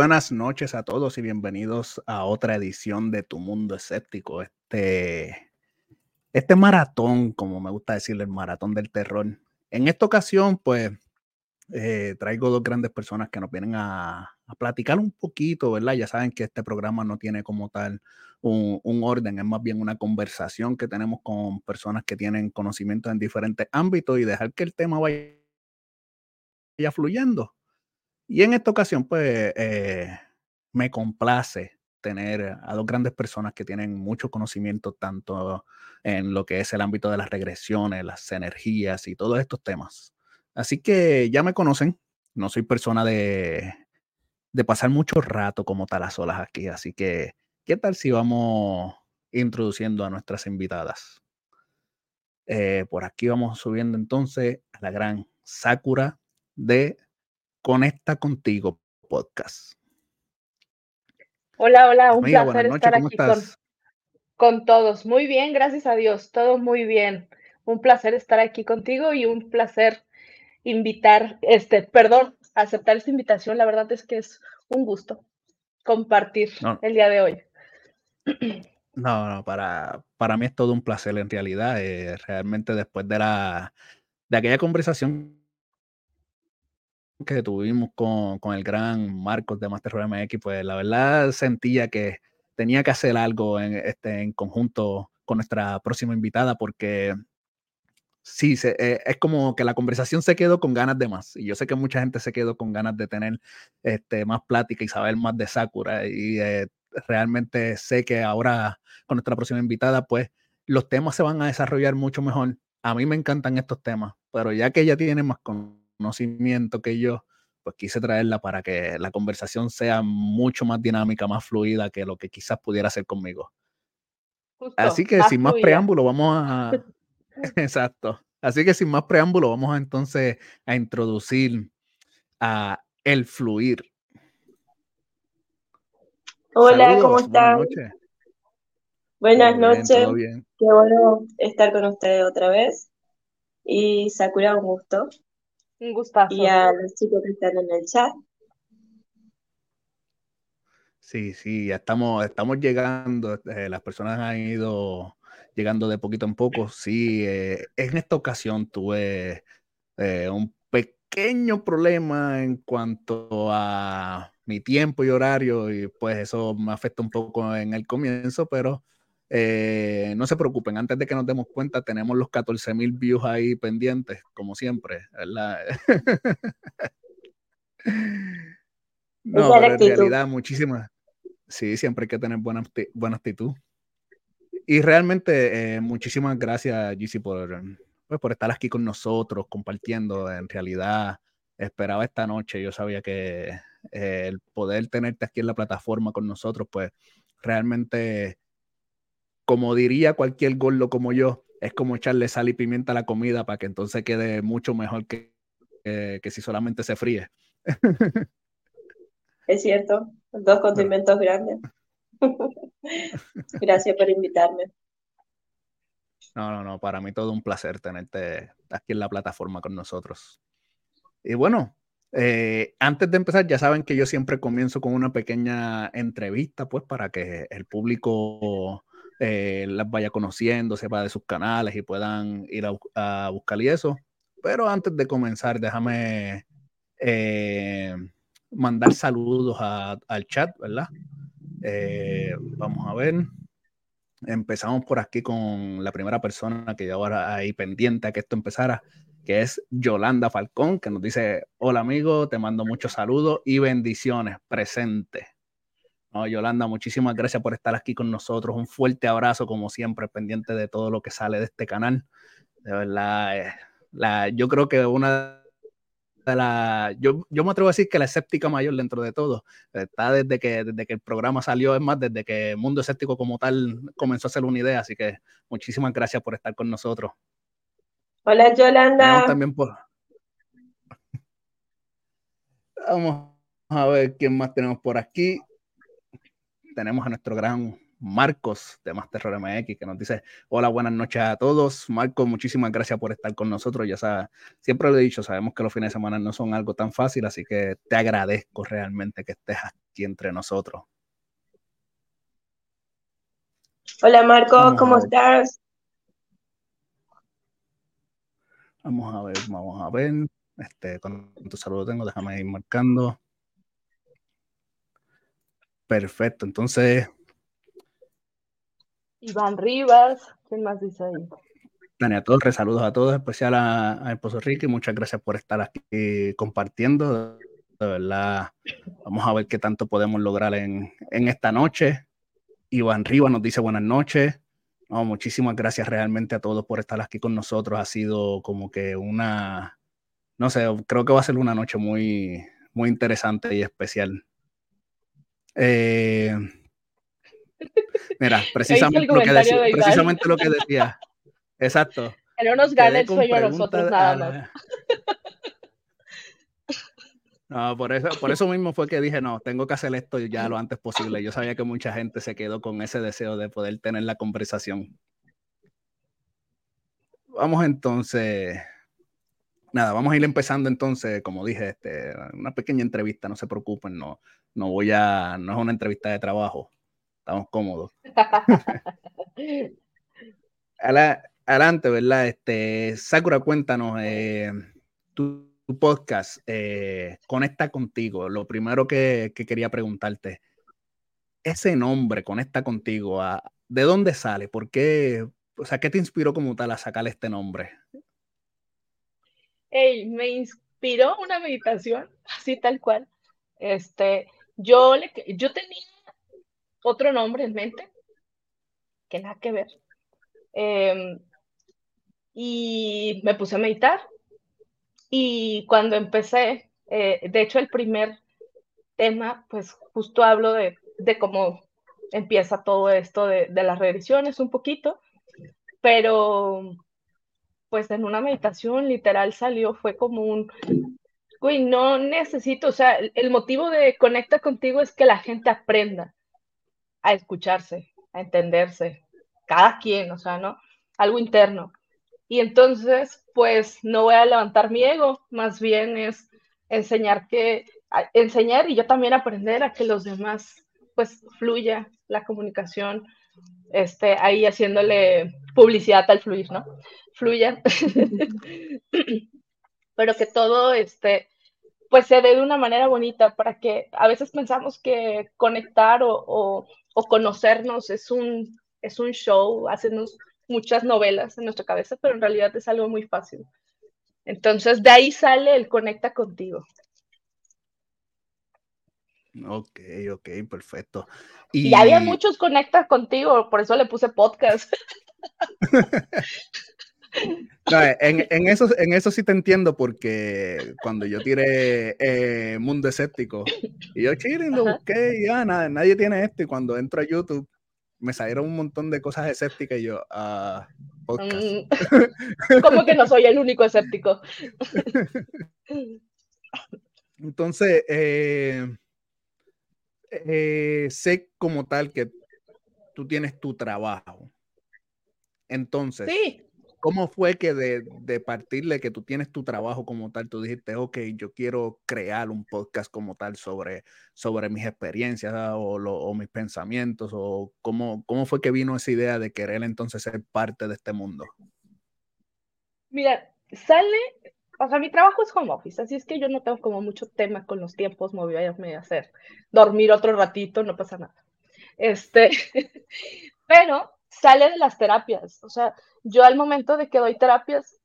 Buenas noches a todos y bienvenidos a otra edición de Tu Mundo Escéptico. Este, este maratón, como me gusta decirle, el maratón del terror. En esta ocasión, pues, eh, traigo dos grandes personas que nos vienen a, platicar un poquito, ¿verdad? Ya saben que este programa no tiene como tal un, un, orden, es más bien una conversación que tenemos con personas que tienen conocimientos en diferentes ámbitos y dejar que el tema vaya fluyendo. Y en esta ocasión, pues, eh, me complace tener a dos grandes personas que tienen mucho conocimiento tanto en lo que es el ámbito de las regresiones, las energías y todos estos temas. Así que ya me conocen, no soy persona de, de pasar mucho rato como tal a solas aquí, así que, ¿qué tal si vamos introduciendo a nuestras invitadas? Eh, por aquí vamos subiendo entonces a la gran Sakura de Conecta Contigo Podcast. Hola, hola, un placer estar aquí con, con, todos. Muy bien, gracias a Dios, todo muy bien. Un placer estar aquí contigo y un placer invitar, este, perdón, aceptar esta invitación. La verdad es que es un gusto compartir el día de hoy. No, no, para, para mí es todo un placer en realidad. Eh, realmente después de la de aquella conversación que tuvimos con, con, el gran Marcos de Master MX, pues la verdad sentía que tenía que hacer algo en, este, en conjunto con nuestra próxima invitada, porque sí, se, eh, es como que la conversación se quedó con ganas de más. Y yo sé que mucha gente se quedó con ganas de tener este, más plática y saber más de Sakura. Y eh, realmente sé que ahora con nuestra próxima invitada, pues los temas se van a desarrollar mucho mejor. A mí me encantan estos temas, pero ya que ella tiene más con conocimiento que yo, pues quise traerla para que la conversación sea mucho más dinámica, más fluida que lo que quizás pudiera ser conmigo. Así que sin más preámbulo, vamos a... Exacto. Así que sin más preámbulo, vamos a, entonces a introducir a el fluir. Hola, ¿cómo están? Buenas noches. Buenas noches. Qué bueno estar con ustedes otra vez. Y Sakura, un gusto. Un gustazo. Y a los chicos que están en el chat. Sí, sí, ya estamos, estamos llegando, eh, las personas han ido llegando de poquito en poco. Sí, eh, en esta ocasión tuve eh, un pequeño problema en cuanto a mi tiempo y horario y pues eso me afecta un poco en el comienzo, pero eh, no se preocupen, antes de que nos demos cuenta, tenemos los 14 mil views ahí pendientes, como siempre, ¿verdad? no, pero en realidad, muchísimas. Sí, siempre hay que tener buena, buena actitud. Y realmente, eh, muchísimas gracias, GC, por, pues, por estar aquí con nosotros, compartiendo. En realidad, esperaba esta noche, yo sabía que eh, el poder tenerte aquí en la plataforma con nosotros, pues realmente como diría cualquier gordo como yo, es como echarle sal y pimienta a la comida para que entonces quede mucho mejor que, que si solamente se fríe. Es cierto, dos condimentos grandes. Gracias por invitarme. No, no, no, para mí todo un placer tenerte aquí en la plataforma con nosotros. Y bueno, eh, antes de empezar, ya saben que yo siempre comienzo con una pequeña entrevista, pues para que el público eh, las vaya conociendo, sepa de sus canales y puedan ir a, buscar y eso. Pero antes de comenzar, déjame eh, mandar saludos al chat, ¿verdad? Eh, vamos a ver. Empezamos por aquí con la primera persona que ya ahora ahí pendiente a que esto empezara, que es Yolanda Falcón, que nos dice, hola amigo, te mando muchos saludos y bendiciones, presente. No, Yolanda, muchísimas gracias por estar aquí con nosotros. Un fuerte abrazo, como siempre, pendiente de todo lo que sale de este canal. De verdad, eh, la, yo creo que una de las. Yo, yo me atrevo a decir que la escéptica mayor dentro de todo está desde que, desde que el programa salió, es más, desde que Mundo Escéptico como tal comenzó a ser una idea. Así que muchísimas gracias por estar con nosotros. Hola, Yolanda. también por. Vamos a ver quién más tenemos por aquí tenemos a nuestro gran Marcos de Master MX, que nos dice, hola, buenas noches a todos. Marcos, muchísimas gracias por estar con nosotros. Ya sabes, siempre lo he dicho, sabemos que los fines de semana no son algo tan fácil, así que te agradezco realmente que estés aquí entre nosotros. Hola Marcos, ¿cómo estás? Vamos a ver, vamos a ver. Este, con tu saludo tengo, déjame ir marcando. Perfecto, entonces. Iván Rivas, ¿quién más dice ahí? Tania Torres, saludos a todos, especial a, a Esposo Ricky, muchas gracias por estar aquí compartiendo. De verdad, vamos a ver qué tanto podemos lograr en, en esta noche. Iván Rivas nos dice buenas noches. No, muchísimas gracias realmente a todos por estar aquí con nosotros. Ha sido como que una, no sé, creo que va a ser una noche muy, muy interesante y especial. Eh, mira, precisamente lo, que decía, precisamente lo que decía. Exacto. Que no nos gane el sueño a nosotros nada más. No, por eso, por eso mismo fue que dije, no, tengo que hacer esto ya lo antes posible. Yo sabía que mucha gente se quedó con ese deseo de poder tener la conversación. Vamos entonces, nada, vamos a ir empezando entonces, como dije, este, una pequeña entrevista, no se preocupen, no, no voy a, no es una entrevista de trabajo, estamos cómodos. adelante, ¿verdad? Este, Sakura, cuéntanos, eh, tu, podcast eh, conecta contigo. Lo primero que, quería preguntarte, ese nombre conecta contigo, ¿de dónde sale? ¿Por qué? O sea, ¿qué te inspiró como tal a sacar este nombre? Me inspiró una meditación, así tal cual. Este, yo, le, yo tenía otro nombre en mente, que nada que ver. Em, y me puse a meditar. Y cuando empecé, eh, de hecho el primer tema, pues justo hablo de, de cómo empieza todo esto de, de, las revisiones un poquito, pero pues en una meditación literal salió, fue como un, güey, no necesito, o sea, el motivo de conecta contigo es que la gente aprenda a escucharse, a entenderse, cada quien, o sea, ¿no? Algo interno. Y entonces, pues no voy a levantar mi ego, más bien es enseñar que, enseñar y yo también aprender a que los demás, pues fluya la comunicación, este, ahí haciéndole publicidad al fluir, ¿no? Fluya. Pero que todo, este, pues se dé de una manera bonita para que a veces pensamos que conectar o, conocernos es un, es un show, hacernos muchas novelas en nuestra cabeza, pero en realidad es algo muy fácil. Entonces, de ahí sale el conecta contigo. Ok, ok, perfecto. Y, y había muchos conecta contigo, por eso le puse podcast. en, eso, en eso sí te entiendo porque cuando yo tiré eh, Mundo Escéptico y yo chilling lo busqué y ya nadie tiene esto y cuando entro a YouTube me salieron un montón de cosas escépticas y yo, ah, podcast. Mm. como que no soy el único escéptico? Entonces, eh, eh, sé como tal que tú tienes tu trabajo. Entonces, sí. ¿Cómo fue que de, de, partirle que tú tienes tu trabajo como tal, tú dijiste, ok, yo quiero crear un podcast como tal sobre, sobre mis experiencias o, o mis pensamientos? ¿O cómo, cómo fue que vino esa idea de querer entonces ser parte de este mundo? Mira, sale, o sea, mi trabajo es home office, así es que yo no tengo como mucho tema con los tiempos, me voy a hacer dormir otro ratito, no pasa nada. Este, pero sale de las terapias. O sea, yo al momento de que doy terapias,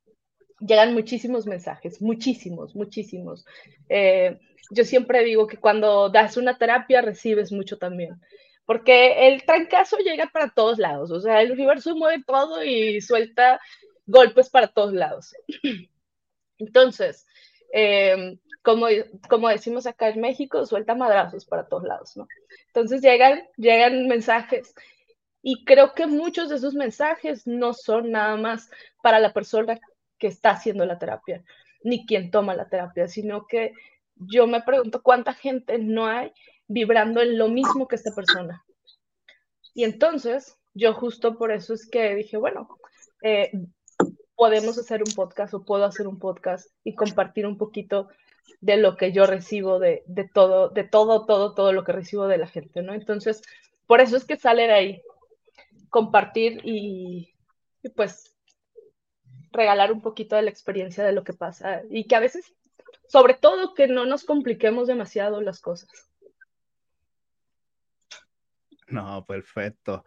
llegan muchísimos mensajes, muchísimos, muchísimos. Eh, yo siempre digo que cuando das una terapia recibes mucho también, porque el trancazo llega para todos lados, o sea, el universo mueve todo y suelta golpes para todos lados. Entonces, eh, como, como decimos acá en México, suelta madrazos para todos lados, ¿no? Entonces llegan, llegan mensajes y creo que muchos de esos mensajes no son nada más para la persona que está haciendo la terapia, ni quien toma la terapia, sino que yo me pregunto cuánta gente no hay vibrando en lo mismo que esta persona. Y entonces, yo justo por eso es que dije, bueno, eh, podemos hacer un podcast o puedo hacer un podcast y compartir un poquito de lo que yo recibo de, de, todo, de todo, todo, todo lo que recibo de la gente, ¿no? Entonces, por eso es que sale de ahí, compartir y, pues regalar un poquito de la experiencia de lo que pasa y que a veces, sobre todo, que no nos compliquemos demasiado las cosas. No, perfecto.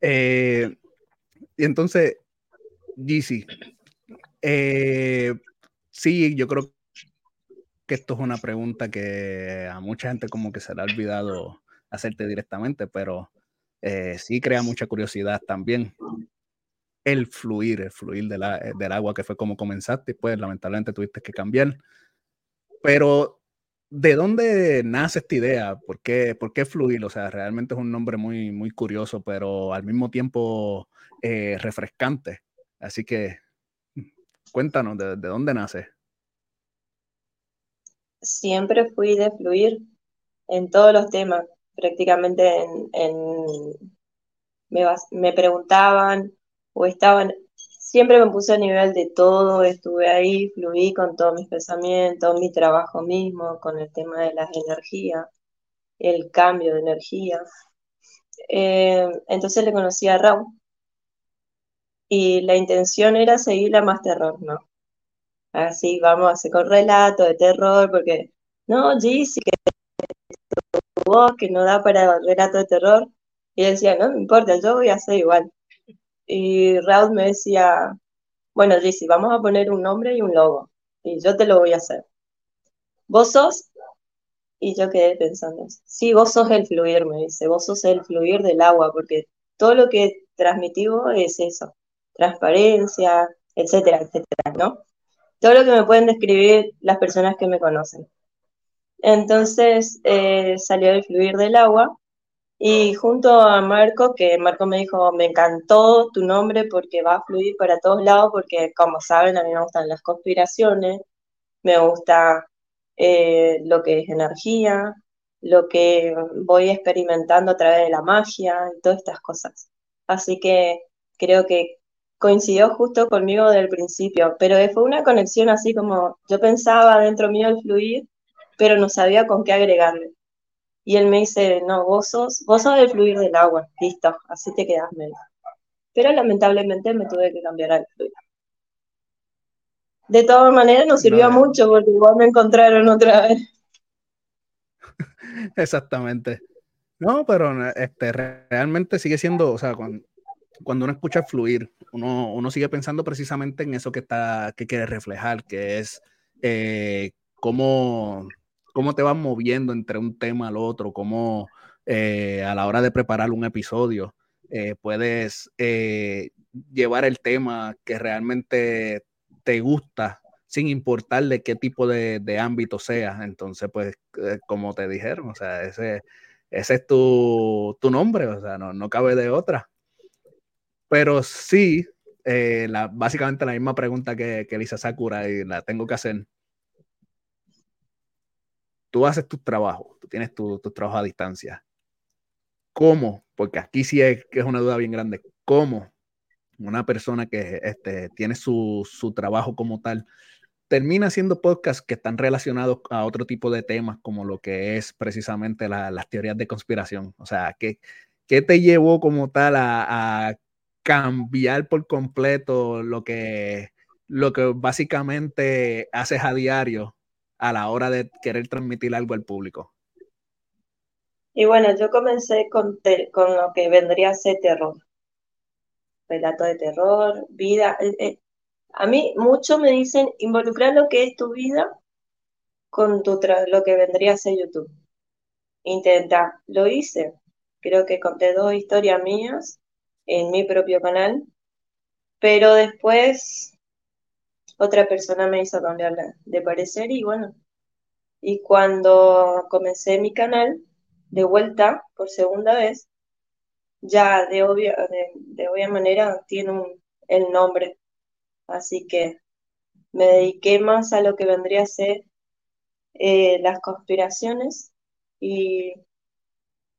Eh, y entonces, GC, eh, sí, yo creo que esto es una pregunta que a mucha gente como que se le ha olvidado hacerte directamente, pero eh, sí crea mucha curiosidad también. El fluir, el fluir del agua, que fue como comenzaste, pues lamentablemente tuviste que cambiar. Pero, ¿de dónde nace esta idea? ¿Por qué, por qué fluir? O sea, realmente es un nombre muy, muy curioso, pero al mismo tiempo eh, refrescante. Así que, cuéntanos, ¿de, de dónde nace? siempre fui de fluir en todos los temas, prácticamente en, me, preguntaban o estaban, siempre me puse a nivel de todo, estuve ahí, fluí con todos mis pensamientos, mi trabajo mismo, con el tema de las energías, el cambio de energía. Eh, entonces le conocí a Raúl y la intención era seguir la más terror, ¿no? así vamos a hacer con relato de terror, porque no, Gizzy, que tu voz que no da para relato de terror. Y decía, no me importa, yo voy a hacer igual. Y Raúl me decía, bueno, Gizzy, vamos a poner un nombre y un logo, y yo te lo voy a hacer. ¿Vos sos? Y yo quedé pensando, sí, vos sos el fluir, me dice, vos sos el fluir del agua, porque todo lo que transmitivo es eso, transparencia, etcétera, etcétera, ¿no? todo lo que me pueden describir las personas que me conocen. Entonces eh, salió el fluir del agua y junto a Marco, que Marco me dijo, me encantó tu nombre porque va a fluir para todos lados, porque como saben, a mí me gustan las conspiraciones, me gusta eh, lo que es energía, lo que voy experimentando a través de la magia y todas estas cosas. Así que creo que coincidió justo conmigo del principio, pero fue una conexión así como yo pensaba dentro mío el fluir, pero no sabía con qué agregarle. Y él me dice, no, vos sos, vos sos el fluir del agua, listo, así te quedas, medio. Pero lamentablemente me tuve que cambiar al fluir. De todas maneras nos sirvió mucho porque igual me encontraron otra vez. Exactamente. No, pero este, realmente sigue siendo, o sea, cuando, cuando uno escucha fluir, uno, sigue pensando precisamente en eso que, está, que quiere reflejar, que es eh, cómo, cómo te vas moviendo entre un tema al otro, cómo eh, a la hora de preparar un episodio eh, puedes llevar el tema que realmente te gusta sin importar de qué tipo de, ámbito sea. Entonces, pues, como te dijeron, o sea, ese, ese es tu, nombre, o sea, no, no cabe de otra. Pero sí, eh, la, básicamente la misma pregunta que, que Lisa Sakura y la tengo que hacer. Tú haces tu trabajo, tú tienes tu, tu trabajo a distancia. ¿Cómo? Porque aquí sí es, es una duda bien grande. ¿Cómo una persona que este, tiene su, su trabajo como tal termina haciendo podcasts que están relacionados a otro tipo de temas, como lo que es precisamente las teorías de conspiración. O sea, ¿qué, qué te llevó como tal a, cambiar por completo lo que, lo que básicamente haces a diario a la hora de querer transmitir algo al público? Y bueno, yo comencé con, con lo que vendría a ser terror. Relato de terror, vida. Eh, eh, a mí mucho me dicen involucrar lo que es tu vida con tu lo que vendría a ser YouTube. Intenta, lo hice. Creo que conté dos historias mías en mi propio canal, pero después otra persona me hizo cambiar de parecer y bueno, y cuando comencé mi canal de vuelta por segunda vez, ya de obvia, de, obvia manera tiene el nombre, así que me dediqué más a lo que vendría a ser eh, las conspiraciones y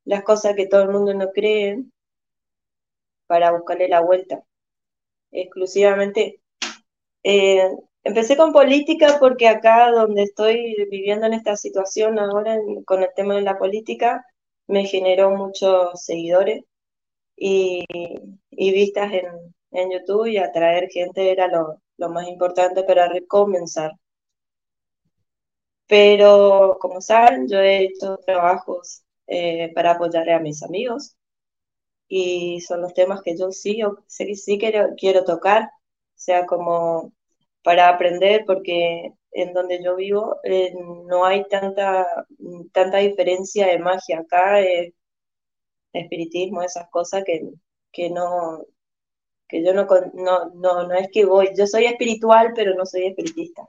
las cosas que todo el mundo no cree para buscarle la vuelta. Exclusivamente. Eh, empecé con política porque acá donde estoy viviendo en esta situación ahora con el tema de la política, me generó muchos seguidores y, vistas en, YouTube y atraer gente era lo, lo más importante para recomenzar. Pero como saben, yo he hecho trabajos eh, para apoyar a mis amigos y son los temas que yo sí, sí, sí quiero, quiero tocar, sea como para aprender, porque en donde yo vivo eh, no hay tanta, tanta diferencia de magia. Acá es espiritismo, esas cosas que, que no que yo no, no, no, no es que voy, yo soy espiritual, pero no soy espiritista.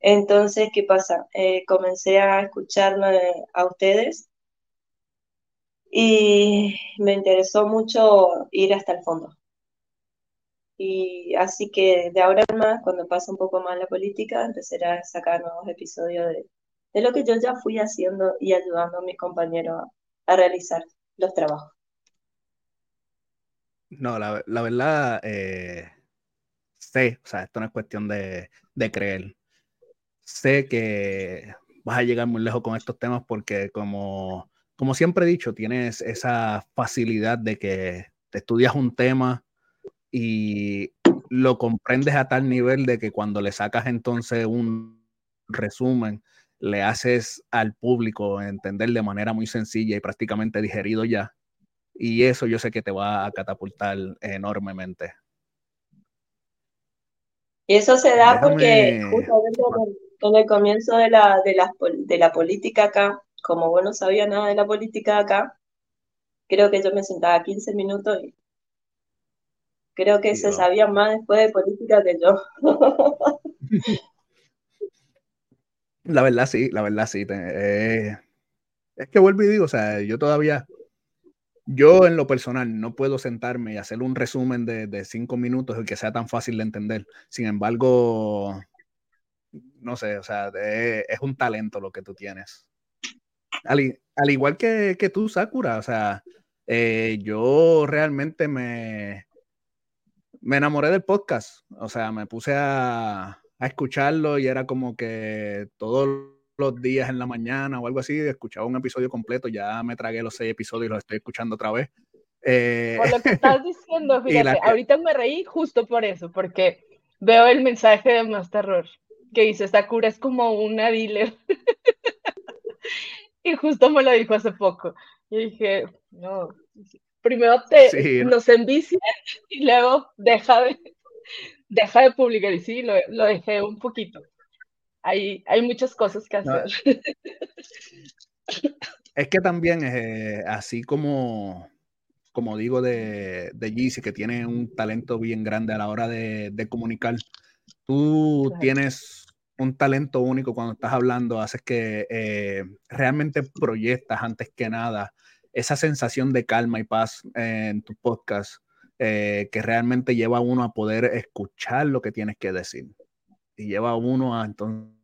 Entonces, ¿qué pasa? Eh, comencé a escucharlo a ustedes y me interesó mucho ir hasta el fondo. Y así que de ahora en más, cuando pasa un poco más la política, empezaré a sacar nuevos episodios de, de lo que yo ya fui haciendo y ayudando a mis compañeros a, realizar los trabajos. No, la, verdad, eh, sé, o sea, esto no es cuestión de, de creer sé que vas a llegar muy lejos con estos temas porque como, como siempre he dicho, tienes esa facilidad de que te estudias un tema y lo comprendes a tal nivel de que cuando le sacas entonces un resumen, le haces al público entender de manera muy sencilla y prácticamente digerido ya. Y eso yo sé que te va a catapultar enormemente. Y eso se da porque justamente en el comienzo de la, de la, de la política acá, como vos no sabías nada de la política acá, creo que yo me sentaba 15 minutos y creo que se sabía más después de política que yo. La verdad sí, la verdad sí. Eh, es que vuelvo y digo, o sea, yo todavía, yo en lo personal no puedo sentarme y hacer un resumen de, de cinco minutos y que sea tan fácil de entender. Sin embargo, no sé, o sea, es un talento lo que tú tienes. Al, igual que, que, tú, Sakura, o sea, eh, yo realmente me, me enamoré del podcast, o sea, me puse a, a escucharlo y era como que todos los días en la mañana o algo así, escuchaba un episodio completo, ya me tragué los seis episodios y los estoy escuchando otra vez. Eh, por lo que estás diciendo, fíjate, ahorita me reí justo por eso, porque veo el mensaje de Más Terror que dice, Sakura es como una dealer. y justo me lo dijo hace poco. Y dije, no, primero te nos envicia y luego deja de, deja de publicar. Y sí, lo, lo dejé un poquito. Hay, hay muchas cosas que hacer. Es que también, eh, así como, como digo de, de que tiene un talento bien grande a la hora de, de comunicar, tú tienes un talento único cuando estás hablando, haces que eh, realmente proyectas antes que nada esa sensación de calma y paz en tu podcast eh, que realmente lleva a uno a poder escuchar lo que tienes que decir y lleva a uno a entonces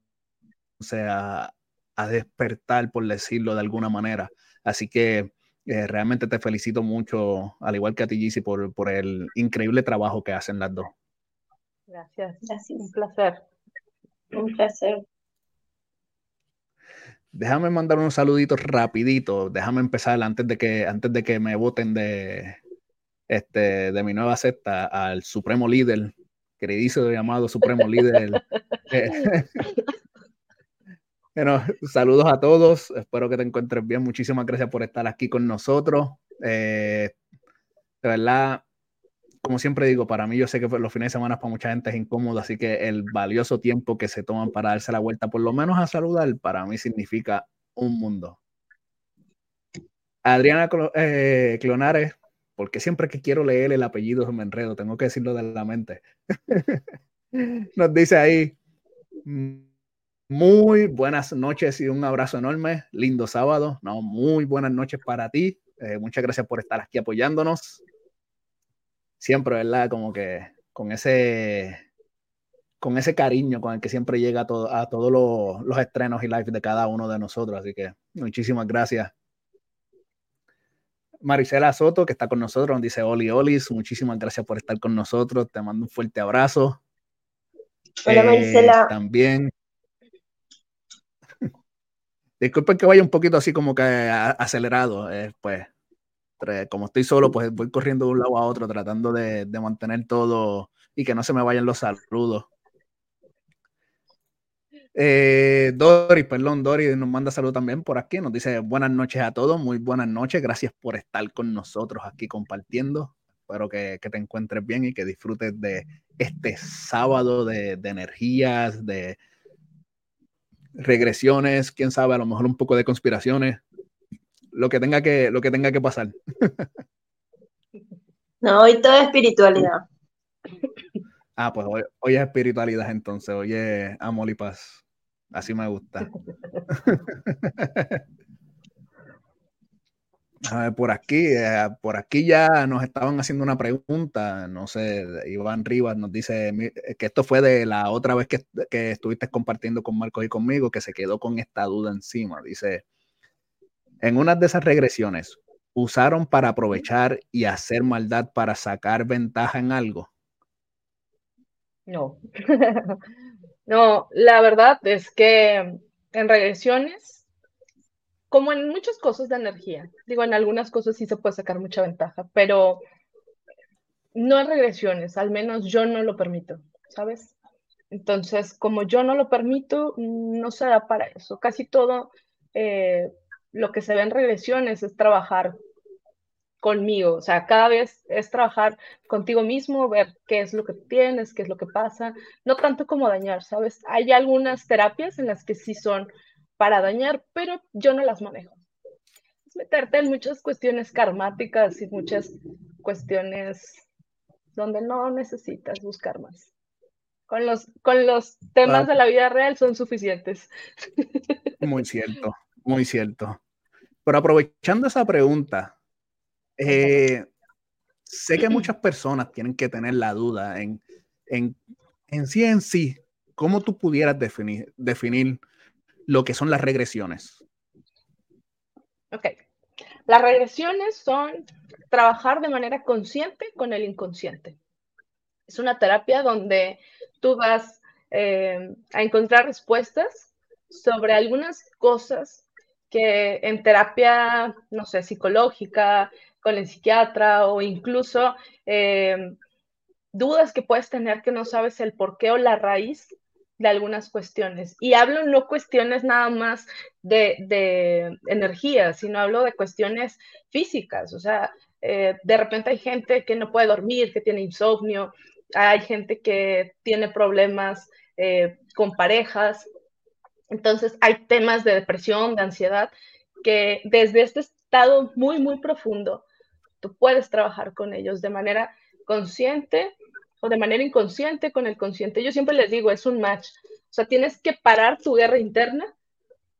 a, despertar, por decirlo de alguna manera. Así que eh, realmente te felicito mucho, al igual que a ti, Gizzy, por, por el increíble trabajo que hacen las dos. Gracias, Gracias. un placer. Un placer. Déjame mandar unos saluditos rapidito. Déjame empezar antes de que, antes de que me voten de, este, de mi nueva secta al Supremo Líder, queridísimo llamado Supremo Líder. bueno, saludos a todos. Espero que te encuentres bien. Muchísimas gracias por estar aquí con nosotros. Eh, de verdad, como siempre digo, para mí yo sé que los fines de semana para mucha gente es incómodo, así que el valioso tiempo que se toman para darse la vuelta, por lo menos a saludar, para mí significa un mundo. Adriana eh, Clonares, porque siempre que quiero leer el apellido me enredo, tengo que decirlo de la mente. Nos dice ahí, muy buenas noches y un abrazo enorme, lindo sábado, no, muy buenas noches para ti, eh, muchas gracias por estar aquí apoyándonos siempre, ¿verdad? Como que con ese, con ese cariño con el que siempre llega a, a todos los, estrenos y live de cada uno de nosotros. Así que muchísimas gracias. Marisela Soto, que está con nosotros, nos dice Oli Olis, muchísimas gracias por estar con nosotros, te mando un fuerte abrazo. Hola, Marisela. Eh, también. Disculpen que vaya un poquito así como que acelerado, eh, pues como estoy solo, pues voy corriendo de un lado a otro tratando de, de mantener todo y que no se me vayan los saludos. Eh, Dori, perdón, Dori nos manda salud también por aquí. Nos dice buenas noches a todos, muy buenas noches. Gracias por estar con nosotros aquí compartiendo. Espero que, te encuentres bien y que disfrutes de este sábado de, de, energías, de regresiones, quién sabe, a lo mejor un poco de conspiraciones, lo que tenga que, lo que, tenga que pasar. No, hoy todo es espiritualidad. Ah, pues hoy, hoy es espiritualidad entonces, hoy es amor y paz. Así me gusta. A ver, por aquí, eh, por aquí ya nos estaban haciendo una pregunta, no sé, Iván Rivas nos dice que esto fue de la otra vez que, que, estuviste compartiendo con Marcos y conmigo, que se quedó con esta duda encima. Dice, en una de esas regresiones, ¿usaron para aprovechar y hacer maldad para sacar ventaja en algo? No. No, la verdad es que en regresiones, como en muchas cosas de energía, digo, en algunas cosas sí se puede sacar mucha ventaja, pero no en regresiones, al menos yo no lo permito, ¿sabes? Entonces, como yo no lo permito, no se da para eso. Casi todo eh, lo que se ve en regresiones es trabajar conmigo, o sea, cada vez es trabajar contigo mismo, ver qué es lo que tienes, qué es lo que pasa, no tanto como dañar, ¿sabes? Hay algunas terapias en las que sí son para dañar, pero yo no las manejo. Es meterte en muchas cuestiones karmáticas y muchas cuestiones donde no necesitas buscar más. Con los, con los temas de la vida real son suficientes. Muy cierto, muy cierto. Pero aprovechando esa pregunta, eh, sé que muchas personas tienen que tener la duda en, en, en sí en sí, ¿cómo tú pudieras definir, definir lo que son las regresiones? Ok. Las regresiones son trabajar de manera consciente con el inconsciente. Es una terapia donde tú vas eh, a encontrar respuestas sobre algunas cosas que en terapia, no sé, psicológica, con el psiquiatra o incluso eh, dudas que puedes tener que no sabes el por qué o la raíz de algunas cuestiones. Y hablo no cuestiones nada más de, de energía, sino hablo de cuestiones físicas. O sea, eh, de repente hay gente que no puede dormir, que tiene insomnio, hay gente que tiene problemas eh, con parejas. Entonces hay temas de depresión, de ansiedad, que desde este estado muy, muy profundo Tú puedes trabajar con ellos de manera consciente o de manera inconsciente con el consciente. Yo siempre les digo, es un match. O sea, tienes que parar tu guerra interna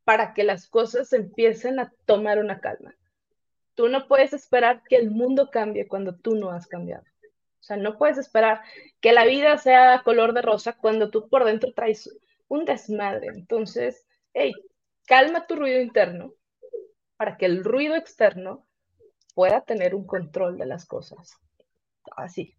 para que las cosas empiecen a tomar una calma. Tú no puedes esperar que el mundo cambie cuando tú no has cambiado. O sea, no puedes esperar que la vida sea color de rosa cuando tú por dentro traes un desmadre. Entonces, hey, calma tu ruido interno para que el ruido externo pueda tener un control de las cosas. Así.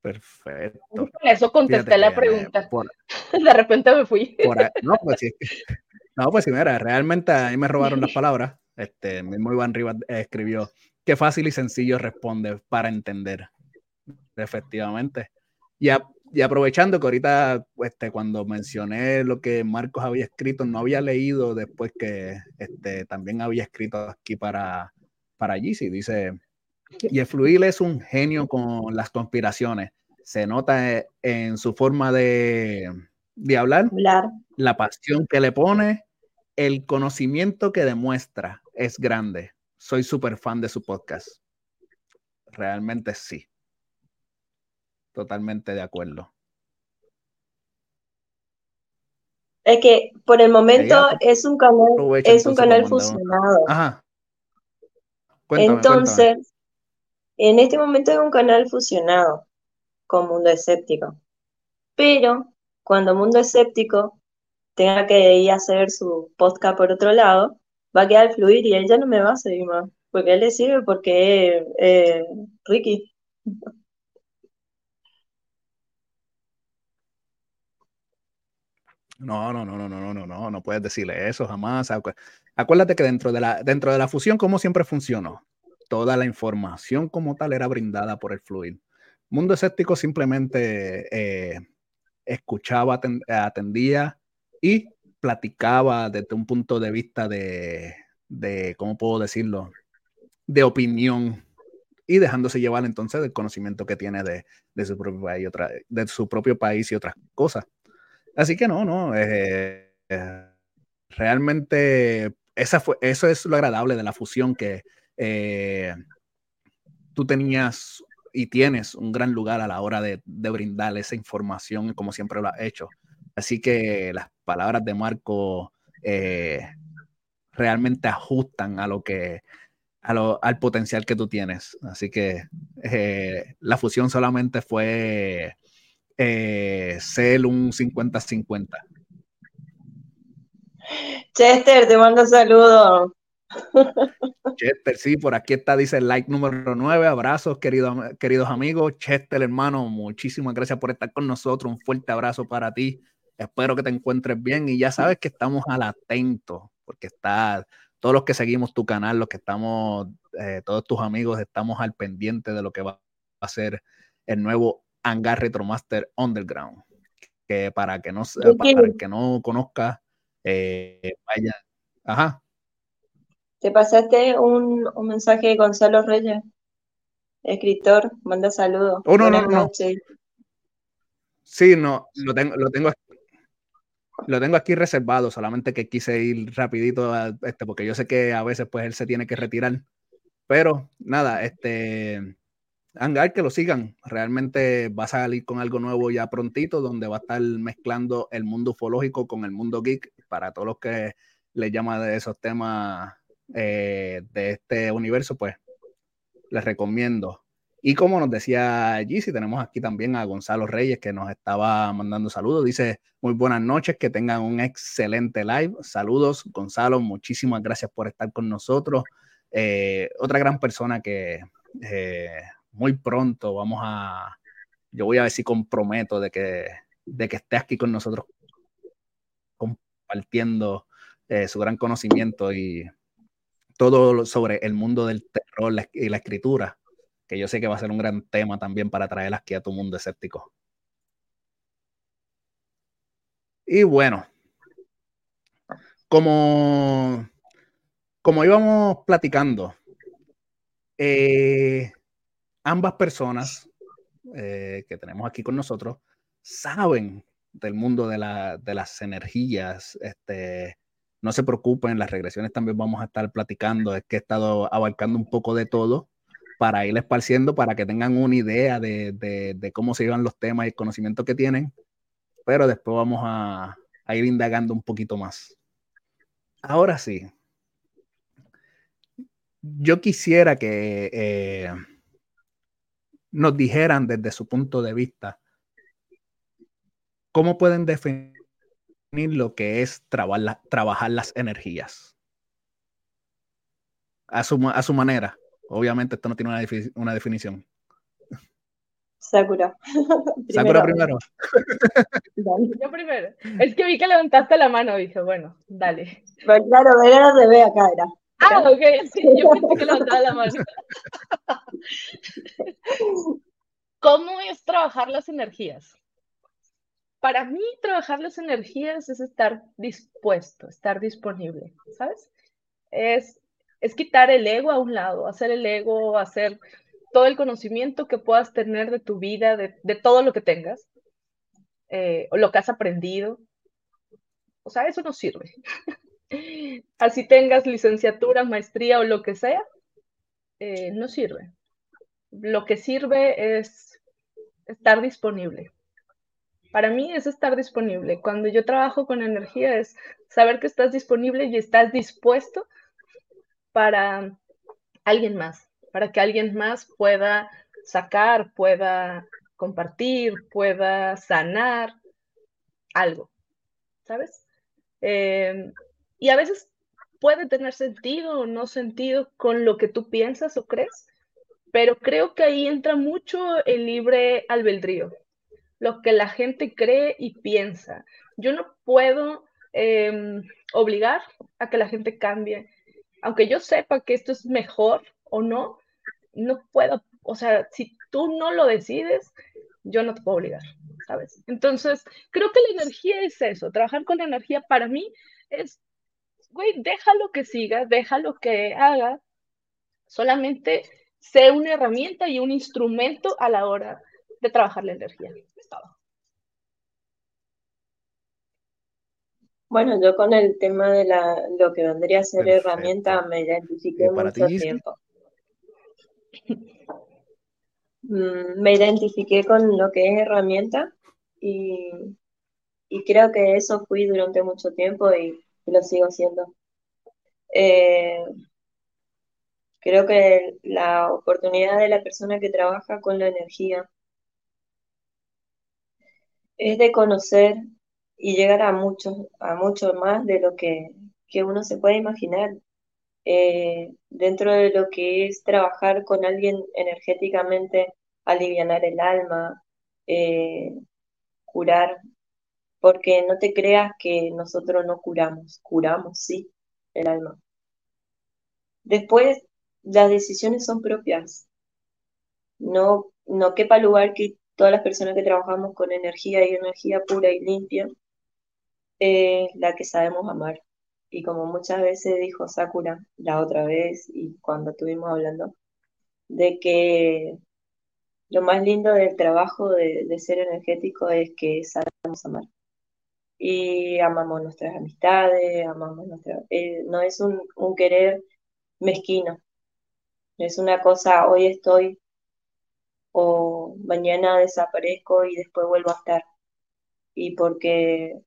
Perfecto. Con eso contesté la pregunta. de repente me fui. no, pues sí. No, pues sí, mira, realmente a mí me robaron las palabras. Este, mismo Iván Rivas escribió, qué fácil y sencillo responde para entender. Efectivamente. Y, y aprovechando que ahorita, este, cuando mencioné lo que Marcos había escrito, no había leído después que este, también había escrito aquí para, para Yeezy. Dice, y el Fluil es un genio con las conspiraciones. Se nota en su forma de, de hablar, hablar, la pasión que le pone, el conocimiento que demuestra es grande. Soy súper fan de su podcast. Realmente sí. Totalmente de acuerdo. Es que por el momento es un canal, es un canal fusionado. Ajá. entonces, en este momento es un canal fusionado con Mundo Escéptico. Pero cuando Mundo Escéptico tenga que ir a hacer su podcast por otro lado, va a quedar fluir y él ya no me va a seguir más, porque él le sirve porque eh, Ricky. No, no, no, no, no, no, no, no puedes decirle eso jamás. Acuérdate que dentro de la, dentro de la fusión, como siempre funcionó, toda la información como tal era brindada por el fluir. Mundo escéptico simplemente eh, escuchaba, atendía y platicaba desde un punto de vista de, de, ¿cómo puedo decirlo? De opinión y dejándose llevar entonces del conocimiento que tiene de, de su, propio país y otra, de su propio país y otras cosas. Así que no, no, eh, eh, realmente esa fue, eso es lo agradable de la fusión, que eh, tú tenías y tienes un gran lugar a la hora de, de, brindar esa información como siempre lo has hecho. Así que las palabras de Marco realmente ajustan a lo que, a lo, al potencial que tú tienes. Así que la fusión solamente fue eh, Cell un 50-50. Chester, te mando saludos. Chester, sí, por aquí está, dice el like número 9. Abrazos, querido, queridos amigos. Chester, hermano, muchísimas gracias por estar con nosotros. Un fuerte abrazo para ti. Espero que te encuentres bien y ya sabes que estamos al atento, porque está todos los que seguimos tu canal, los que estamos, eh, todos tus amigos, estamos al pendiente de lo que va a ser el nuevo Hangar Retromaster Underground. Que para que no, para que no conozca, eh, vaya. Ajá. Te pasaste un, un, mensaje de Gonzalo Reyes, escritor, manda saludos. Oh, no, no, no. Sí, no, lo tengo, lo tengo lo tengo aquí reservado, solamente que quise ir rapidito este, porque yo sé que a veces pues él se tiene que retirar. Pero nada, este Hangar, que lo sigan. Realmente va a salir con algo nuevo ya prontito, donde va a estar mezclando el mundo ufológico con el mundo geek para todos los que les llama de esos temas eh, de este universo, pues les recomiendo. Y como nos decía si tenemos aquí también a Gonzalo Reyes que nos estaba mandando saludos. Dice, muy buenas noches, que tengan un excelente live. Saludos, Gonzalo, muchísimas gracias por estar con nosotros. Eh, otra gran persona que eh, muy pronto vamos a, yo voy a ver si comprometo de que, de que esté aquí con nosotros compartiendo eh, su gran conocimiento y todo sobre el mundo del terror y la escritura, que yo sé que va a ser un gran tema también para traer aquí a tu mundo escéptico. Y bueno, como, como íbamos platicando, eh, ambas personas eh, que tenemos aquí con nosotros saben del mundo de, las energías. Este, no se preocupen, las regresiones también vamos a estar platicando. Es que he estado abarcando un poco de todo para ir esparciendo, para que tengan una idea de, cómo se llevan los temas y el conocimiento que tienen. Pero después vamos a, ir indagando un poquito más. Ahora sí. Yo quisiera que eh, nos dijeran desde su punto de vista cómo pueden definir lo que es trabajar, las energías. A su, a su, manera. Obviamente esto no tiene una, definición. Sakura. Sakura primero. Yo primero. Es que vi que levantaste la mano y dije, bueno, dale. Pues claro, era de ve acá, era. Ah, ok, sí, yo pensé que levantaba la mano. ¿Cómo es trabajar las energías? Para mí, trabajar las energías es estar dispuesto, estar disponible, ¿sabes? Es, es quitar el ego a un lado, hacer el ego, hacer todo el conocimiento que puedas tener de tu vida, de, todo lo que tengas, eh, o lo que has aprendido. O sea, eso no sirve. Así tengas licenciatura, maestría o lo que sea, eh, no sirve. Lo que sirve es estar disponible. Para mí es estar disponible. Cuando yo trabajo con energía es saber que estás disponible y estás dispuesto para alguien más, para que alguien más pueda sacar, pueda compartir, pueda sanar algo, ¿sabes? Eh, y a veces puede tener sentido o no sentido con lo que tú piensas o crees, pero creo que ahí entra mucho el libre albedrío, lo que la gente cree y piensa. Yo no puedo em, obligar a que la gente cambie, aunque yo sepa que esto es mejor o no, no puedo, o sea, si tú no lo decides, yo no te puedo obligar, ¿sabes? Entonces, creo que la energía es eso, trabajar con la energía para mí es, güey, déjalo que siga, déjalo que haga, solamente sé una herramienta y un instrumento a la hora de trabajar la energía. Bueno, yo con el tema de la, lo que vendría a ser herramienta me identifiqué mucho tiempo. Mm, me identifiqué con lo que es herramienta y, creo que eso fui durante mucho tiempo y, lo sigo siendo. Eh, creo que la oportunidad de la persona que trabaja con la energía es de conocer y llegar a mucho, a mucho más de lo que, uno se puede imaginar. Eh, dentro de lo que es trabajar con alguien energéticamente, aliviar el alma, eh, curar, porque no te creas que nosotros no curamos, curamos, sí, el alma. Después, las decisiones son propias. No, no quepa lugar que todas las personas que trabajamos con energía y energía pura y limpia, es la que sabemos amar. Y como muchas veces dijo Sakura la otra vez y cuando estuvimos hablando, de que lo más lindo del trabajo de, ser energético es que sabemos amar. Y amamos nuestras amistades, amamos nuestra... Eh, no es un, un querer mezquino, es una cosa, hoy estoy o mañana desaparezco y después vuelvo a estar. Y porque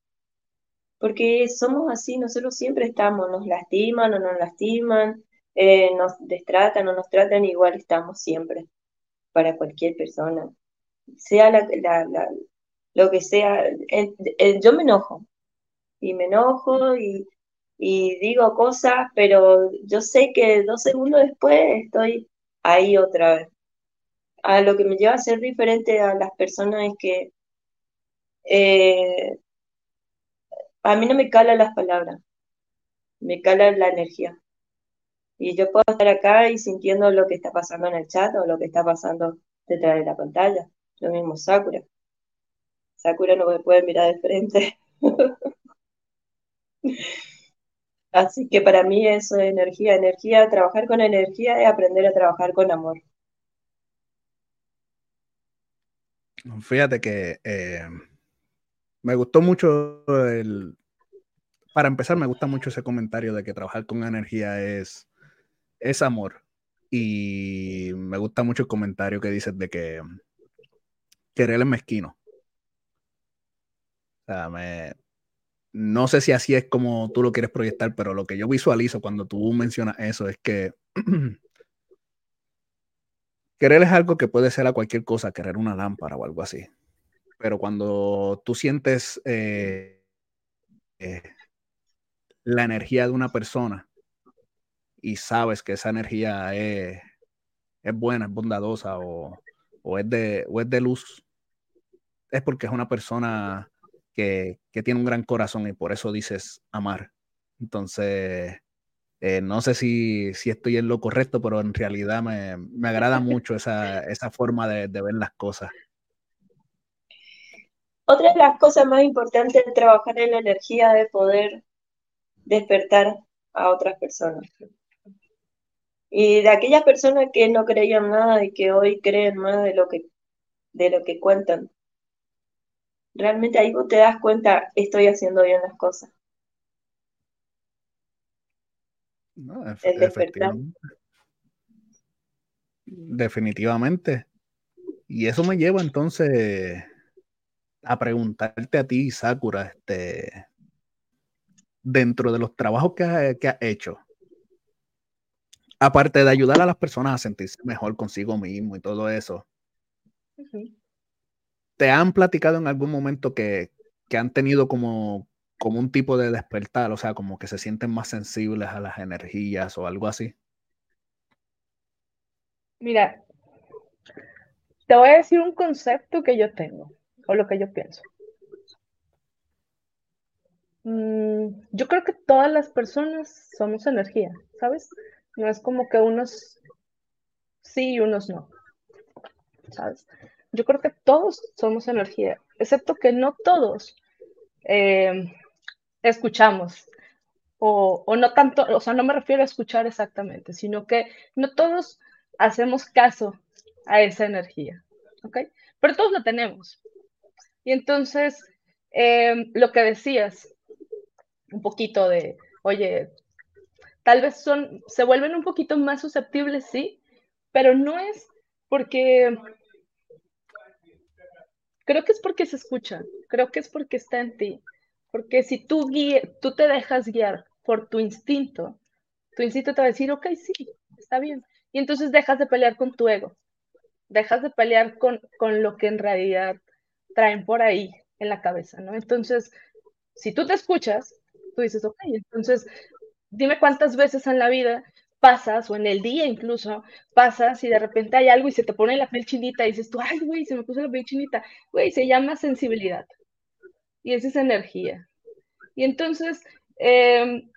porque somos así, nosotros siempre estamos, nos lastiman o nos lastiman, eh, nos destratan o nos tratan, igual estamos siempre para cualquier persona. Sea la, lo que sea, yo me enojo y me enojo y, digo cosas, pero yo sé que dos segundos después estoy ahí otra vez. A lo que me lleva a ser diferente a las personas es que eh, a mí no me cala las palabras, me cala la energía. Y yo puedo estar acá y sintiendo lo que está pasando en el chat o lo que está pasando detrás de la pantalla. Lo mismo Sakura. Sakura no me puede mirar de frente. Así que para mí eso es energía. Energía, trabajar con energía es aprender a trabajar con amor. Fíjate que eh, me gustó mucho el... Para empezar, me gusta mucho ese comentario de que trabajar con energía es, es amor. Y me gusta mucho el comentario que dices de que querer es mezquino. O sea, me, no sé si así es como tú lo quieres proyectar, pero lo que yo visualizo cuando tú mencionas eso es que querer es algo que puede ser a cualquier cosa, querer una lámpara o algo así. Pero cuando tú sientes eh, eh, la energía de una persona y sabes que esa energía es, buena, es bondadosa o, es de, es de luz, es porque es una persona que, tiene un gran corazón y por eso dices amar. Entonces, eh, no sé si, estoy en lo correcto, pero en realidad me, agrada mucho esa, forma de, ver las cosas. Otra de las cosas más importantes de trabajar en la energía de poder despertar a otras personas. Y de aquellas personas que no creían nada y que hoy creen más de lo que, de lo que cuentan. Realmente ahí vos te das cuenta, estoy haciendo bien las cosas. Definitivamente. Y eso me lleva entonces a preguntarte a ti, Sakura, este, dentro de los trabajos que, has hecho, aparte de ayudar a las personas a sentirse mejor consigo mismo y todo eso, ¿te han platicado en algún momento que, han tenido como como un tipo de despertar, o sea, como que se sienten más sensibles a las energías o algo así. Mira, te voy a decir un concepto que yo tengo o lo que yo pienso. Mm, yo creo que todas las personas somos energía, ¿sabes? No es como que unos sí y unos no, ¿sabes? Yo creo que todos somos energía, excepto que no todos eh, escuchamos. O, o, no tanto, o sea, no me refiero a escuchar exactamente, sino que no todos hacemos caso a esa energía, ¿ok? Pero todos la tenemos. Y entonces, eh, lo que decías, un poquito de, oye, tal vez son, se vuelven un poquito más susceptibles, sí, pero no es porque, creo que es porque se escucha, creo que es porque está en ti, porque si tú, tú te dejas guiar por tu instinto, tu instinto te va a decir, ok, sí, está bien, y entonces dejas de pelear con tu ego, dejas de pelear con, con lo que en realidad traen por ahí en la cabeza, ¿no? Entonces, si tú te escuchas, tú dices, ok, entonces dime cuántas veces en la vida pasas, o en el día incluso, pasas y de repente hay algo y se te pone la piel chinita y dices ay, güey, se me puso la piel chinita. Güey, se llama sensibilidad. Y esa es energía. Y entonces, em,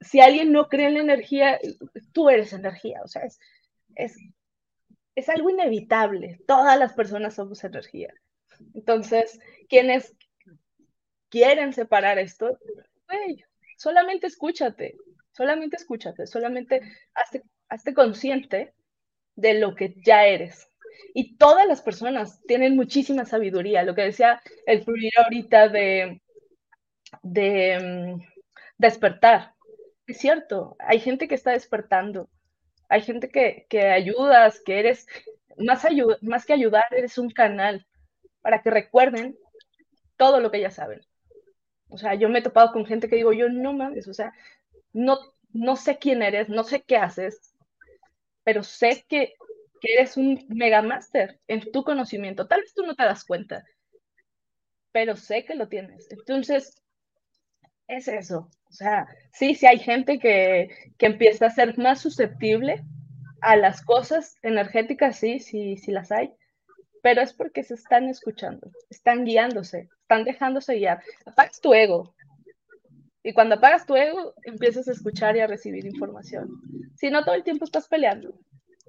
si alguien no cree en la energía, tú eres energía. O sea, es, es, es algo inevitable. Todas las personas somos energía. Entonces, quienes quieren separar esto, solamente escúchate, solamente escúchate, solamente hazte, consciente de lo que ya eres. Y todas las personas tienen muchísima sabiduría. Lo que decía el fluir ahorita de, de mm, despertar. Es cierto, hay gente que está despertando. Hay gente que, que ayudas, que eres, más, más que ayudar, eres un canal para que recuerden todo lo que ya saben. O sea, yo me he topado con gente que digo, yo no mames, o sea, no, no sé quién eres, no sé qué haces, pero sé que, que eres un mega master en tu conocimiento. Tal vez tú no te das cuenta, pero sé que lo tienes. Entonces, es eso. O sea, sí, sí hay gente que, que empieza a ser más susceptible a las cosas energéticas, sí, sí, sí las hay, pero es porque se están escuchando, están guiándose, están dejándose guiar. Apagas tu ego. Y cuando apagas tu ego, empiezas a escuchar y a recibir información. Si no, todo el tiempo estás peleando.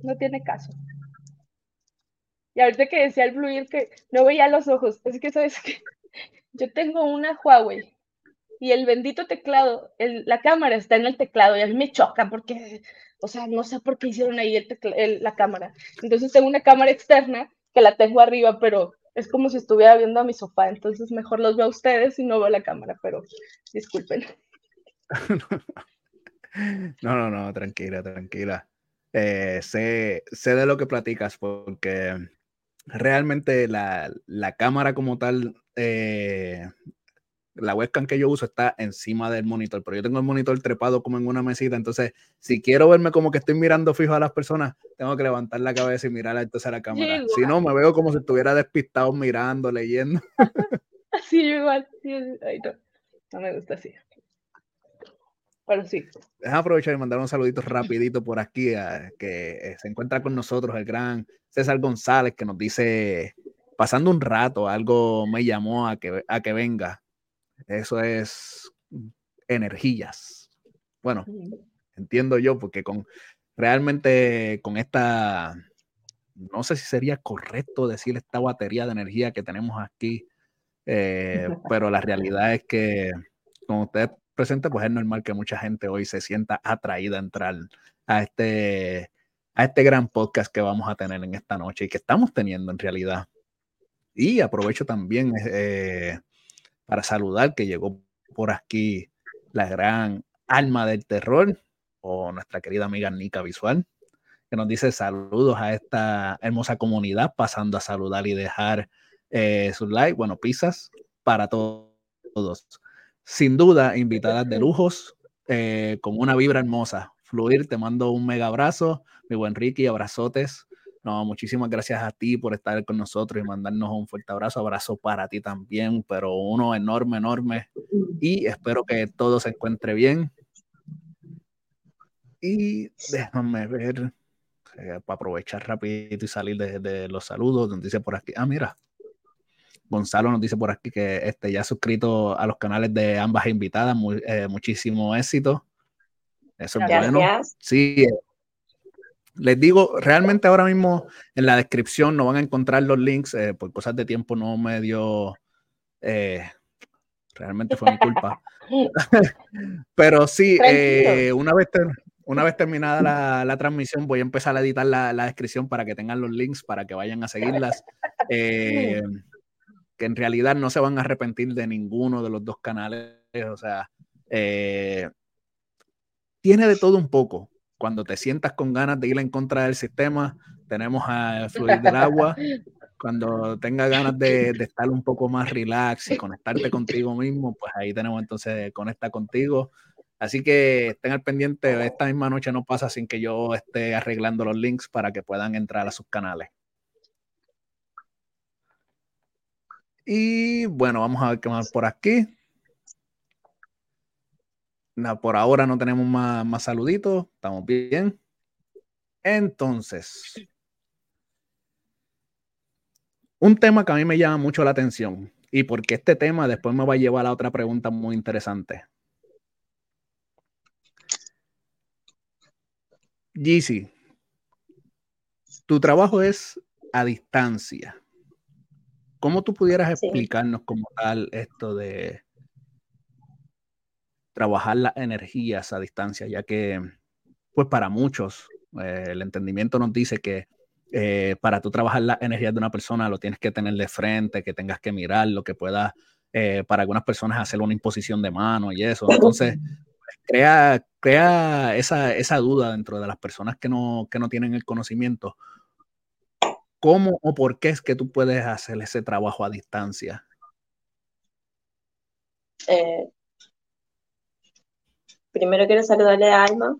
No tiene caso. Y ahorita que decía el fluir que no veía los ojos, es que sabes que yo tengo una Huawei y el bendito teclado, la cámara está en el teclado y a mí me choca porque, o sea, no sé por qué hicieron ahí el la cámara. Entonces tengo una cámara externa que la tengo arriba, pero es como si estuviera viendo a mi sofá, entonces mejor los veo a ustedes y no veo la cámara, pero disculpen. No, no, no, tranquila, tranquila. Eh, sé, sé de lo que platicas porque realmente la, la cámara como tal eh, la webcam que yo uso está encima del monitor, pero yo tengo el monitor trepado como en una mesita, entonces si quiero verme como que estoy mirando fijo a las personas, tengo que levantar la cabeza y mirar entonces a la cámara. si no, me veo como si estuviera despistado mirando, leyendo. Así igual, no. no me gusta así. Pero sí. Déjame aprovechar y mandar un saludito rapidito por aquí, que eh, se encuentra con nosotros el gran César González, que nos dice, pasando un rato, algo me llamó a que, a que venga. Eso es energías. Bueno, entiendo yo, porque con realmente con esta, no sé si sería correcto decir esta batería de energía que tenemos aquí, eh, pero la realidad es que con usted presente, pues es normal que mucha gente hoy se sienta atraída a entrar a este, a este gran podcast que vamos a tener en esta noche y que estamos teniendo en realidad. Y aprovecho también eh, para saludar que llegó por aquí la gran alma del terror o nuestra querida amiga Nica Visual, que nos dice saludos a esta hermosa comunidad, pasando a saludar y dejar eh, su like, bueno, pizzas para todos. Sin duda, invitadas de lujos, eh, con una vibra hermosa. Fluir, te mando un mega abrazo, mi buen Ricky, abrazotes No, muchísimas gracias a ti por estar con nosotros y mandarnos un fuerte abrazo. Abrazo para ti también, pero uno enorme, enorme. Y espero que todo se encuentre bien. Y déjame ver, eh, para aprovechar rapidito y salir de, los saludos, donde dice por aquí, ah, mira, Gonzalo nos dice por aquí que este, ya ha suscrito a los canales de ambas invitadas, eh, muchísimo éxito. Eso es bueno. Sí, les digo, realmente ahora mismo en la descripción no van a encontrar los links, eh, por cosas de tiempo no me dio, realmente fue mi culpa. Pero sí, una vez, una vez terminada la, transmisión, voy a empezar a editar la, descripción para que tengan los links, para que vayan a seguirlas. Eh, que en realidad no se van a arrepentir de ninguno de los dos canales. O sea, eh, tiene de todo un poco. Cuando te sientas con ganas de ir en contra del sistema, tenemos a Fluir del Agua. Cuando tengas ganas de, estar un poco más relax y conectarte contigo mismo, pues ahí tenemos entonces Conecta contigo. Así que estén al pendiente, esta misma noche no pasa sin que yo esté arreglando los links para que puedan entrar a sus canales. Y bueno, vamos a ver qué más por aquí. No, por ahora no tenemos más, más saluditos, estamos bien. Entonces, un tema que a mí me llama mucho la atención y porque este tema después me va a llevar a otra pregunta muy interesante. Yeezy, tu trabajo es a distancia. ¿Cómo tú pudieras explicarnos como tal esto de trabajar las energías a distancia? Ya que, pues para muchos, eh, el entendimiento nos dice que eh, para tú trabajar las energías de una persona lo tienes que tener de frente, que tengas que mirarlo, que puedas, eh, para algunas personas, hacer una imposición de mano y eso. Entonces, crea, crea esa, esa, duda dentro de las personas que no, que no tienen el conocimiento. ¿Cómo o por qué es que tú puedes hacer ese trabajo a distancia? Eh, primero quiero saludarle a Alma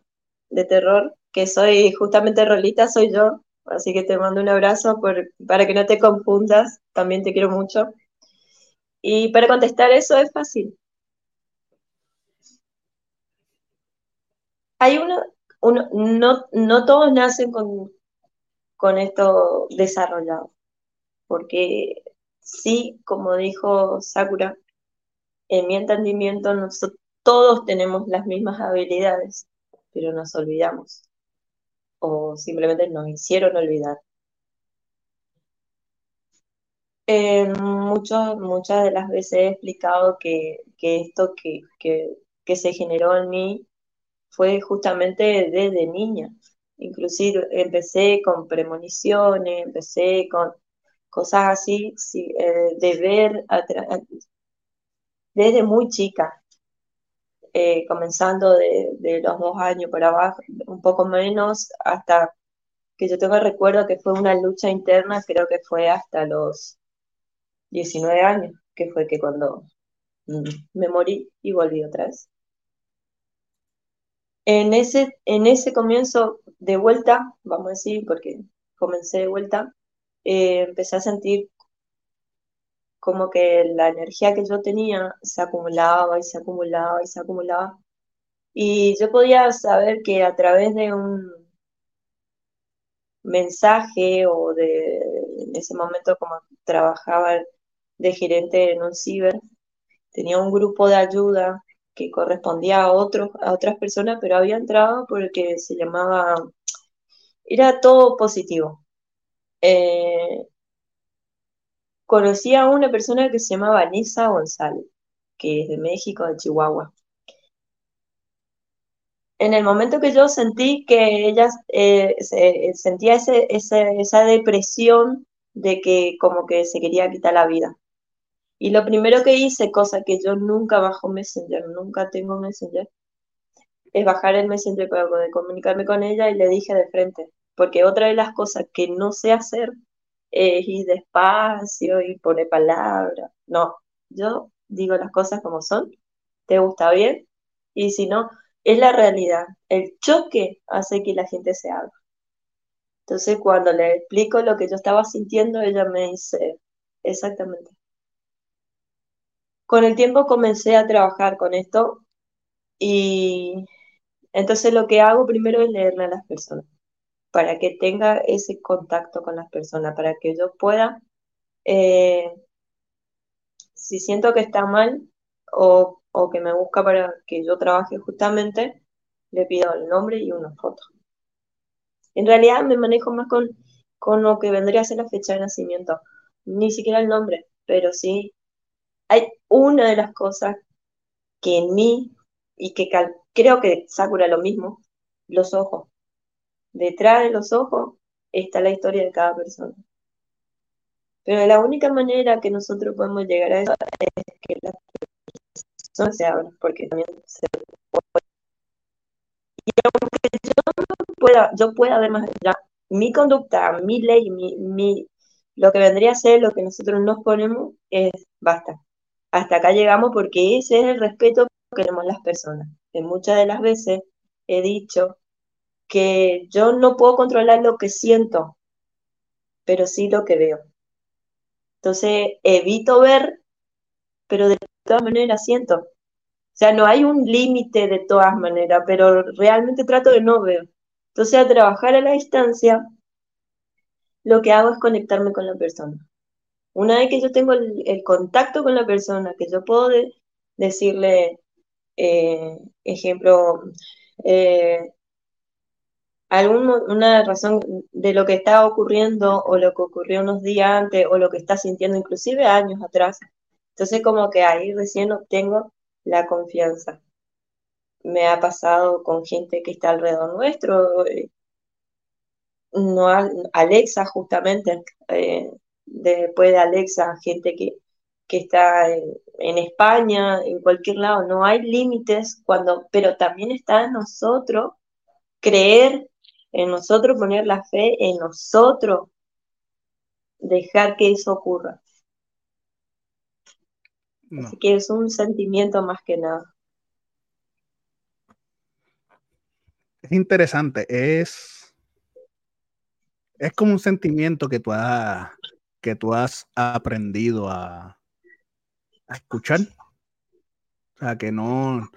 de Terror, que soy justamente Rolita, soy yo. Así que te mando un abrazo para que no te confundas. También te quiero mucho. Y para contestar eso es fácil. hay uno, uno no, no todos nacen con, con esto desarrollado, porque sí, como dijo Sakura, en mi entendimiento nosotros todos tenemos las mismas habilidades, pero nos olvidamos o simplemente nos hicieron olvidar. Eh, muchas de las veces he explicado que, esto que, que, se generó en mí fue justamente desde niña. Inclusive empecé con premoniciones, empecé con cosas así, eh, de ver desde muy chica, eh, comenzando de, los dos años por abajo, un poco menos, hasta que yo tengo recuerdo que fue una lucha interna, creo que fue hasta los 19 años, que fue que cuando mm, me morí y volví otra vez. En ese, en ese comienzo de vuelta, vamos a decir, porque comencé de vuelta, eh, empecé a sentir como que la energía que yo tenía se acumulaba y se acumulaba y se acumulaba. Y yo podía saber que a través de un mensaje o de, en ese momento como trabajaba de gerente en un ciber, tenía un grupo de ayuda que correspondía a, otros, a otras personas, pero había entrado porque se llamaba, era todo positivo. Eh, conocí a una persona que se llama Vanessa González, que es de México, de Chihuahua. En el momento que yo sentí que ella eh, sentía ese, esa depresión de que como que se quería quitar la vida. Y lo primero que hice, cosa que yo nunca bajo Messenger, nunca tengo Messenger, es bajar el Messenger para comunicarme con ella y le dije de frente, porque otra de las cosas que no sé hacer es ir despacio y poner palabras. No, yo digo las cosas como son, te gusta bien, y si no, es la realidad. El choque hace que la gente se haga. Entonces cuando le explico lo que yo estaba sintiendo, ella me dice, exactamente. Con el tiempo comencé a trabajar con esto y entonces lo que hago primero es leerle a las personas, para que tenga ese contacto con las personas, para que yo pueda, eh, si siento que está mal o, que me busca para que yo trabaje justamente, le pido el nombre y una foto. En realidad me manejo más con, con lo que vendría a ser la fecha de nacimiento, ni siquiera el nombre, pero sí hay una de las cosas que en mí, y que creo que Sakura lo mismo, los ojos. Detrás de los ojos está la historia de cada persona. Pero la única manera que nosotros podemos llegar a eso es que las personas se abran, porque también se puede. Y aunque yo pueda, yo pueda ver más allá, mi conducta, mi ley, mi, lo que vendría a ser lo que nosotros nos ponemos es basta. Hasta acá llegamos porque ese es el respeto que tenemos las personas. Que muchas de las veces he dicho que yo no puedo controlar lo que siento, pero sí lo que veo. Entonces evito ver, pero de todas maneras siento. O sea, no hay un límite de todas maneras, pero realmente trato de no ver. Entonces, a trabajar a la distancia, lo que hago es conectarme con la persona. Una vez que yo tengo el, contacto con la persona, que yo puedo decirle, eh, ejemplo, eh, alguna razón de lo que está ocurriendo o lo que ocurrió unos días antes o lo que está sintiendo inclusive años atrás. Entonces como que ahí recién obtengo la confianza. Me ha pasado con gente que está alrededor nuestro, eh, no Alexa justamente, eh, después de Alexa, gente que, que está en, España, en cualquier lado, no hay límites cuando, pero también está en nosotros creer en nosotros poner la fe en nosotros, dejar que eso ocurra. Así que es un sentimiento más que nada. Es interesante, es, es como un sentimiento que tú has, que tú has aprendido a, a escuchar. O sea, que no,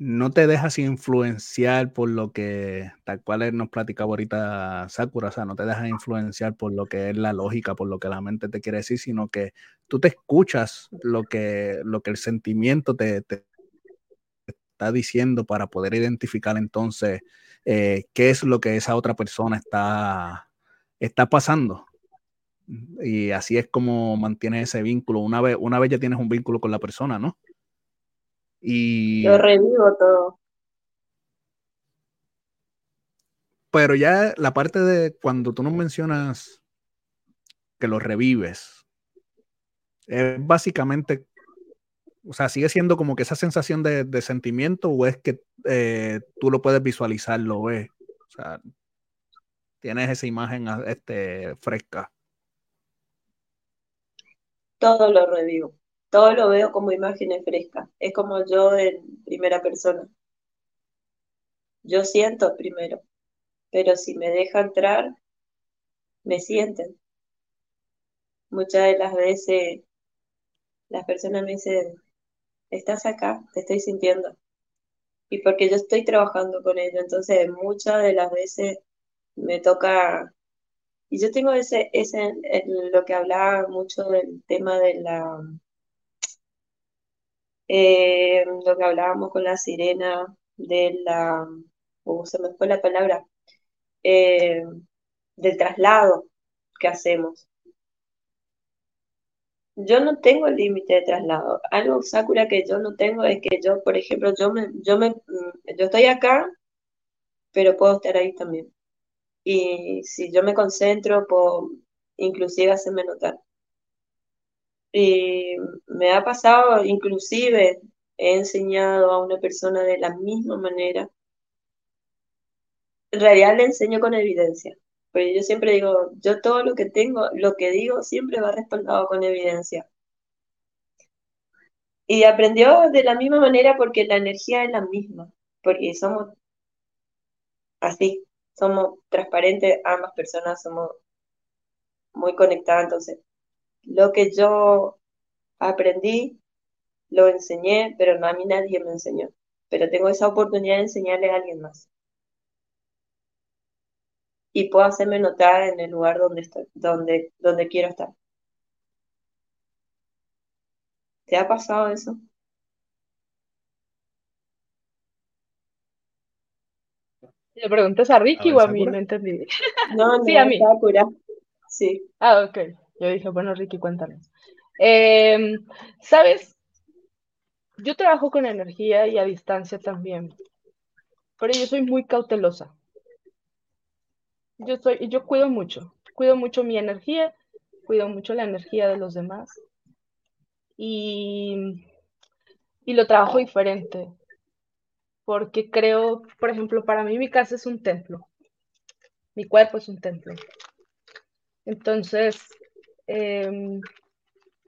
no te dejas influenciar por lo que, tal cual nos platicaba ahorita Sakura, o sea, no te dejas influenciar por lo que es la lógica, por lo que la mente te quiere decir, sino que tú te escuchas lo que, lo que el sentimiento te, está diciendo para poder identificar entonces eh, qué es lo que esa otra persona está, está pasando. Y así es como mantienes ese vínculo. Una vez, una vez ya tienes un vínculo con la persona, ¿no? Y... Lo revivo todo. Pero ya la parte de cuando tú nos mencionas que lo revives, es básicamente, o sea, sigue siendo como que esa sensación de, sentimiento o es que eh, tú lo puedes visualizar, lo ves, o sea, tienes esa imagen este, fresca. Todo lo revivo todo lo veo como imágenes frescas. Es como yo en primera persona. Yo siento primero, pero si me deja entrar, me sienten. Muchas de las veces las personas me dicen, estás acá, te estoy sintiendo. Y porque yo estoy trabajando con ello, entonces muchas de las veces me toca, y yo tengo ese, ese, lo que hablaba mucho del tema de la eh, lo que hablábamos con la sirena de la, uh, se me fue la palabra, eh, del traslado que hacemos. Yo no tengo el límite de traslado. Algo, Sakura, que yo no tengo es que yo, por ejemplo, yo me, yo me, mm, yo estoy acá, pero puedo estar ahí también. Y si yo me concentro, puedo inclusive hacerme notar. Y me ha pasado, inclusive he enseñado a una persona de la misma manera. En realidad le enseño con evidencia, pero yo siempre digo, yo todo lo que tengo, lo que digo siempre va respaldado con evidencia. Y aprendió de la misma manera porque la energía es la misma, porque somos así. somos transparentes, ambas personas somos muy conectadas, entonces lo que yo aprendí, lo enseñé, pero no a mí nadie me enseñó, pero tengo esa oportunidad de enseñarle a alguien más. Y puedo hacerme notar en el lugar donde, estoy, donde, donde quiero estar. ¿Te ha pasado eso? ¿Le preguntas a Ricky o a mí? No entendí. No, no, sí, a mí. Sí. Ah, ok. Yo dije, bueno, Ricky, cuéntanos. Em, ¿Sabes? Yo trabajo con energía y a distancia también, pero yo soy muy cautelosa. Yo, soy, yo cuido mucho, cuido mucho mi energía, cuido mucho la energía de los demás y, y lo trabajo diferente porque creo, por ejemplo, para mí mi casa es un templo, mi cuerpo es un templo. Entonces, em,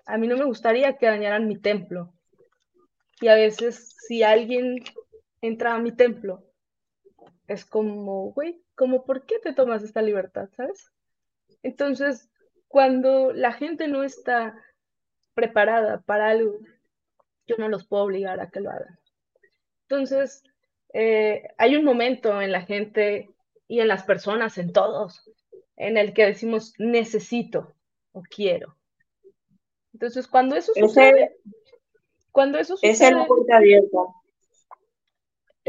a mí no me gustaría que dañaran mi templo. Y a veces, si alguien entra a mi templo, es como, güey, como, ¿por qué te tomas esta libertad, sabes? Entonces, cuando la gente no está preparada para algo, yo no los puedo obligar a que lo hagan. Entonces, eh, hay un momento en la gente y en las personas, en todos, en el que decimos necesito o quiero. Entonces, cuando eso sucede, cuando eso sucede, es la puerta abierta.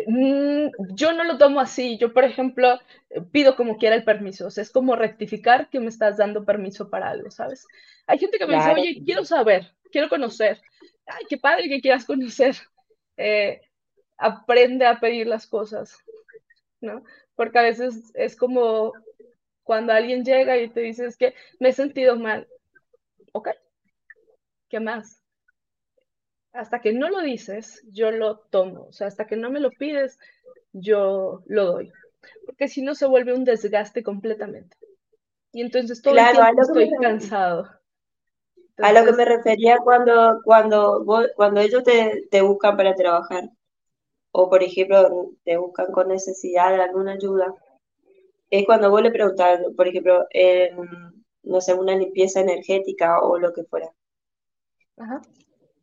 Mm, yo no lo tomo así. Yo, por ejemplo, pido como quiera el permiso. O sea, es como rectificar que me estás dando permiso para algo, ¿sabes? Hay gente que me dice, oye, quiero saber, quiero conocer. Ay, qué padre que quieras conocer. Eh, aprende a pedir las cosas, ¿no? Porque a veces es como cuando alguien llega y te dice, es que me he sentido mal. Ok, ¿qué más? Hasta que no lo dices, yo lo tomo. O sea, hasta que no me lo pides, yo lo doy. Porque si no, se vuelve un desgaste completamente. Y entonces todo el tiempo estoy cansado. a lo que me refería cuando, cuando, cuando ellos te, te buscan para trabajar o por ejemplo te buscan con necesidad de alguna ayuda, es cuando vos le preguntas, por ejemplo, no sé, una limpieza energética o lo que fuera.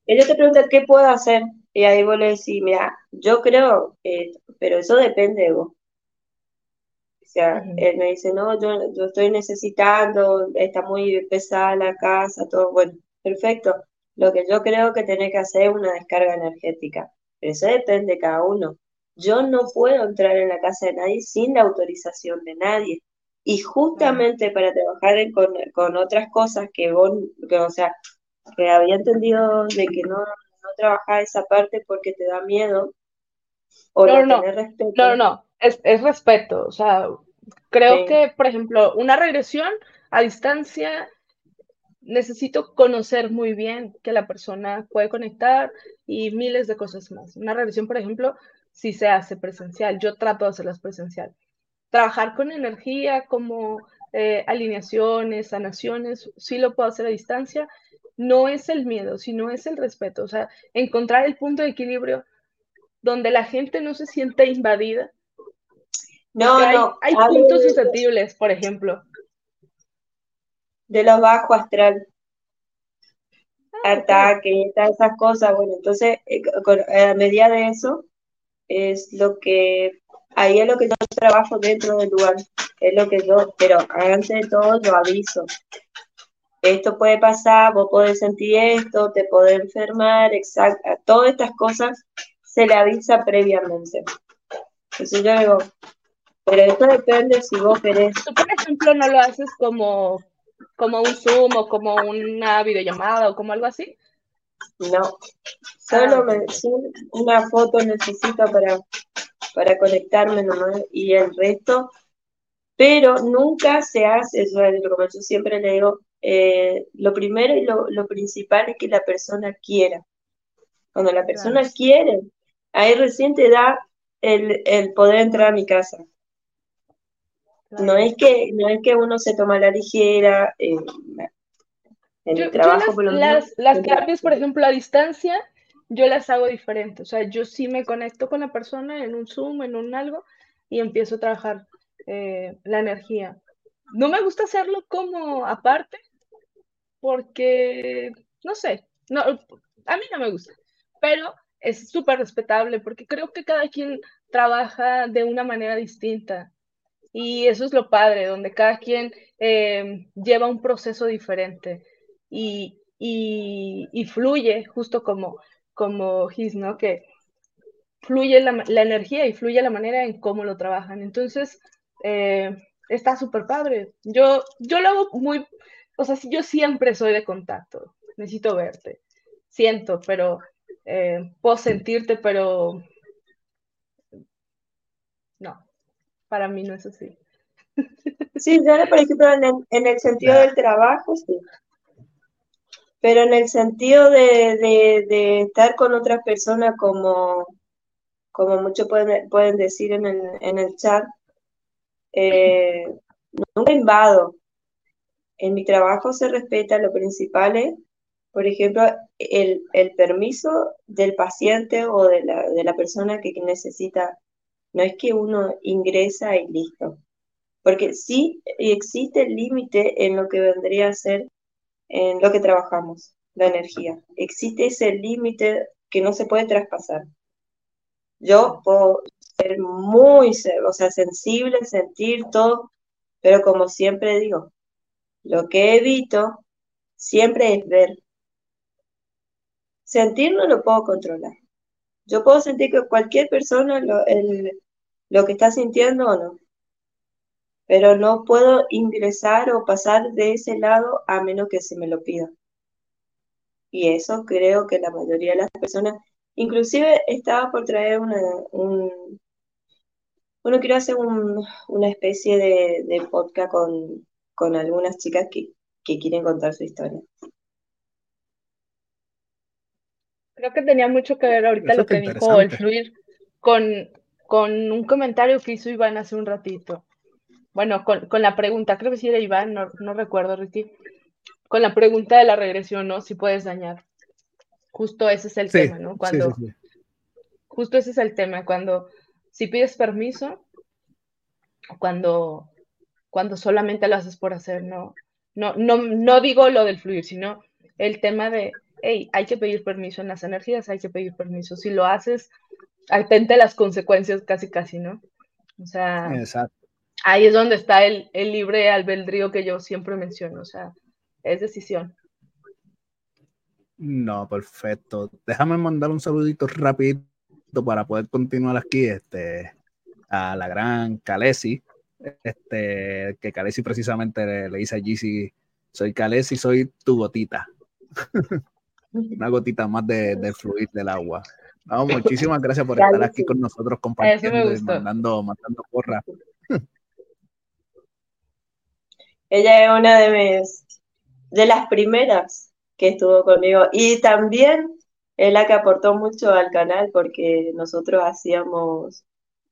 Ellos te preguntan qué puedo hacer y ahí vos le decís, mira, yo creo, eh, pero eso depende de vos. O sea, él me dice, no, yo, yo estoy necesitando, está muy pesada la casa, todo, bueno, perfecto. Lo que yo creo que tenés que hacer es una descarga energética eso depende de cada uno. Yo no puedo entrar en la casa de nadie sin la autorización de nadie. Y justamente para trabajar con, otras cosas que vos, o sea, que había entendido de que no, no esa parte porque te da miedo o no, no, respeto. No, no, es, respeto. O sea, creo que, por ejemplo, una regresión a distancia necesito conocer muy bien que la persona puede conectar y miles de cosas más. Una revisión, por ejemplo, si se hace presencial, yo trato de hacerlas presencial. Trabajar con energía como eh, alineaciones, sanaciones, sí lo puedo hacer a distancia. No es el miedo, sino es el respeto. O sea, encontrar el punto de equilibrio donde la gente no se siente invadida. No, hay, no. Hay puntos susceptibles, por ejemplo de lo bajo astral. Ah, Ataque, todas esas cosas. Bueno, entonces, eh, a medida de eso, es lo que, ahí es lo que yo trabajo dentro del lugar, es lo que yo, pero antes de todo yo aviso. Esto puede pasar, vos podés sentir esto, te podés enfermar, exacto, todas estas cosas se le avisa previamente. Entonces yo digo, pero esto depende si vos querés. Tú, por ejemplo, no lo haces como como un Zoom o como una videollamada o como algo así? No, solo, me, una foto necesito para, para conectarme nomás y el resto, pero nunca se hace, eso como yo siempre le digo, eh, lo primero y lo, principal es que la persona quiera. Cuando la persona quiere, ahí recién te da el, el poder entrar a mi casa. No es que no es que uno se toma la ligera eh, en el trabajo. las, las, por ejemplo, a distancia, yo las hago diferente. O sea, yo sí me conecto con la persona en un Zoom, en un algo, y empiezo a trabajar eh, la energía. No me gusta hacerlo como aparte, porque, no sé, no, a mí no me gusta, pero es súper respetable porque creo que cada quien trabaja de una manera distinta. Y eso es lo padre, donde cada quien eh, lleva un proceso diferente y, fluye, justo como, como Gis, ¿no? Que fluye la, energía y fluye la manera en cómo lo trabajan. Entonces, eh, está súper padre. Yo, yo lo hago muy, o sea, yo siempre soy de contacto, necesito verte, siento, pero eh, puedo sentirte, pero no, para mí no es así. Sí, yo, por ejemplo, en el, sentido del trabajo, sí. Pero en el sentido de, estar con otras personas, como, como muchos pueden, pueden decir en el, en el chat, eh, nunca invado. En mi trabajo se respeta lo principal es, por ejemplo, el, el permiso del paciente o de la, de la persona que necesita. No es que uno ingresa y listo. Porque sí existe el límite en lo que vendría a ser en lo que trabajamos, la energía. Existe ese límite que no se puede traspasar. Yo puedo ser muy, o sea, sensible, sentir todo, pero como siempre digo, lo que evito siempre es ver. Sentir no lo puedo controlar. Yo puedo sentir que cualquier persona lo, lo que está sintiendo o no, pero no puedo ingresar o pasar de ese lado a menos que se me lo pida. Y eso creo que la mayoría de las personas, inclusive estaba por traer una, un, bueno, quiero hacer una especie de, podcast con, con, algunas chicas que, quieren contar su historia. Creo que tenía mucho que ver ahorita lo que dijo el fluir con, con un comentario que hizo Iván hace un ratito bueno, con, la pregunta, creo que sí era Iván, no, recuerdo, Ricky, con la pregunta de la regresión, ¿no? Si puedes dañar. Justo ese es el tema, ¿no? Cuando, justo ese es el tema, cuando, si pides permiso, cuando, cuando solamente lo haces por hacer, no, no, no, no digo lo del fluir, sino el tema de, hey, hay que pedir permiso en las energías, hay que pedir permiso. Si lo haces, atente a las consecuencias casi, casi, ¿no? O sea, Exacto ahí es donde está el, libre albedrío que yo siempre menciono, o sea, es decisión. No, perfecto. Déjame mandar un saludito rapidito para poder continuar aquí este, a la gran Calesi, este, que Calesi precisamente le, dice a Gizzy, soy Calesi, soy tu gotita. Una gotita más de, fluir del agua. muchísimas gracias por estar aquí con nosotros compartiendo y mandando, mandando porra. Ella es una de mis, de las primeras que estuvo conmigo y también es la que aportó mucho al canal porque nosotros hacíamos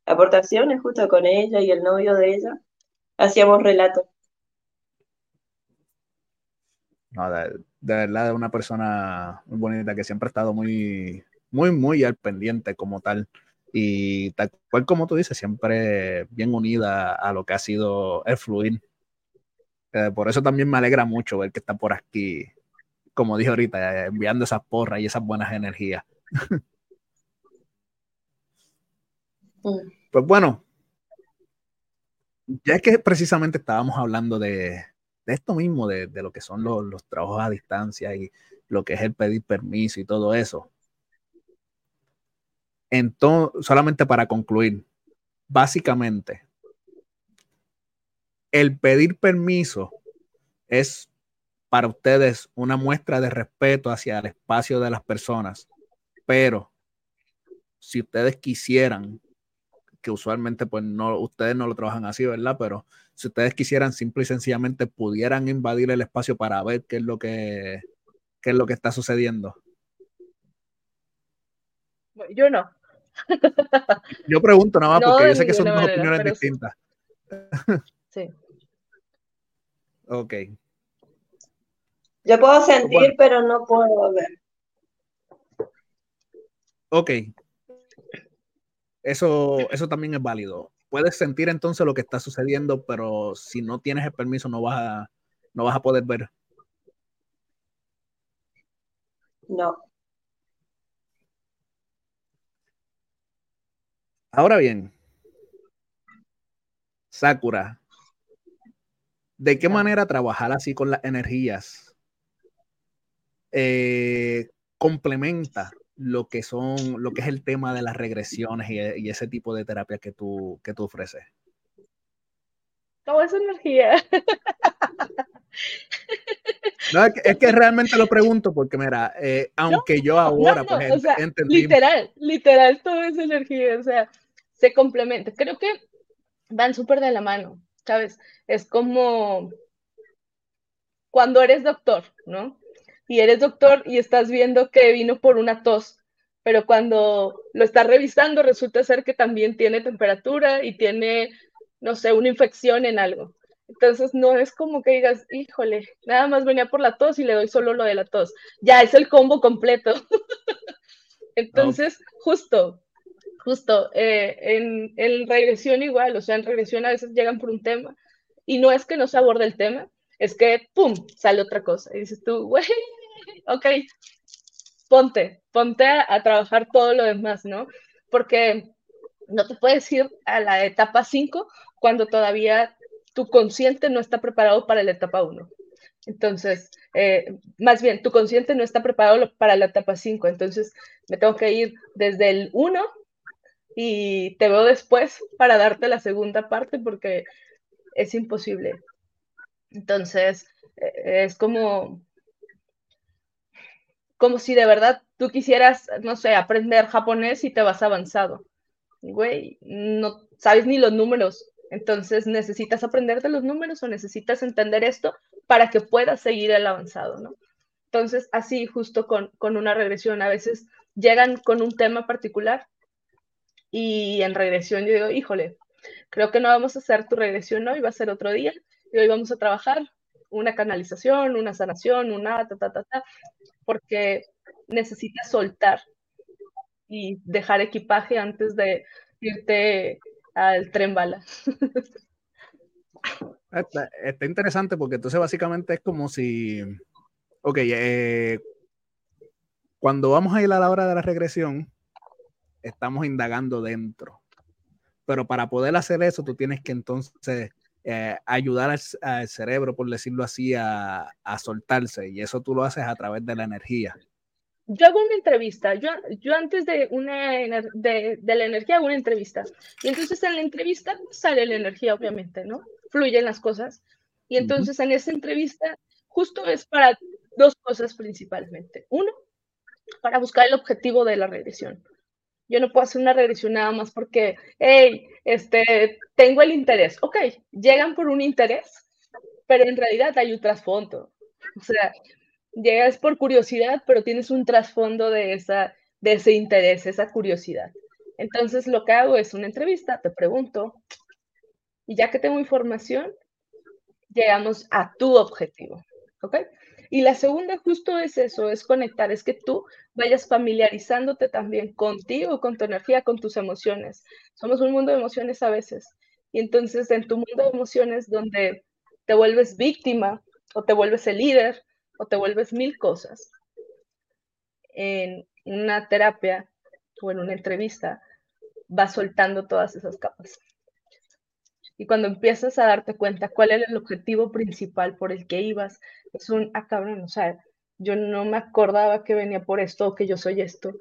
aportaciones justo con ella y el novio de ella, hacíamos relatos. No, de, verdad es una persona muy bonita que siempre ha estado muy, muy, muy al pendiente como tal. Y tal cual como tú dices, siempre bien unida a lo que ha sido el fluir eh, por eso también me alegra mucho ver que está por aquí, como dije ahorita, enviando esas porras y esas buenas energías. Mm. Pues bueno, ya que precisamente estábamos hablando de, esto mismo, de, lo que son los, los, trabajos a distancia y lo que es el pedir permiso y todo eso. Entonces, solamente para concluir, básicamente, el pedir permiso es para ustedes una muestra de respeto hacia el espacio de las personas, pero si ustedes quisieran, que usualmente pues no, ustedes no lo trabajan así, ¿verdad? Pero si ustedes quisieran simple y sencillamente pudieran invadir el espacio para ver qué es lo que, qué es lo que está sucediendo. Yo no. Yo pregunto nada más porque yo sé que son dos opiniones distintas. Sí. ok. Yo puedo sentir, pero no puedo ver. Ok. Eso, eso también es válido. puedes sentir entonces lo que está sucediendo, pero si no tienes el permiso no vas a, no vas a poder ver. No. Ahora bien, Sakura, ¿de qué manera trabajar así con las energías eh, complementa lo que son, lo que es el tema de las regresiones y, ese tipo de terapia que tú, que tú ofreces? Todo es energía. No, es que, realmente lo pregunto porque, mira, eh, aunque yo ahora, pues, Literal, literal, todo es energía, o sea, se complementa. Creo que van súper de la mano, ¿sabes? Es como cuando eres doctor, ¿no? Y eres doctor y estás viendo que vino por una tos, pero cuando lo estás revisando resulta ser que también tiene temperatura y tiene, no sé, una infección en algo. Entonces no es como que digas, híjole, nada más venía por la tos y le doy solo lo de la tos. Ya es el combo completo. Entonces, justo, justo, eh, en, en, regresión igual, o sea, en regresión a veces llegan por un tema y no es que no se aborde el tema, es que, ¡pum!, sale otra cosa. Y dices tú, güey, ok, ponte, ponte a, trabajar todo lo demás, ¿no? Porque no te puedes ir a la etapa 5 cuando todavía tu consciente no está preparado para la etapa 1. Entonces, eh, más bien, tu consciente no está preparado para la etapa 5. Entonces, me tengo que ir desde el 1 y te veo después para darte la segunda parte porque es imposible. Entonces, eh, es como, como si de verdad tú quisieras, no sé, aprender japonés y te vas avanzado. Güey, no sabes ni los números, entonces, necesitas aprender de los números o necesitas entender esto para que puedas seguir el avanzado, ¿no? Entonces, así justo con, una regresión, a veces llegan con un tema particular y en regresión yo digo, híjole, creo que no vamos a hacer tu regresión hoy, va a ser otro día y hoy vamos a trabajar una canalización, una sanación, una ta, ta, ta, ta, porque necesitas soltar y dejar equipaje antes de irte al tren bala. Está, interesante porque entonces básicamente es como si, ok, eh, cuando vamos a ir a la hora de la regresión, estamos indagando dentro. Pero para poder hacer eso, tú tienes que entonces eh, ayudar al, cerebro, por decirlo así, a, soltarse. Y eso tú lo haces a través de la energía yo hago una entrevista, yo, yo antes de, una, de, de, la energía hago una entrevista. Y entonces en la entrevista sale la energía, obviamente, ¿no? Fluyen las cosas. Y entonces en esa entrevista justo es para dos cosas principalmente. Uno, para buscar el objetivo de la regresión. Yo no puedo hacer una regresión nada más porque, hey, este, tengo el interés. Ok, llegan por un interés, pero en realidad hay un trasfondo. O sea, llegas por curiosidad, pero tienes un trasfondo de, esa, de ese interés, esa curiosidad. Entonces lo que hago es una entrevista, te pregunto, y ya que tengo información, llegamos a tu objetivo, ¿ok? Y la segunda justo es eso, es conectar, es que tú vayas familiarizándote también contigo, con tu energía, con tus emociones. Somos un mundo de emociones a veces. Y entonces en tu mundo de emociones donde te vuelves víctima o te vuelves el líder o te vuelves mil cosas. En una terapia o en una entrevista vas soltando todas esas capas. Y cuando empiezas a darte cuenta cuál era el objetivo principal por el que ibas, es un, ah, cabrón, o sea, yo no me acordaba que venía por esto o que yo soy esto.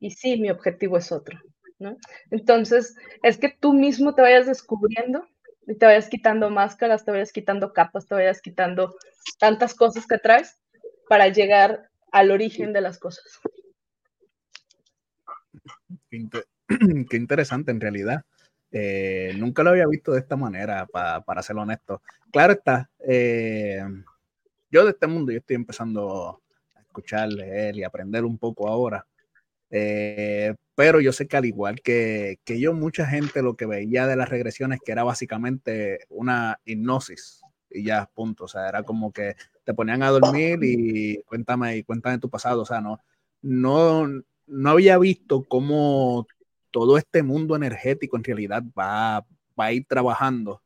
Y sí, mi objetivo es otro, ¿no? Entonces, es que tú mismo te vayas descubriendo y te vayas quitando máscaras, te vayas quitando capas, te vayas quitando tantas cosas que traes para llegar al origen de las cosas. Qué, interesante en realidad. Eh, nunca lo había visto de esta manera, para ser honesto. Claro está, eh, yo de este mundo yo estoy empezando a escuchar, leer y aprender un poco ahora. Eh, pero yo sé que al igual que, que, yo, mucha gente lo que veía de las regresiones que era básicamente una hipnosis y ya, punto. O sea, era como que te ponían a dormir y cuéntame, y cuéntame tu pasado. O sea, no, no, no había visto cómo todo este mundo energético en realidad va, va a ir trabajando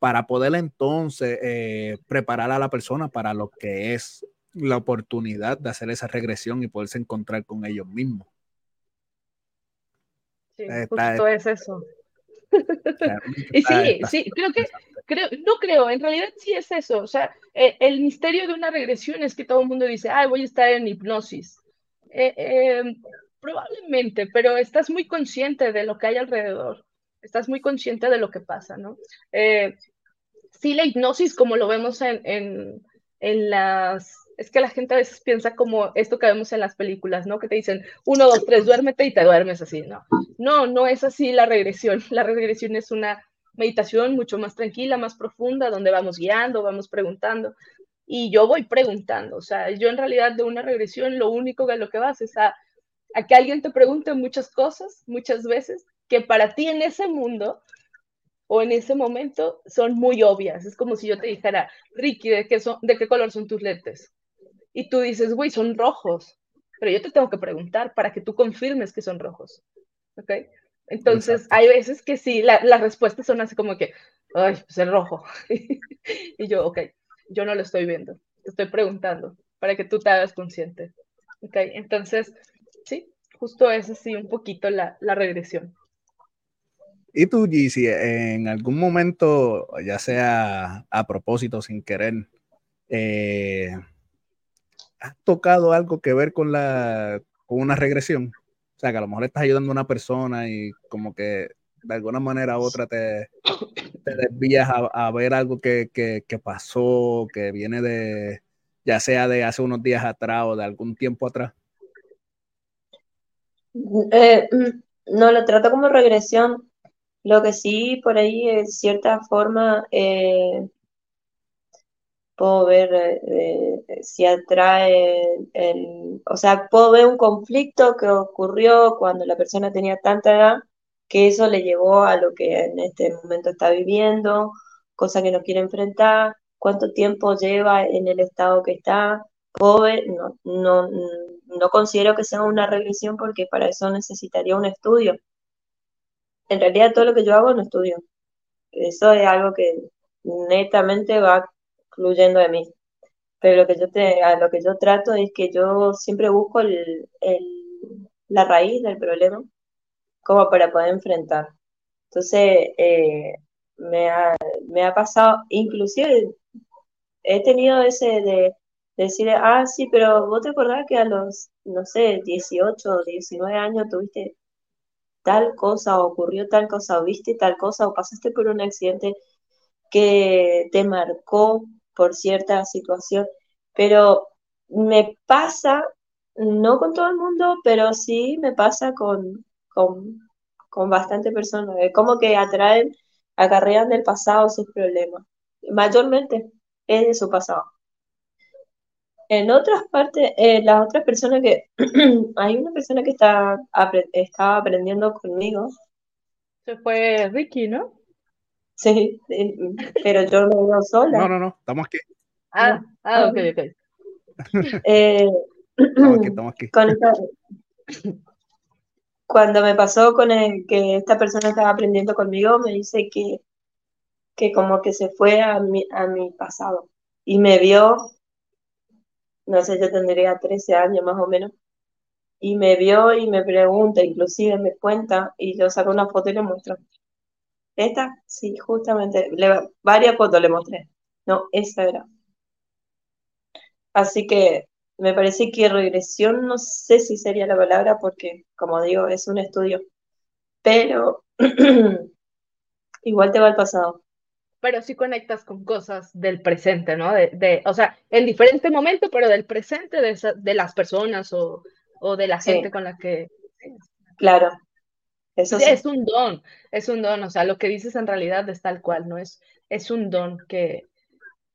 para poder entonces eh, preparar a la persona para lo que es la oportunidad de hacer esa regresión y poderse encontrar con ellos mismos. Sí, justo es eso. y sí, sí, creo que, creo, no creo, en realidad sí es eso. O sea, eh, el misterio de una regresión es que todo el mundo dice, ay, voy a estar en hipnosis. Eh, eh, probablemente, pero estás muy consciente de lo que hay alrededor, estás muy consciente de lo que pasa, ¿no? sí, la hipnosis, como lo vemos en, en, en las es que la gente a veces piensa como esto que vemos en las películas, ¿no? Que te dicen, uno, dos, tres, duérmete y te duermes así, ¿no? No, no es así la regresión. La regresión es una meditación mucho más tranquila, más profunda, donde vamos guiando, vamos preguntando. Y yo voy preguntando, o sea, yo en realidad de una regresión lo único que lo que vas es a, a que alguien te pregunte muchas cosas, muchas veces, que para ti en ese mundo o en ese momento son muy obvias. Es como si yo te dijera, Ricky, ¿de qué, son, ¿de qué color son tus lentes? y tú dices, güey, son rojos, pero yo te tengo que preguntar para que tú confirmes que son rojos. ¿Ok? Entonces, hay veces que sí, las respuestas son así como que, ay, pues el rojo. y yo, ok, yo no lo estoy viendo, te estoy preguntando para que tú te hagas consciente. ¿Ok? Entonces, justo es así un poquito la, la regresión. ¿Y tú, si en algún momento, ya sea a propósito, sin querer, eh, ¿has tocado algo que ver con, la, con una regresión? O sea, que a lo mejor estás ayudando a una persona y como que de alguna manera u otra te, te desvías a, ver algo que, pasó, que viene de, ya sea de hace unos días atrás o de algún tiempo atrás. Eh, mm, no lo trato como regresión. Lo que sí, por ahí, en cierta forma, eh, puedo ver eh, si atrae, el, o sea, puedo ver un conflicto que ocurrió cuando la persona tenía tanta edad que eso le llevó a lo que en este momento está viviendo, cosa que no quiere enfrentar, cuánto tiempo lleva en el estado que está. No, no, no considero que sea una religión porque para eso necesitaría un estudio. En realidad todo lo que yo hago no estudio. Eso es algo que netamente va fluyendo de mí. Pero lo que yo te, a lo que yo trato es que yo siempre busco el, la raíz del problema como para poder enfrentar. Entonces, eh, me, ha, me ha pasado, inclusive he tenido ese de, decir, ah, sí, pero vos te acordás que a los, no sé, 18 o 19 años tuviste tal cosa, o ocurrió tal cosa, o viste tal cosa, o pasaste por un accidente que te marcó por cierta situación, pero me pasa, no con todo el mundo, pero sí me pasa con, con, con bastante personas, como que atraen, acarrean del pasado sus problemas, mayormente es de su pasado. En otras partes, eh, las otras personas que, hay una persona que está, estaba aprendiendo conmigo. Se fue Ricky, ¿no? Sí, pero yo no veo sola. No, no, no, estamos aquí. Ah, ah ok, ok. Eh, estamos aquí, estamos aquí. cuando me pasó con el, que esta persona estaba aprendiendo conmigo, me dice que, que como que se fue a mi, a mi pasado y me vio, no sé, yo tendría 13 años más o menos, y me vio y me pregunta, inclusive me cuenta, y yo saco una foto y le muestro. Esta, sí, justamente, varias fotos le mostré. No, esa era. Así que me parece que regresión no sé si sería la palabra porque, como digo, es un estudio, pero igual te va al pasado. Pero sí conectas con cosas del presente, ¿no? De, o sea, en diferente momento, pero del presente de, de las personas o, de la gente con la que... Claro, es un don, es un don, o sea, lo que dices en realidad es tal cual, ¿no? Es, es un don que,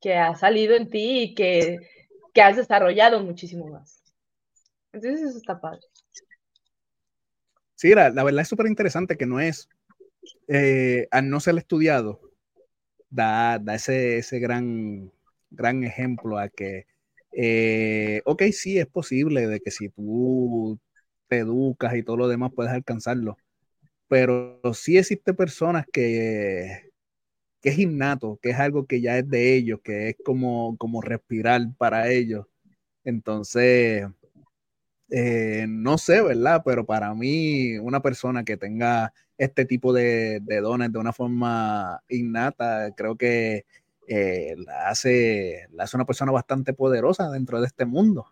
que ha salido en ti y que, que has desarrollado muchísimo más. Entonces eso está padre. Sí, la, verdad es súper interesante que no es, eh, al no ser estudiado, da, da ese, ese gran, gran ejemplo a que, eh, ok, sí, es posible de que si tú te educas y todo lo demás puedes alcanzarlo, pero sí existe personas que, que es innato, que es algo que ya es de ellos, que es como, como respirar para ellos. Entonces, eh, no sé, ¿verdad? Pero para mí, una persona que tenga este tipo de, dones de una forma innata, creo que eh, la, hace, la hace una persona bastante poderosa dentro de este mundo.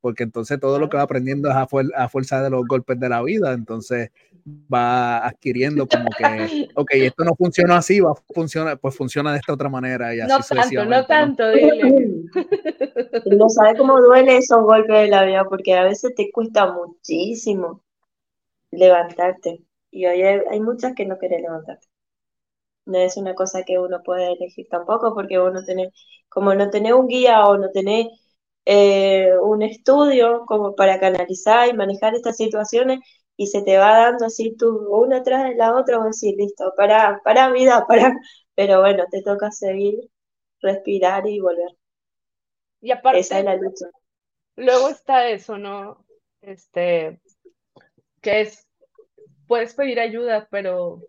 Porque entonces todo lo que va aprendiendo es a, a fuerza de los golpes de la vida. Entonces va adquiriendo como que, ok, esto no funciona así, va a funcionar, pues funciona de esta otra manera. Y así no tanto, no tanto, dile. No sabes cómo duele esos golpes de la vida, porque a veces te cuesta muchísimo levantarte. Y hoy hay, muchas que no quieren levantarte. No es una cosa que uno puede elegir tampoco, porque uno tiene, como no tenés un guía o no tenés eh, un estudio como para canalizar y manejar estas situaciones, y se te va dando así tú una tras de la otra, vos decís, listo, para, para vida, para, pero bueno, te toca seguir, respirar y volver. Y aparte, Esa es la lucha. Luego está eso, ¿no? Este, que es, puedes pedir ayuda, pero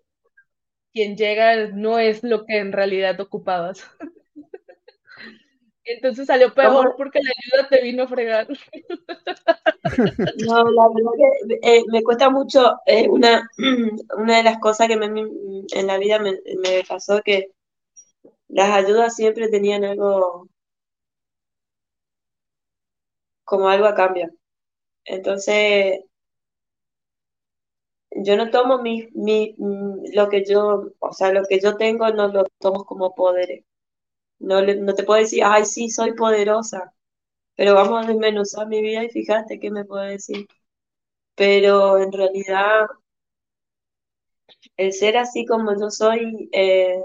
quien llega no es lo que en realidad ocupabas. Entonces salió peor porque la ayuda te vino a fregar. No, la verdad que eh, me cuesta mucho. Eh, una, una de las cosas que en la vida me, me pasó que las ayudas siempre tenían algo como algo a cambio. Entonces, yo no tomo mi, mi, lo que yo, o sea, lo que yo tengo no lo tomo como poderes. No, no te puedo decir, ay, sí, soy poderosa, pero vamos a desmenuzar mi vida y fíjate qué me puede decir. Pero en realidad, el ser así como yo soy, eh,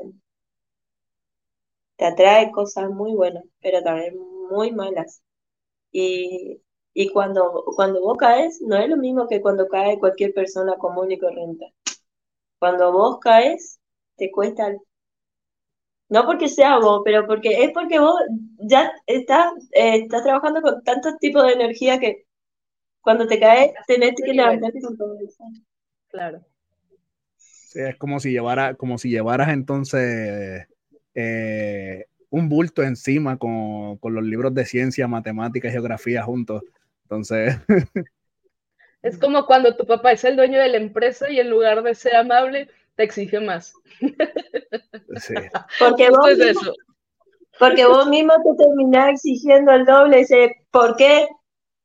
te atrae cosas muy buenas, pero también muy malas. Y, y cuando, cuando vos caes, no es lo mismo que cuando cae cualquier persona común y corriente. Cuando vos caes, te cuesta, no porque sea vos, pero porque es porque vos ya estás, eh, estás trabajando con tantos tipos de energía que cuando te caes tenés que levantarte con todo eso. Claro. Sí, es como si llevara, como si llevaras entonces eh, un bulto encima con, los libros de ciencia, matemática y geografía juntos. Entonces. Es como cuando tu papá es el dueño de la empresa y en lugar de ser amable, te exige más. Sí. Porque vos, mismo, porque vos mismo te terminás exigiendo el doble. Dice, ¿por qué?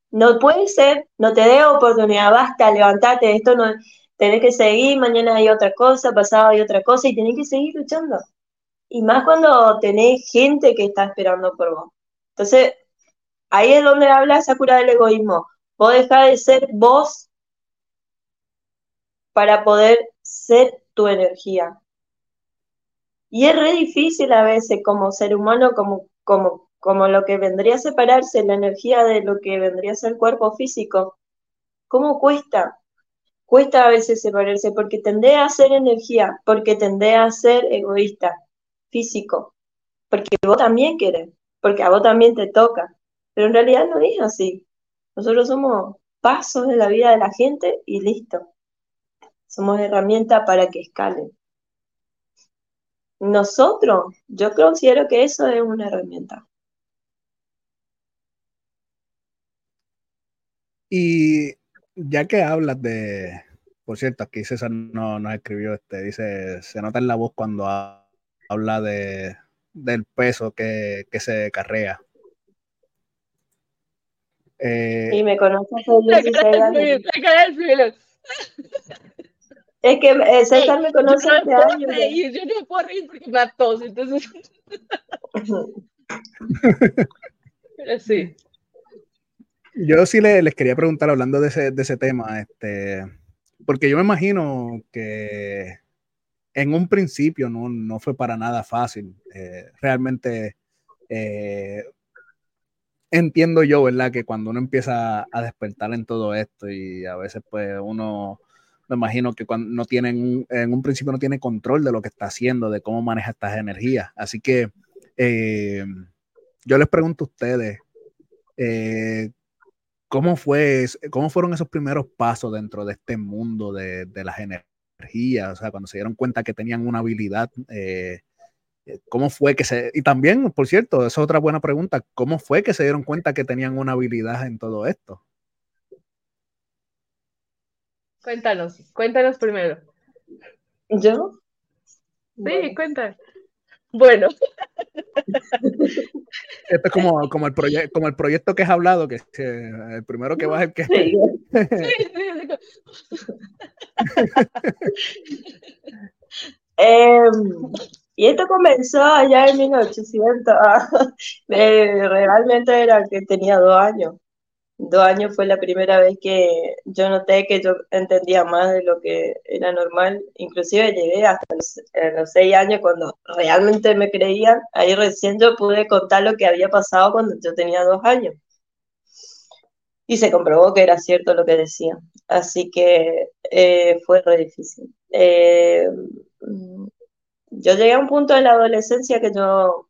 No puede ser, no te dé oportunidad, basta, levantate, esto no, tenés que seguir, mañana hay otra cosa, pasado hay otra cosa y tenés que seguir luchando. Y más cuando tenés gente que está esperando por vos. Entonces, ahí es donde habla esa cura del egoísmo. Vos dejás de ser vos para poder ser tu energía. Y es re difícil a veces como ser humano, como, como, como lo que vendría a separarse la energía de lo que vendría a ser cuerpo físico. ¿Cómo cuesta? Cuesta a veces separarse porque tendé a ser energía, porque tendé a ser egoísta, físico, porque vos también querés, porque a vos también te toca. Pero en realidad no es así. Nosotros somos pasos de la vida de la gente y listo. Somos herramienta para que escalen. Nosotros, yo considero que eso es una herramienta. Y ya que hablas de, por cierto, aquí César no nos escribió, este, dice, se nota en la voz cuando habla de, del peso que, se carrea. Eh, y me conoces Es que eh, César me conoce hace años. yo no puedo reír porque me tos, entonces. sí. Yo sí les, quería preguntar, hablando de ese, de ese tema, este, porque yo me imagino que en un principio no, no fue para nada fácil. Eh, realmente eh, entiendo yo, ¿verdad? Que cuando uno empieza a despertar en todo esto y a veces pues uno me imagino que cuando no tienen, en un principio no tiene control de lo que está haciendo, de cómo maneja estas energías. Así que eh, yo les pregunto a ustedes, eh, ¿cómo, fue, ¿cómo fueron esos primeros pasos dentro de este mundo de, las energías? energía, o sea, cuando se dieron cuenta que tenían una habilidad, eh, ¿cómo fue que se... Y también, por cierto, esa es otra buena pregunta, ¿cómo fue que se dieron cuenta que tenían una habilidad en todo esto? Cuéntanos, cuéntanos primero. ¿Yo? Sí, cuéntanos. Bueno. Esto es como, como, el como el proyecto que has hablado, que, el primero que va es el que... Sí. Em, y esto comenzó allá en 1800. realmente era que tenía dos años dos años fue la primera vez que yo noté que yo entendía más de lo que era normal. Inclusive llegué hasta los, seis años cuando realmente me creían. Ahí recién yo pude contar lo que había pasado cuando yo tenía dos años. Y se comprobó que era cierto lo que decía. Así que eh, fue re difícil. Eh, yo llegué a un punto en la adolescencia que yo,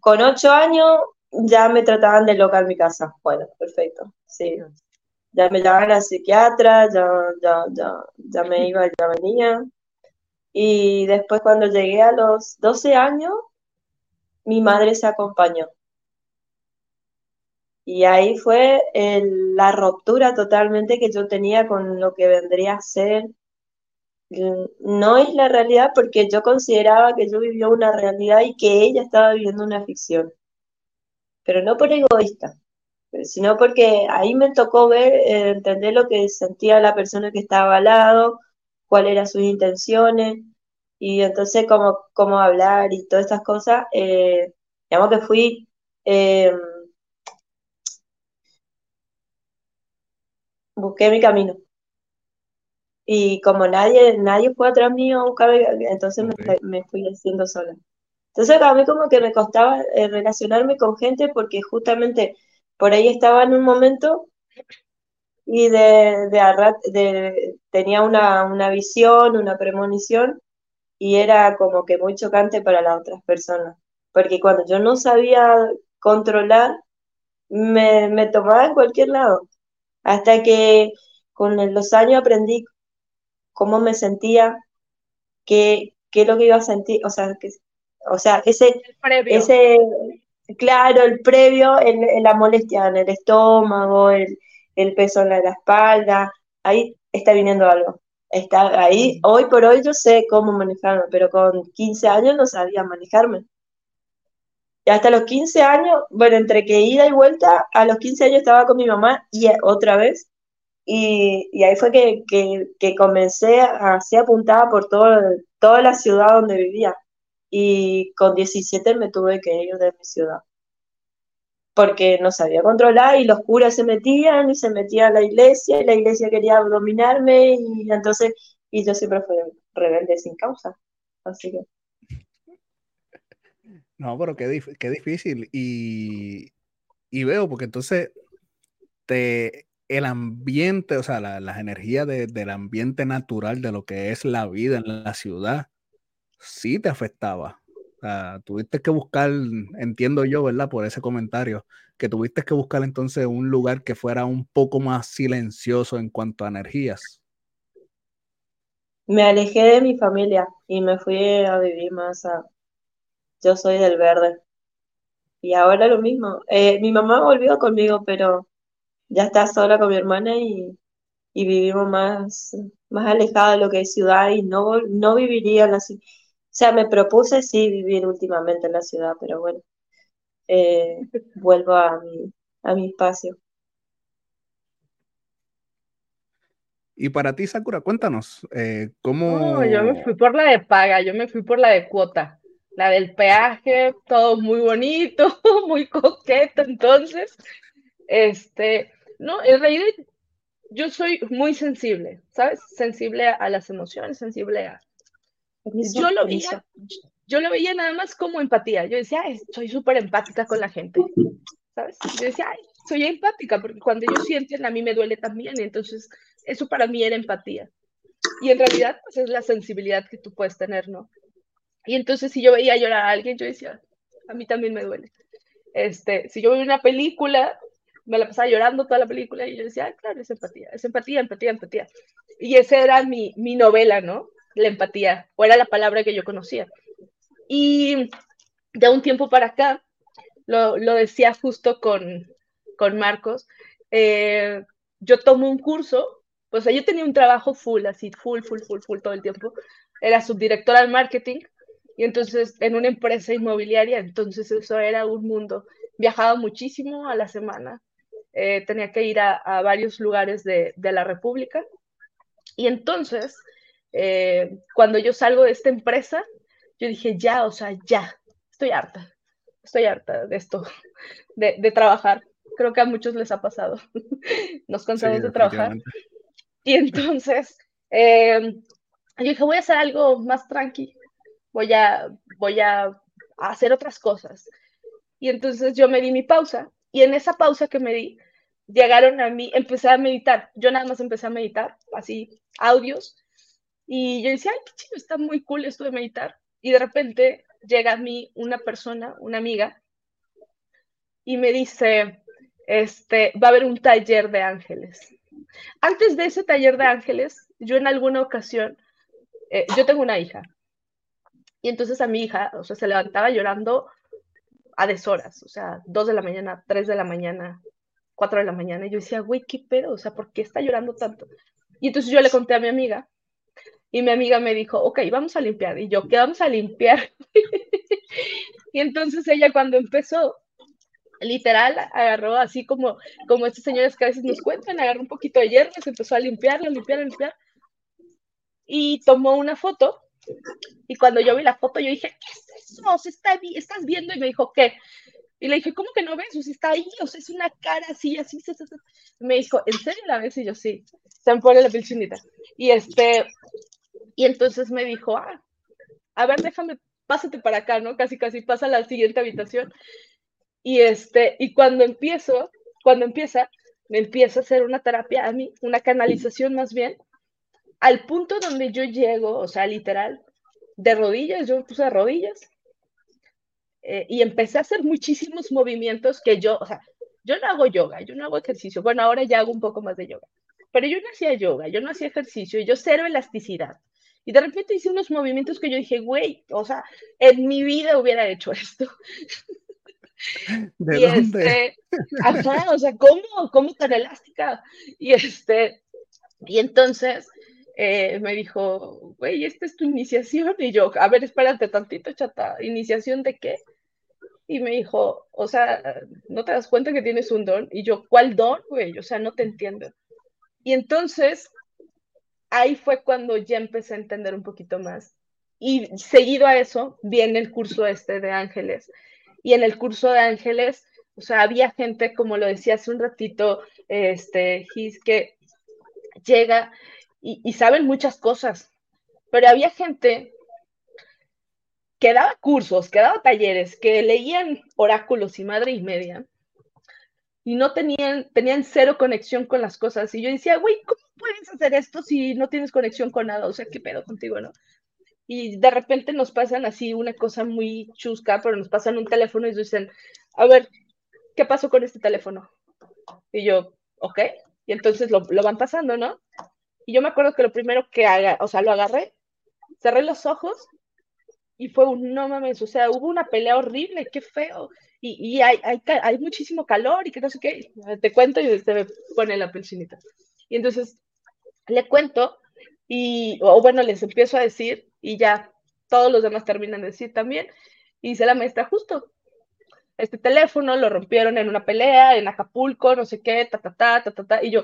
con ocho años, ya me trataban de loca en mi casa. Bueno, perfecto, sí. Ya me llamaban a psiquiatra, ya, ya, ya, ya me iba, ya venía. Y después cuando llegué a los 12 años, mi madre se acompañó. Y ahí fue la ruptura totalmente que yo tenía con lo que vendría a ser. No es la realidad porque yo consideraba que yo vivía una realidad y que ella estaba viviendo una ficción pero no por egoísta, sino porque ahí me tocó ver, eh, entender lo que sentía la persona que estaba al lado, cuáles eran sus intenciones, y entonces cómo, cómo hablar y todas estas cosas, eh, digamos que fui... Em, busqué mi camino. Y como nadie, nadie fue atrás mío a buscar, entonces me, me fui haciendo sola. Entonces a mí como que me costaba eh, relacionarme con gente porque justamente por ahí estaba en un momento y de, de, tenía una, una, visión, una premonición y era como que muy chocante para las otras personas. Porque cuando yo no sabía controlar, me, me tomaba en cualquier lado. Hasta que con los años aprendí cómo me sentía, qué, qué es lo que iba a sentir, o sea, que, o sea, ese, ese claro, el previo, el, la molestia en el estómago, el, peso en la, espalda, ahí está viniendo algo. Está ahí, hoy por hoy yo sé cómo manejarme, pero con 15 años no sabía manejarme. Y hasta los 15 años, bueno, entre que ida y vuelta, a los 15 años estaba con mi mamá y otra vez. Y, ahí fue que, que, comencé a ser apuntada por todo, toda la ciudad donde vivía y con 17 me tuve que ir de mi ciudad. Porque no sabía controlar y los curas se metían y se metía a la iglesia y la iglesia quería dominarme y entonces, y yo siempre fui rebelde sin causa. Así que. No, pero qué, qué difícil. Y, y, veo, porque entonces te, el ambiente, o sea, las energías del ambiente natural de lo que es la vida en la ciudad, sí te afectaba. tuviste que buscar, entiendo yo, ¿verdad? Por ese comentario, que tuviste que buscar entonces un lugar que fuera un poco más silencioso en cuanto a energías. Me alejé de mi familia y me fui a vivir más a... Yo soy del verde. Y ahora lo mismo. Eh, mi mamá volvió conmigo, pero ya está sola con mi hermana y, vivimos más, más alejados de lo que es ciudad y no, no viviría en la ciudad o sea, me propuse sí vivir últimamente en la ciudad, pero bueno, eh, vuelvo a mi, a mi espacio. Y para ti, Sakura, cuéntanos, eh, ¿cómo...? No, yo me fui por la de paga, yo me fui por la de cuota, la del peaje, todo muy bonito, muy coqueto, entonces, este, no, en realidad yo soy muy sensible, ¿sabes? Sensible a las emociones, sensible a, yo lo veía, yo lo veía nada más como empatía. Yo decía, soy súper empática con la gente, ¿sabes? Yo decía, soy empática porque cuando ellos sienten a mí me duele también, entonces eso para mí era empatía. Y en realidad pues, es la sensibilidad que tú puedes tener, ¿no? Y entonces si yo veía llorar a alguien, yo decía, a mí también me duele. Este, si yo veía una película, me la pasaba llorando toda la película y yo decía, claro, es empatía, es empatía, empatía, empatía. y esa era mi, mi novela, ¿no? La empatía, o era la palabra que yo conocía. Y de un tiempo para acá, lo, lo decía justo con, con Marcos, eh, yo tomo un curso, pues yo tenía un trabajo full, así, full, full, full, full todo el tiempo. Era subdirectora de marketing y entonces en una empresa inmobiliaria, entonces eso era un mundo. Viajaba muchísimo a la semana, eh, tenía que ir a, a varios lugares de, de, la República. Y entonces, eh, cuando yo salgo de esta empresa, yo dije, ya, o sea, ya, estoy harta, estoy harta de esto, de, de trabajar. Creo que a muchos les ha pasado. Nos cansamos sí, de trabajar. Y entonces, eh, yo dije, voy a hacer algo más tranqui, voy a, voy a hacer otras cosas. Y entonces yo me di mi pausa y en esa pausa que me di, llegaron a mí, empecé a meditar. Yo nada más empecé a meditar, así, audios. Y yo decía, ay, qué chido, está muy cool esto de meditar. Y de repente llega a mí una persona, una amiga, y me dice, este, va a haber un taller de ángeles. Antes de ese taller de ángeles, yo en alguna ocasión, eh, yo tengo una hija, y entonces a mi hija, o sea, se levantaba llorando a deshoras, o sea, dos de la mañana, tres de la mañana, cuatro de la mañana, y yo decía, güey, ¿qué pedo? O sea, ¿por qué está llorando tanto? Y entonces yo le conté a mi amiga, y mi amiga me dijo, ok, vamos a limpiar. Y yo, ¿qué vamos a limpiar? y entonces ella cuando empezó, literal, agarró así como, como estos señores que a veces nos cuentan, agarró un poquito de hierro, se empezó a limpiar, a limpiar, limpiar. Y tomó una foto. Y cuando yo vi la foto, yo dije, ¿qué es eso? ¿Se está, ¿Estás viendo? Y me dijo, ¿qué? Y le dije, ¿cómo que no ves? O sea, está ahí, o sea, es una cara así, así, así, así. Me dijo, ¿en serio la ves? Y yo, sí. Se me pone la piel Y este, y entonces me dijo, ah, a ver, déjame, pásate para acá, ¿no? Casi, casi pasa a la siguiente habitación. Y este, y cuando empiezo, cuando empieza, me empieza a hacer una terapia a mí, una canalización más bien, al punto donde yo llego, o sea, literal, de rodillas, yo me puse de rodillas, eh, y empecé a hacer muchísimos movimientos que yo, o sea, yo no hago yoga, yo no hago ejercicio, bueno, ahora ya hago un poco más de yoga, pero yo no hacía yoga, yo no hacía ejercicio, yo cero elasticidad. Y de repente hice unos movimientos que yo dije, güey, o sea, en mi vida hubiera hecho esto. ¿De y dónde? Este, ajá, o sea, ¿cómo, cómo tan elástica? Y este, y entonces eh, me dijo, güey, esta es tu iniciación. Y yo, a ver, espérate tantito, chata, ¿iniciación de qué? Y me dijo, o sea, ¿no te das cuenta que tienes un don? Y yo, ¿cuál don, güey? O sea, no te entiendo. Y entonces, ahí fue cuando ya empecé a entender un poquito más. Y seguido a eso, viene el curso este de ángeles. Y en el curso de ángeles, o sea, había gente, como lo decía hace un ratito, este, Gis, que llega y, saben muchas cosas, pero había gente que daba cursos, que daba talleres, que leían oráculos y madre y media, y no tenían, tenían cero conexión con las cosas. Y yo decía, güey, ¿cómo puedes hacer esto si no tienes conexión con nada? O sea, ¿qué pedo contigo, no? Y de repente nos pasan así una cosa muy chusca, pero nos pasan un teléfono y dicen, a ver, ¿qué pasó con este teléfono? Y yo, ok. Y entonces lo, lo van pasando, ¿no? Y yo me acuerdo que lo primero que haga, o sea, lo agarré, cerré los ojos y fue un no mames, o sea, hubo una pelea horrible, qué feo y, y hay, hay, hay, muchísimo calor y que no sé qué, te cuento y se me pone la pelchinita. Y entonces le cuento y, o bueno, les empiezo a decir y ya todos los demás terminan de decir también. Y dice la maestra, justo, este teléfono lo rompieron en una pelea en Acapulco, no sé qué, ta, ta, ta, ta, ta, ta. Y yo,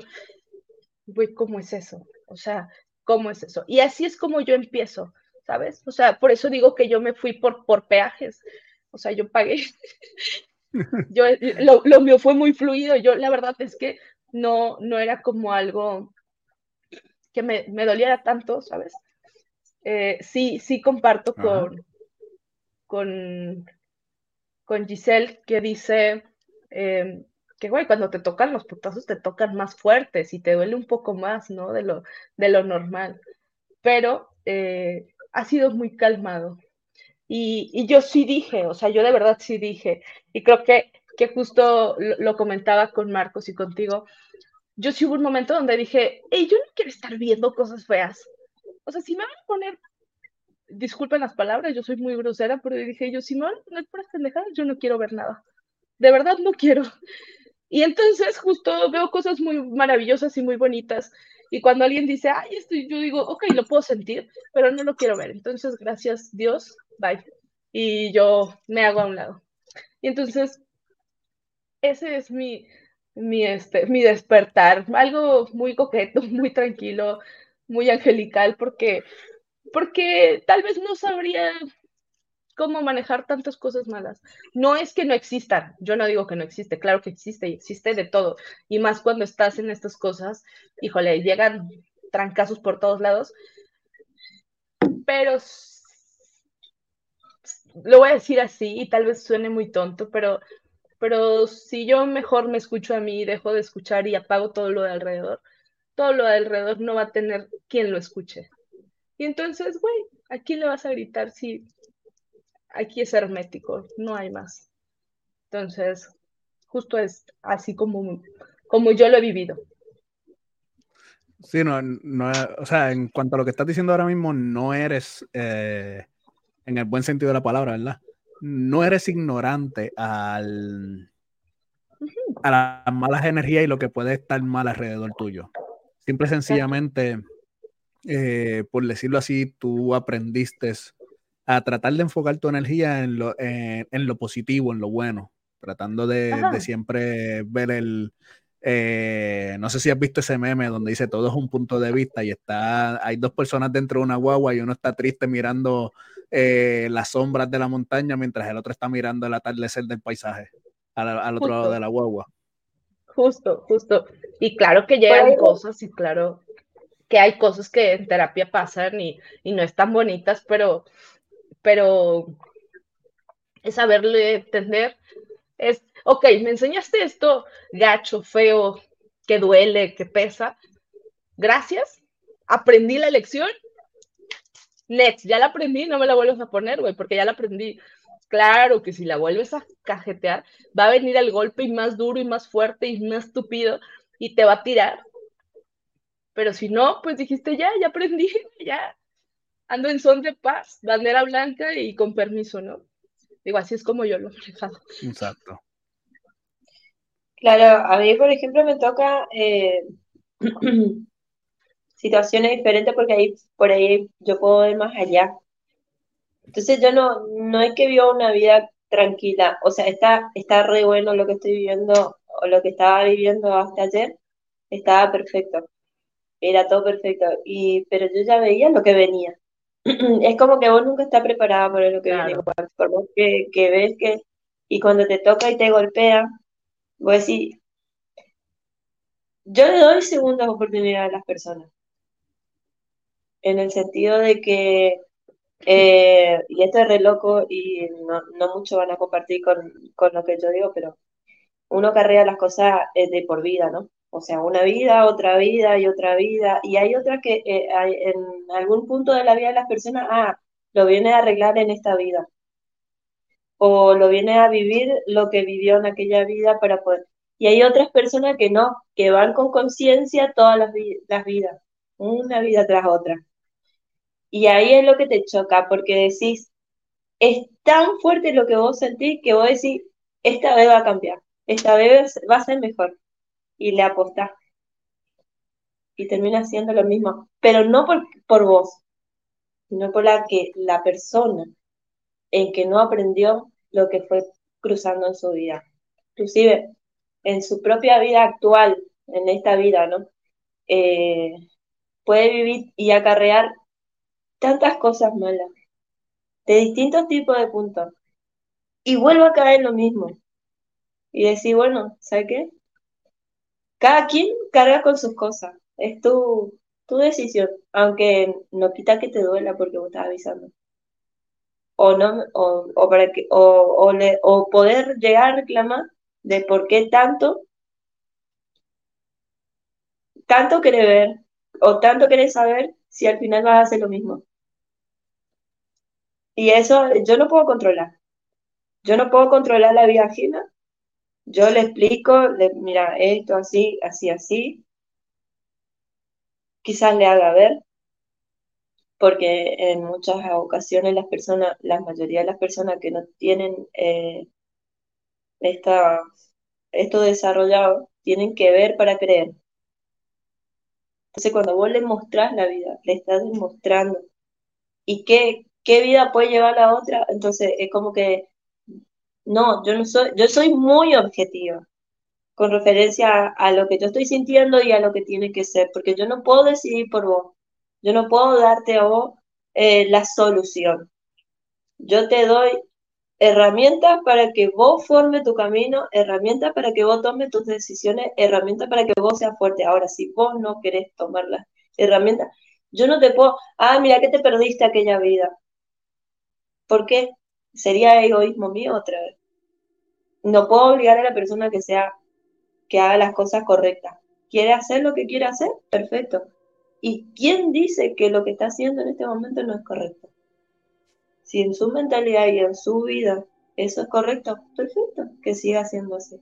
güey, ¿cómo es eso? O sea, ¿cómo es eso? Y así es como yo empiezo, ¿sabes? O sea, por eso digo que yo me fui por, por peajes. O sea, yo pagué. yo, lo, lo, mío fue muy fluido. Yo, la verdad es que no, no era como algo que me, me doliera tanto, ¿sabes? Eh, sí, sí comparto con, con, con Giselle que dice eh, que, güey, cuando te tocan los putazos te tocan más fuertes y te duele un poco más, ¿no? De lo, de lo normal. Pero eh, ha sido muy calmado. Y, y, yo sí dije, o sea, yo de verdad sí dije, y creo que, que justo lo, lo, comentaba con Marcos y contigo, yo sí hubo un momento donde dije, hey, yo no quiero estar viendo cosas feas. O sea, si me van a poner, disculpen las palabras, yo soy muy grosera, pero dije yo, si me van a poner por pendejadas, yo no quiero ver nada. De verdad no quiero. Y entonces justo veo cosas muy maravillosas y muy bonitas. Y cuando alguien dice, ay, esto, yo digo, ok, lo puedo sentir, pero no lo quiero ver. Entonces, gracias Dios, bye. Y yo me hago a un lado. Y entonces, ese es mi, mi, este, mi despertar, algo muy coqueto, muy tranquilo, muy angelical, porque, porque tal vez no sabría cómo manejar tantas cosas malas. No es que no existan, yo no digo que no existe, claro que existe y existe de todo. Y más cuando estás en estas cosas, híjole, llegan trancazos por todos lados. Pero lo voy a decir así y tal vez suene muy tonto, pero, pero si yo mejor me escucho a mí, dejo de escuchar y apago todo lo de alrededor, todo lo de alrededor no va a tener quien lo escuche. Y entonces, güey, ¿a quién le vas a gritar si aquí es hermético, no hay más. Entonces, justo es así como, como yo lo he vivido. Sí, no, no, o sea, en cuanto a lo que estás diciendo ahora mismo, no eres, eh, en el buen sentido de la palabra, ¿verdad? No eres ignorante al, a las malas energías y lo que puede estar mal alrededor tuyo. Simple y sencillamente, eh, por decirlo así, tú aprendiste a tratar de enfocar tu energía en lo, en, lo positivo, en lo bueno, tratando de, siempre ver el... Eh, no sé si has visto ese meme donde dice todo es un punto de vista y está, hay dos personas dentro de una guagua y uno está triste mirando eh, las sombras de la montaña mientras el otro está mirando el atardecer del paisaje al, otro lado de la guagua. Justo, justo. Y claro que llegan cosas y claro que hay cosas que en terapia pasan y, y no están bonitas, pero pero es saberle entender, es, ok, me enseñaste esto gacho, feo, que duele, que pesa, gracias, aprendí la lección, next, ya la aprendí, no me la vuelves a poner, güey, porque ya la aprendí. Claro que si la vuelves a cajetear, va a venir el golpe y más duro y más fuerte y más estúpido y te va a tirar. Pero si no, pues dijiste, ya, ya aprendí, ya, ando en son de paz, bandera blanca y con permiso, ¿no? Digo, así es como yo lo he manejado. Exacto. Claro, a mí, por ejemplo, me toca eh, situaciones diferentes porque ahí, por ahí yo puedo ver más allá. Entonces yo no, no es que vivo una vida tranquila, o sea, está, está re bueno lo que estoy viviendo o lo que estaba viviendo hasta ayer, estaba perfecto, era todo perfecto, y, pero yo ya veía lo que venía. es como que vos nunca estás preparada para lo que viene, por vos que, que, ves que, y cuando te toca y te golpea, vos decís, yo le doy segundas oportunidades a las personas, en el sentido de que, eh, y esto es re loco y no, no muchos van a compartir con, con lo que yo digo, pero uno carrea las cosas eh, de por vida, ¿no? O sea, una vida, otra vida y otra vida. Y hay otra que eh, en algún punto de la vida de las personas, ah, lo viene a arreglar en esta vida. O lo viene a vivir lo que vivió en aquella vida para poder. Y hay otras personas que no, que van con conciencia todas las, las vidas, una vida tras otra. Y ahí es lo que te choca, porque decís, es tan fuerte lo que vos sentís que vos decís, esta vez va a cambiar, esta vez va a ser mejor y le apostás. Y termina siendo lo mismo, pero no por, por vos, sino por la que la persona en que no aprendió lo que fue cruzando en su vida. Inclusive en su propia vida actual, en esta vida, ¿no? Eh, puede vivir y acarrear tantas cosas malas, de distintos tipos de puntos, y vuelvo a caer en lo mismo. Y decir, bueno, ¿sabe qué? Cada quien carga con sus cosas. Es tu, tu decisión, aunque no quita que te duela porque vos estás avisando. O no, o, o para que, o, o, poder llegar a reclamar de por qué tanto, tanto querés ver, o tanto querés saber si al final vas a hacer lo mismo. Y eso yo no puedo controlar. Yo no puedo controlar la vida ajena, yo le explico, le, mira, esto así, así, así, quizás le haga ver, porque en muchas ocasiones las personas, la mayoría de las personas que no tienen eh, esta, esto desarrollado, tienen que ver para creer. Entonces cuando vos le mostrás la vida, le estás demostrando y qué, qué vida puede llevar la otra, entonces es como que no, yo no soy, yo soy muy objetiva con referencia a, lo que yo estoy sintiendo y a lo que tiene que ser, porque yo no puedo decidir por vos, yo no puedo darte a vos eh, la solución. Yo te doy herramientas para que vos formes tu camino, herramientas para que vos tomes tus decisiones, herramientas para que vos seas fuerte. Ahora, si vos no querés tomar las herramientas, yo no te puedo, ah, mira que te perdiste aquella vida. ¿Por qué? Sería egoísmo mío otra vez. No puedo obligar a la persona que sea, que haga las cosas correctas. ¿Quiere hacer lo que quiere hacer? Perfecto. ¿Y quién dice que lo que está haciendo en este momento no es correcto? Si en su mentalidad y en su vida eso es correcto, perfecto, que siga siendo así.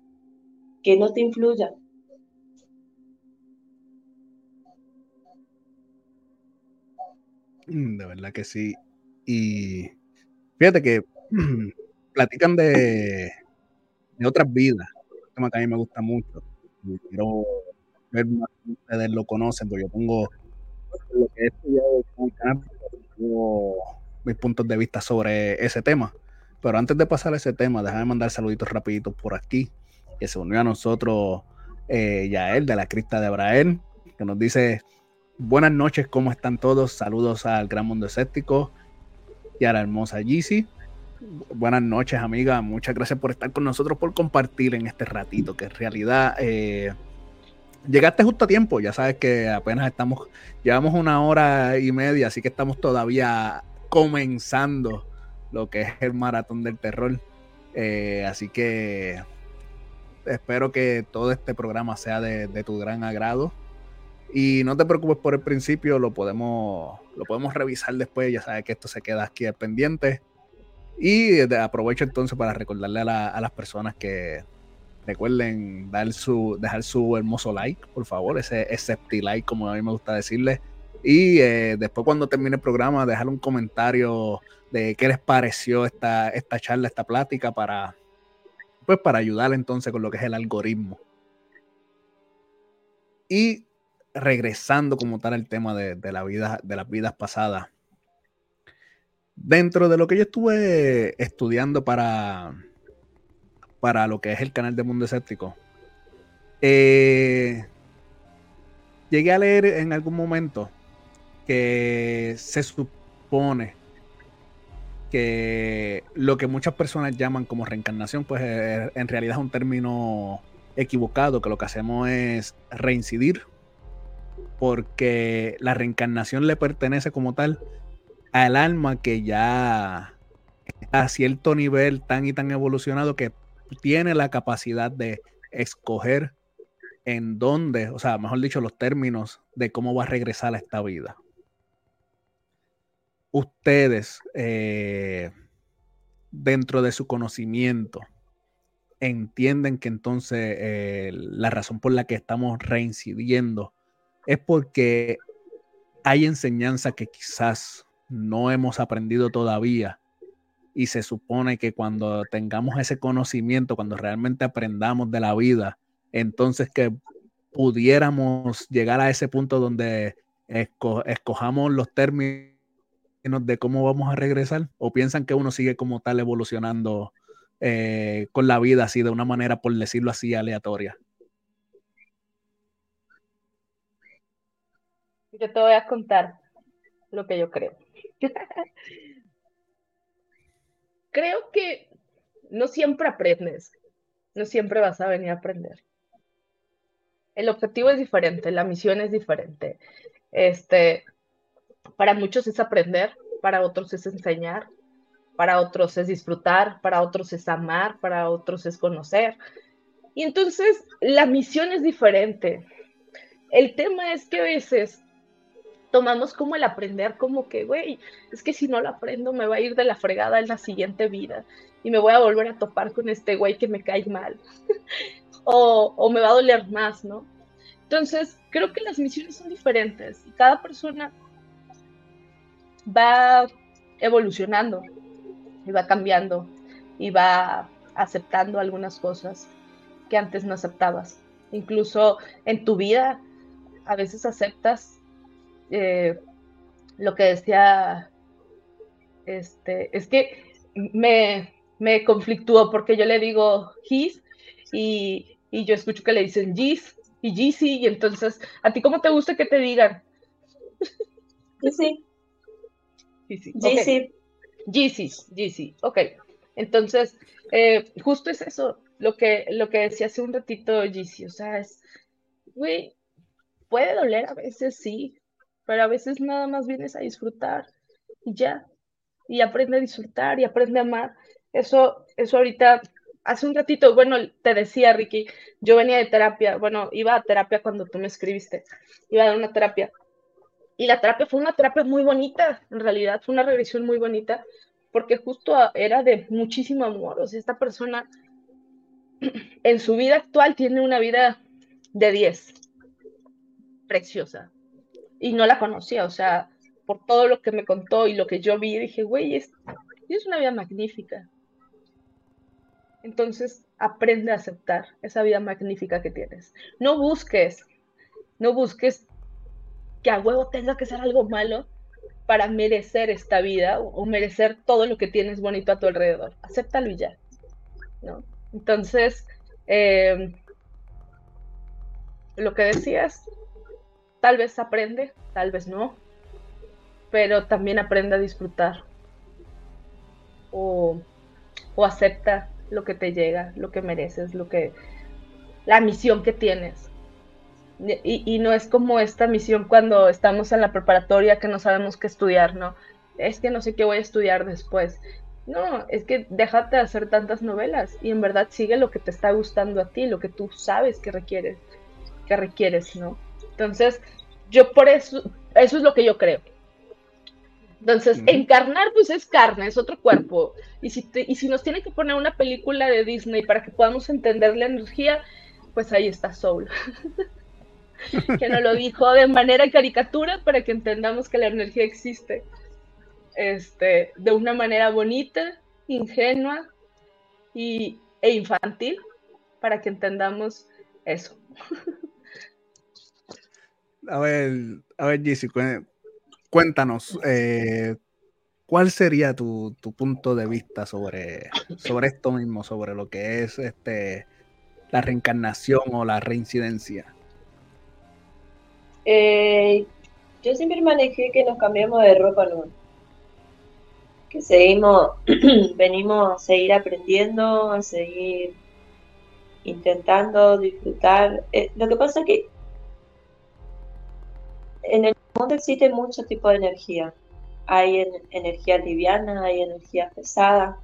Que no te influya. Mm, de verdad que sí. Y fíjate que platican de, de otras vidas. Un tema que a mí me gusta mucho. Quiero ver más si ustedes lo conocen, porque yo pongo lo que he estudiado mis puntos de vista sobre ese tema. Pero antes de pasar a ese tema, déjame mandar saluditos rapiditos por aquí, que se unió a nosotros eh, Yael de la Crista de Abrael, que nos dice, buenas noches, ¿cómo están todos? Saludos al Gran Mundo Escéptico y a la hermosa Yeezy. Buenas noches, amiga. Muchas gracias por estar con nosotros, por compartir en este ratito, que en realidad eh, llegaste justo a tiempo. Ya sabes que apenas estamos, llevamos una hora y media, así que estamos todavía comenzando lo que es el maratón del terror. Eh, así que espero que todo este programa sea de, tu gran agrado. Y no te preocupes por el principio, lo podemos, lo podemos revisar después. Ya sabes que esto se queda aquí pendiente. Y aprovecho entonces para recordarle a, las personas que recuerden dar su, dejar su hermoso like, por favor, ese, ese like, como a mí me gusta decirle. Y eh, después cuando termine el programa, dejar un comentario de qué les pareció esta, esta charla, esta plática para, pues para ayudar entonces con lo que es el algoritmo. Y regresando como tal al tema de la vida, de las vidas pasadas. Dentro de lo que yo estuve estudiando para, para lo que es el canal de Mundo Escéptico, eh, llegué a leer en algún momento que se supone que lo que muchas personas llaman como reencarnación, pues en realidad es un término equivocado, que lo que hacemos es reincidir, porque la reencarnación le pertenece como tal al alma que ya a cierto nivel tan y tan evolucionado que tiene la capacidad de escoger en dónde, o sea, mejor dicho, los términos de cómo va a regresar a esta vida. Ustedes, eh, dentro de su conocimiento, entienden que entonces eh, la razón por la que estamos reincidiendo es porque hay enseñanza que quizás no hemos aprendido todavía y se supone que cuando tengamos ese conocimiento, cuando realmente aprendamos de la vida, entonces que pudiéramos llegar a ese punto donde escojamos los términos de cómo vamos a regresar? ¿O piensan que uno sigue como tal evolucionando eh, con la vida así, de una manera, por decirlo así, aleatoria? Yo te voy a contar lo que yo creo. Creo que no siempre aprendes, no siempre vas a venir a aprender. El objetivo es diferente, la misión es diferente. Este, para muchos es aprender, para otros es enseñar, para otros es disfrutar, para otros es amar, para otros es conocer. Y entonces la misión es diferente. El tema es que a veces tomamos como el aprender como que, güey, es que si no lo aprendo me va a ir de la fregada en la siguiente vida y me voy a volver a topar con este güey que me cae mal o, me va a doler más, ¿no? Entonces, creo que las misiones son diferentes y cada persona va evolucionando y va cambiando y va aceptando algunas cosas que antes no aceptabas. Incluso en tu vida, a veces aceptas eh, lo que decía, este, es que me, me conflictúo porque yo le digo his y, yo escucho que le dicen gis y gisi y entonces, ¿a ti cómo te gusta que te digan? Sí. GC. GC, GC, ok. Entonces, eh, justo es eso, lo que, lo que decía hace un ratito GC, o sea, es, güey, puede doler a veces, sí, pero a veces nada más vienes a disfrutar y ya, y aprende a disfrutar y aprende a amar. Eso, eso ahorita, hace un ratito, bueno, te decía, Ricky, yo venía de terapia, bueno, iba a terapia cuando tú me escribiste, iba a dar una terapia. Y la terapia fue una terapia muy bonita, en realidad, fue una regresión muy bonita, porque justo era de muchísimo amor. O sea, esta persona en su vida actual tiene una vida de 10, preciosa, y no la conocía, o sea, por todo lo que me contó y lo que yo vi, dije, güey, es, es una vida magnífica. Entonces, aprende a aceptar esa vida magnífica que tienes. No busques, no busques que a huevo tenga que ser algo malo para merecer esta vida o, merecer todo lo que tienes bonito a tu alrededor. Acéptalo y ya. ¿no? Entonces, eh, lo que decías, Tal vez aprende, tal vez no, pero también aprende a disfrutar o, acepta lo que te llega, lo que mereces, lo que la misión que tienes. Y, y, no es como esta misión cuando estamos en la preparatoria que no sabemos qué estudiar, ¿no? Es que no sé qué voy a estudiar después. No, es que déjate de hacer tantas novelas y en verdad sigue lo que te está gustando a ti, lo que tú sabes que requieres, que requieres, ¿no? Entonces, yo por eso, eso es lo que yo creo. Entonces, encarnar, pues es carne, es otro cuerpo. Y si, y si nos tiene que poner una película de Disney para que podamos entender la energía, pues ahí está Soul. que nos lo dijo de manera caricatura para que entendamos que la energía existe. Este, de una manera bonita, ingenua y, e infantil, para que entendamos eso. A ver, a ver, cuéntanos, eh, ¿cuál sería tu, punto de vista sobre, sobre esto mismo, sobre lo que es este la reencarnación o la reincidencia? Eh, yo siempre manejé que nos cambiamos de ropa nueva. Que seguimos, venimos a seguir aprendiendo, a seguir intentando disfrutar. Eh, lo que pasa es que en el mundo existe muchos tipos de energía. Hay energía liviana, hay energía pesada,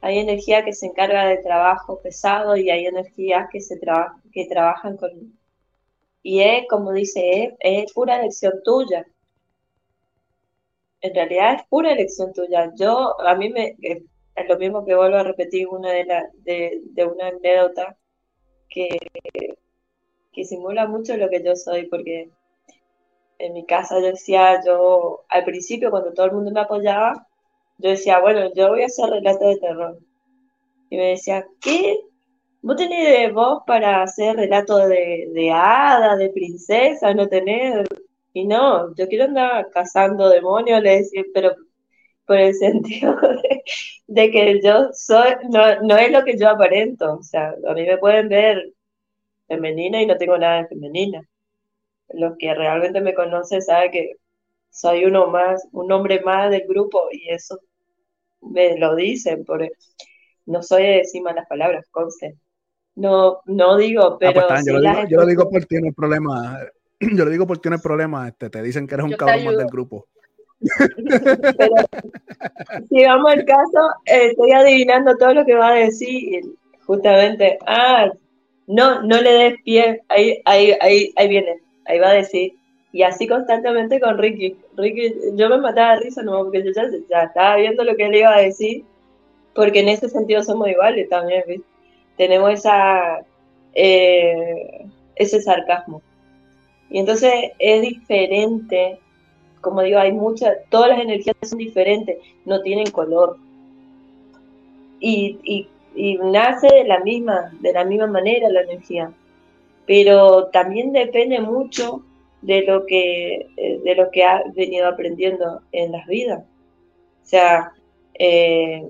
hay energía que se encarga de trabajo pesado y hay energías que, se que trabajan con... Y es, como dice, es, pura elección tuya. En realidad es pura elección tuya. Yo, a mí me, es lo mismo que vuelvo a repetir una de, la, de, de una anécdota que, que simula mucho lo que yo soy, porque en mi casa yo decía, yo al principio cuando todo el mundo me apoyaba, yo decía, bueno, yo voy a hacer relatos de terror. Y me decía, ¿qué? ¿Vos tenés voz para hacer relatos de, de hadas, de princesas? ¿No tenés? Y no, yo quiero andar cazando demonios, le decía, pero por el sentido de, que yo soy, no, no es lo que yo aparento. O sea, a mí me pueden ver femenina y no tengo nada de femenina los que realmente me conocen saben que soy uno más, un hombre más del grupo y eso me lo dicen, por, no soy de decir malas palabras, conste. No, no digo, ah, pues pero. yo, lo digo, porque tiene problema. Yo lo digo porque tiene problema. Este, te dicen que eres un cabrón más del grupo. Pero, si vamos al caso, eh, estoy adivinando todo lo que va a decir. Justamente, ah, no, no le des pie. Ahí, ahí, ahí, ahí viene ahí va a decir, y así constantemente con Ricky. Ricky, yo me mataba de risa, no, porque yo ya, estaba viendo lo que él iba a decir, porque en ese sentido somos iguales también, Tenemos eh, ese sarcasmo. Y entonces es diferente, como digo, hay muchas, todas las energías son diferentes, no tienen color. Y, nace de la misma, de la misma manera la energía. Pero también depende mucho de lo que, eh, de lo que ha venido aprendiendo en las vidas. O sea, eh,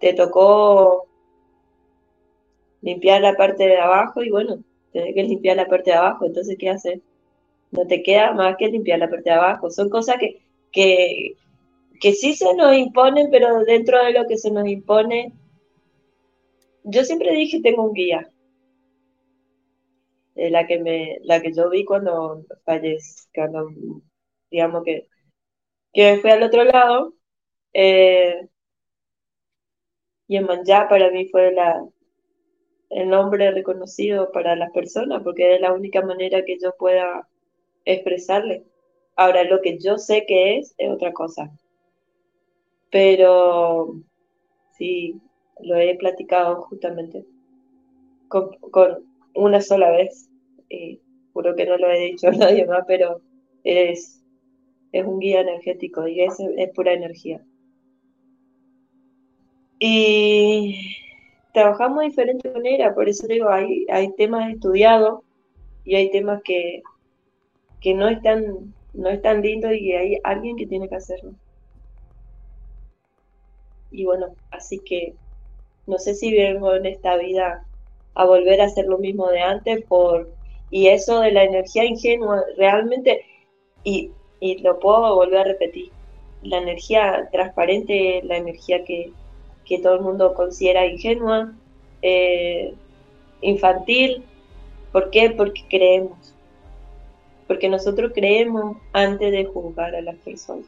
te tocó limpiar la parte de abajo y bueno, tenés que limpiar la parte de abajo, entonces ¿qué haces? No te queda más que limpiar la parte de abajo. Son cosas que, que, que sí se nos imponen, pero dentro de lo que se nos impone, yo siempre dije tengo un guía. La que me, la que yo vi cuando fallecí, cuando digamos que, que fui al otro lado, eh, y en Manjá para mí fue la, el nombre reconocido para las personas, porque es la única manera que yo pueda expresarle. Ahora, lo que yo sé que es, es otra cosa. Pero sí, lo he platicado justamente con, una sola vez. Y juro que no lo he dicho a nadie más, pero es, es un guía energético y es, es pura energía. Y trabajamos de diferente manera, por eso digo, hay, hay temas estudiados y hay temas que, que no están no es tan y hay alguien que tiene que hacerlo. Y bueno, así que no sé si vengo en esta vida a volver a hacer lo mismo de antes por y eso de la energía ingenua realmente y, y lo puedo volver a repetir la energía transparente la energía que, que todo el mundo considera ingenua, eh, infantil. ¿Por qué? Porque creemos. Porque nosotros creemos antes de juzgar a las personas.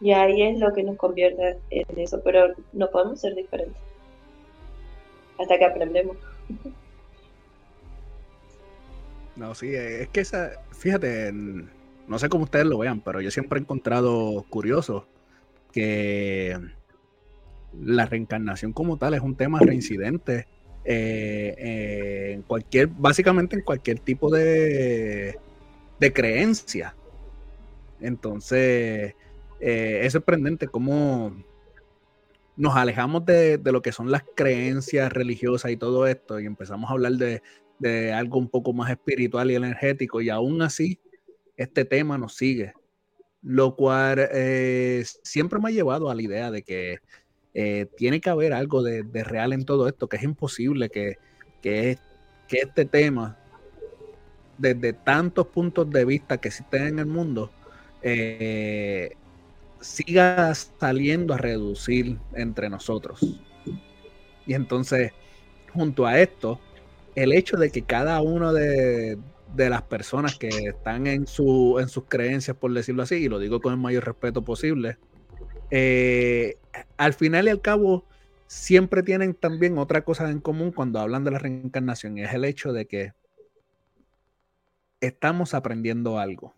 Y ahí es lo que nos convierte en eso, pero no podemos ser diferentes. Hasta que aprendemos. No, sí, es que esa, fíjate, no sé cómo ustedes lo vean, pero yo siempre he encontrado curioso que la reencarnación como tal es un tema reincidente eh, en cualquier, básicamente en cualquier tipo de, de creencia. Entonces, eh, es sorprendente cómo nos alejamos de, lo que son las creencias religiosas y todo esto y empezamos a hablar de, de algo un poco más espiritual y energético y aún así este tema nos sigue, lo cual siempre me ha llevado a la idea de que eh, tiene que haber algo de, real en todo esto, que es imposible que, que, este tema, desde tantos puntos de vista que existen en el mundo, eh, siga saliendo a reducir entre nosotros. Y entonces, junto a esto, el hecho de que cada uno de, las personas que están en, su, en sus creencias, por decirlo así, y lo digo con el mayor respeto posible, eh, al final y al cabo, siempre tienen también otra cosa en común cuando hablan de la reencarnación, y es el hecho de que estamos aprendiendo algo.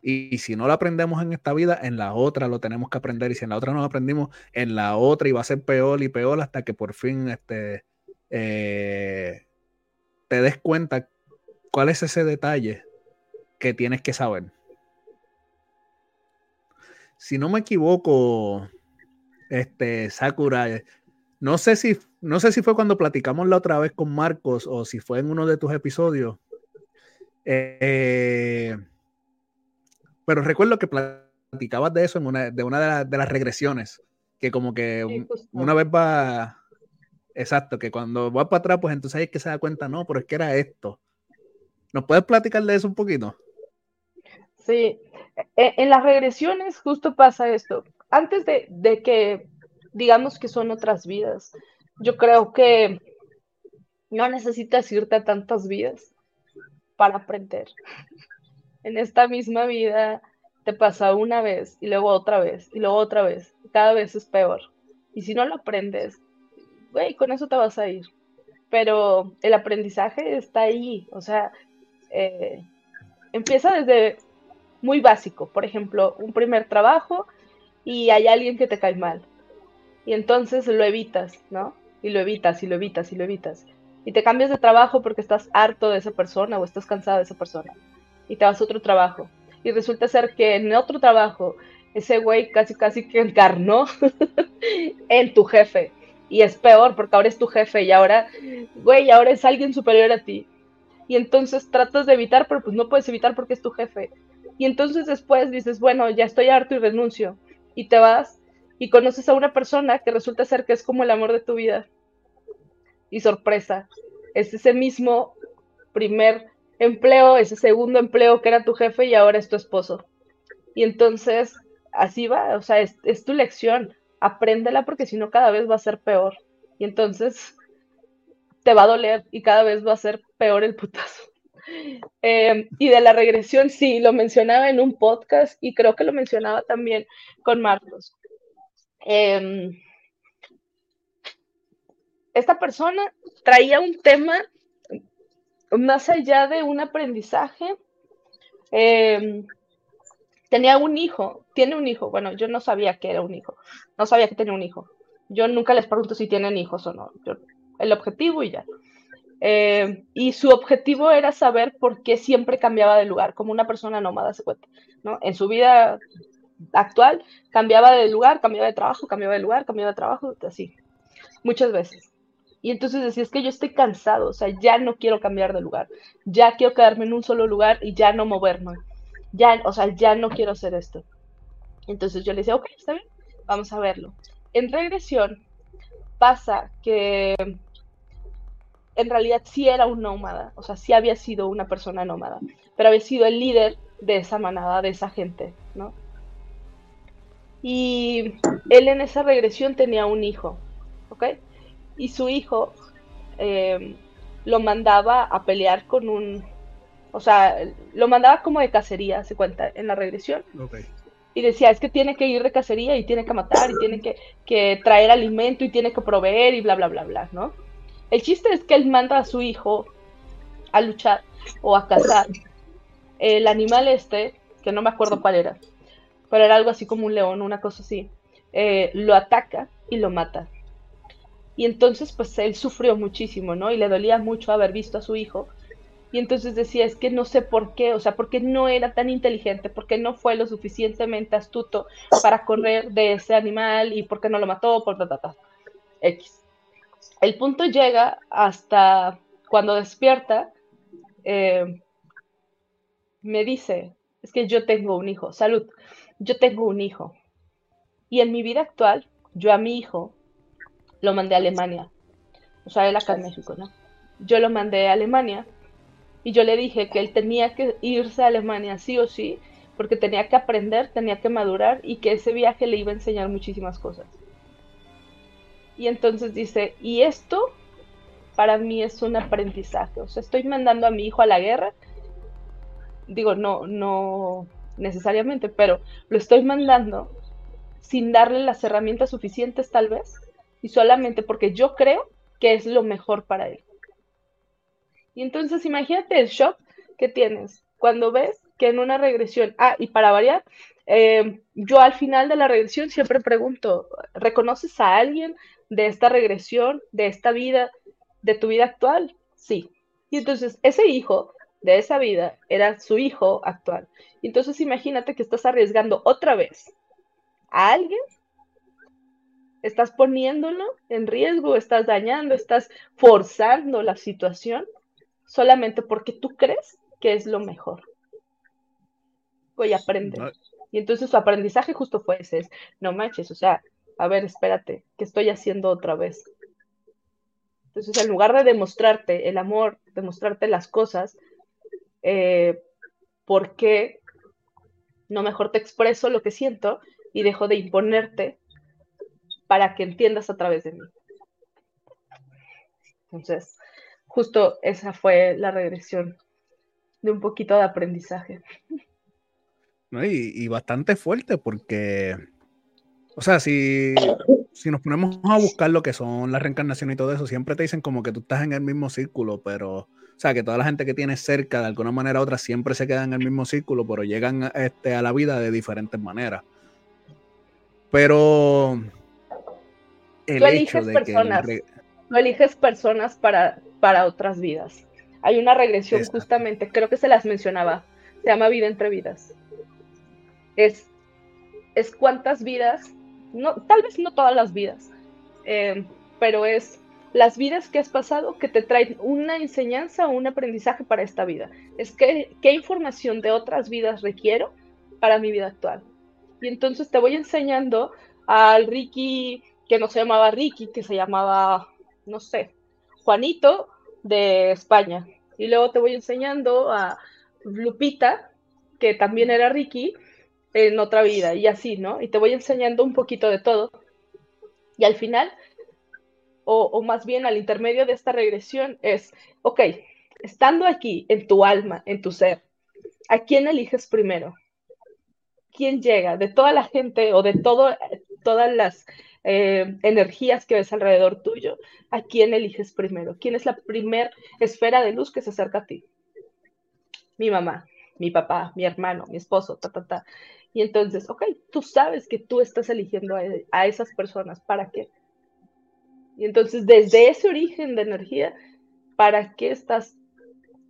Y, si no lo aprendemos en esta vida, en la otra lo tenemos que aprender. Y si en la otra no lo aprendimos, en la otra y va a ser peor y peor hasta que por fin este, eh, te des cuenta cuál es ese detalle que tienes que saber si no me equivoco, este Sakura, eh, no sé si no sé si fue cuando platicamos la otra vez con Marcos o si fue en uno de tus episodios. Eh, pero recuerdo que platicabas de eso en una de una de, las regresiones, que como que una vez va exacto, que cuando va para atrás, pues entonces hay que se da cuenta, no, pero es que era esto. ¿Nos puedes platicar de eso un poquito? Sí, e, en las regresiones justo pasa esto. Antes de, que digamos que son otras vidas, yo creo que no necesitas irte a tantas vidas para aprender. En esta misma vida te pasa una vez y luego otra vez y luego otra vez. Cada vez es peor. Y si no lo aprendes, güey, con eso te vas a ir. Pero el aprendizaje está ahí. O sea, eh, empieza desde muy básico. Por ejemplo, un primer trabajo y hay alguien que te cae mal. Y entonces lo evitas, ¿no? Y lo evitas y lo evitas y lo evitas. y te cambias de trabajo porque estás harto de esa persona o estás cansado de esa persona y te vas a otro trabajo. Y resulta ser que en otro trabajo ese güey casi casi que encarnó en tu jefe. Y es peor porque ahora es tu jefe y ahora, güey, ahora es alguien superior a ti. Y entonces tratas de evitar, pero pues no puedes evitar porque es tu jefe. Y entonces después dices, bueno, ya estoy harto y renuncio. Y te vas y conoces a una persona que resulta ser que es como el amor de tu vida. Y sorpresa, es ese mismo primer empleo, ese segundo empleo que era tu jefe y ahora es tu esposo. Y entonces, así va, o sea, es, tu lección, apréndela porque si no cada vez va a ser peor. Y entonces te va a doler y cada vez va a ser peor el putazo. Eh, y de la regresión, sí, lo mencionaba en un podcast y creo que lo mencionaba también con Marcos. Em, esta persona traía un tema más allá de un aprendizaje. Em, tenía un hijo, tiene un hijo. Bueno, yo no sabía que era un hijo, no sabía que tenía un hijo. Yo nunca les pregunto si tienen hijos o no. el objetivo y ya. Eh, y su objetivo era saber por qué siempre cambiaba de lugar, como una persona nómada se cuenta, ¿no? En su vida actual cambiaba de lugar, cambiaba de trabajo, cambiaba de lugar, cambiaba de trabajo, así, muchas veces. Y entonces decía, es que yo estoy cansado, o sea, ya no quiero cambiar de lugar, ya quiero quedarme en un solo lugar y ya no moverme, ya, o sea, ya no quiero hacer esto. Entonces yo le decía, ok, está bien, vamos a verlo. En regresión pasa que en realidad sí era un nómada, o sea, sí había sido una persona nómada, pero había sido el líder de esa manada, de esa gente, ¿no? Y él en esa regresión tenía un hijo, ¿ok? Y su hijo em, lo mandaba a pelear con un, o sea, lo mandaba como de cacería, se cuenta, en la regresión. Y decía, es que tiene que ir de cacería y tiene que matar y tiene que, que traer alimento y tiene que proveer y bla, bla, bla, bla, ¿no? El chiste es que él manda a su hijo a luchar o a cazar el animal este, que no me acuerdo cuál era, pero era algo así como un león, una cosa así, eh, lo ataca y lo mata. Y entonces pues él sufrió muchísimo, ¿no? Y le dolía mucho haber visto a su hijo. Y entonces decía, es que no sé por qué, o sea, porque no era tan inteligente, porque no fue lo suficientemente astuto para correr de ese animal y por qué no lo mató, por ta, X el punto llega hasta cuando despierta, eh, me dice, es que yo tengo un hijo, salud, yo tengo un hijo. Y en mi vida actual, yo a mi hijo lo mandé a Alemania. O sea, él acá en México, ¿no? Yo lo mandé a Alemania y yo le dije que él tenía que irse a Alemania sí o sí, porque tenía que aprender, tenía que madurar y que ese viaje le iba a enseñar muchísimas cosas. Y entonces dice, y esto para mí es un aprendizaje. O sea, estoy mandando a mi hijo a la guerra. Digo, no, no necesariamente, pero lo estoy mandando sin darle las herramientas suficientes tal vez, y solamente porque yo creo que es lo mejor para él. Y entonces imagínate el shock que tienes cuando ves que en una regresión, ah, y para variar, eh, yo al final de la regresión siempre pregunto, ¿reconoces a alguien de esta regresión, de esta vida, de tu vida actual? Sí. Y entonces ese hijo de esa vida era su hijo actual. Entonces imagínate que estás arriesgando otra vez a alguien, estás poniéndolo en riesgo, estás dañando, estás forzando la situación solamente porque tú crees que es lo mejor. Voy a aprender. Y entonces su aprendizaje justo fue ese, es, no manches, o sea, a ver, espérate, ¿qué estoy haciendo otra vez? Entonces, en lugar de demostrarte el amor, demostrarte las cosas, eh, ¿por qué no mejor te expreso lo que siento y dejo de imponerte para que entiendas a través de mí? Entonces, justo esa fue la regresión de un poquito de aprendizaje. y, y, bastante fuerte porque o sea, si, si nos ponemos a buscar lo que son las reencarnaciones y todo eso, siempre te dicen como que tú estás en el mismo círculo, pero, o sea, que toda la gente que tienes cerca, de alguna manera u otra, siempre se queda en el mismo círculo, pero llegan este, a la vida de diferentes maneras. Pero el tú eliges hecho de personas, que... Tú eliges personas para para otras vidas. Hay una regresión justamente, creo que se las mencionaba, se llama vida entre vidas. Es, es cuántas vidas, no, tal vez no todas las vidas, eh, pero es las vidas que has pasado que te traen una enseñanza o un aprendizaje para esta vida. Es que, qué información de otras vidas requiero para mi vida actual. Y entonces te voy enseñando al Ricky, que no se llamaba Ricky, que se llamaba, no sé, Juanito de España. Y luego te voy enseñando a Lupita, que también era Ricky, en otra vida, y así, ¿no? Y te voy enseñando un poquito de todo. Y al final, o, más bien al intermedio de esta regresión, es, ok, estando aquí, en tu alma, en tu ser, ¿a quién eliges primero? quién llega, de toda la gente o de todo, todas las eh, energías que ves alrededor tuyo, ¿a quién eliges primero? ¿Quién es la primer esfera de luz que se acerca a ti? Mi mamá, mi papá, mi hermano, mi esposo, ta, ta, ta. Y entonces, ok, tú sabes que tú estás eligiendo a, a esas personas, ¿para qué? Y entonces, desde ese origen de energía, ¿para qué estás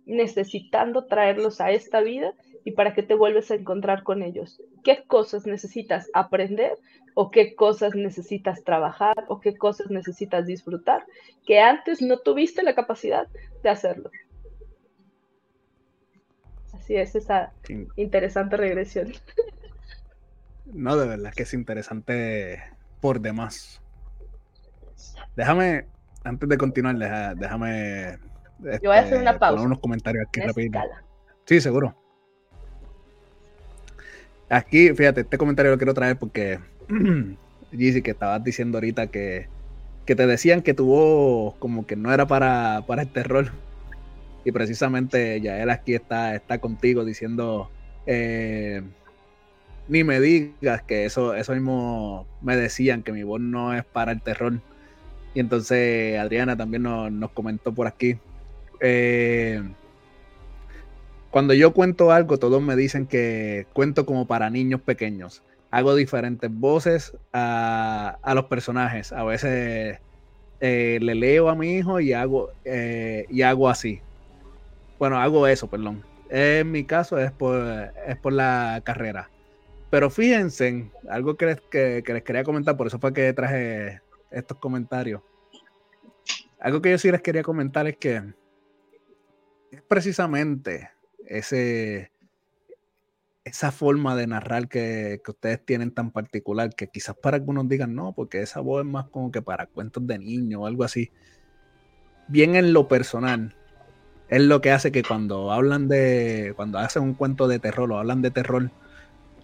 necesitando traerlos a esta vida y para qué te vuelves a encontrar con ellos. ¿Qué cosas necesitas aprender o qué cosas necesitas trabajar o qué cosas necesitas disfrutar que antes no tuviste la capacidad de hacerlo? Así es esa interesante regresión. No, de verdad que es interesante por demás. Déjame, antes de continuar, déjame. Yo voy a hacer una este, pausa. Poner unos comentarios aquí rápido. Sí, seguro. Aquí, fíjate, este comentario lo quiero traer porque Gizzy, que estabas diciendo ahorita que, que te decían que tu voz como que no era para, para este rol. Y precisamente ya él aquí está, está contigo diciendo, eh, ni me digas que eso, eso mismo me decían, que mi voz no es para el terror. Y entonces Adriana también nos, nos comentó por aquí. Eh, cuando yo cuento algo, todos me dicen que cuento como para niños pequeños. Hago diferentes voces a, los personajes. A veces eh, le leo a mi hijo y hago, eh, y hago así. Bueno, hago eso, perdón. En mi caso es por, es por la carrera. Pero fíjense, algo que les, que les quería comentar, por eso fue que traje estos comentarios. Algo que yo sí les quería comentar es que es precisamente ese, esa forma de narrar que, ustedes tienen tan particular, que quizás para algunos digan no, porque esa voz es más como que para cuentos de niños o algo así. Bien en lo personal, es lo que hace que cuando hablan de, cuando hacen un cuento de terror o hablan de terror,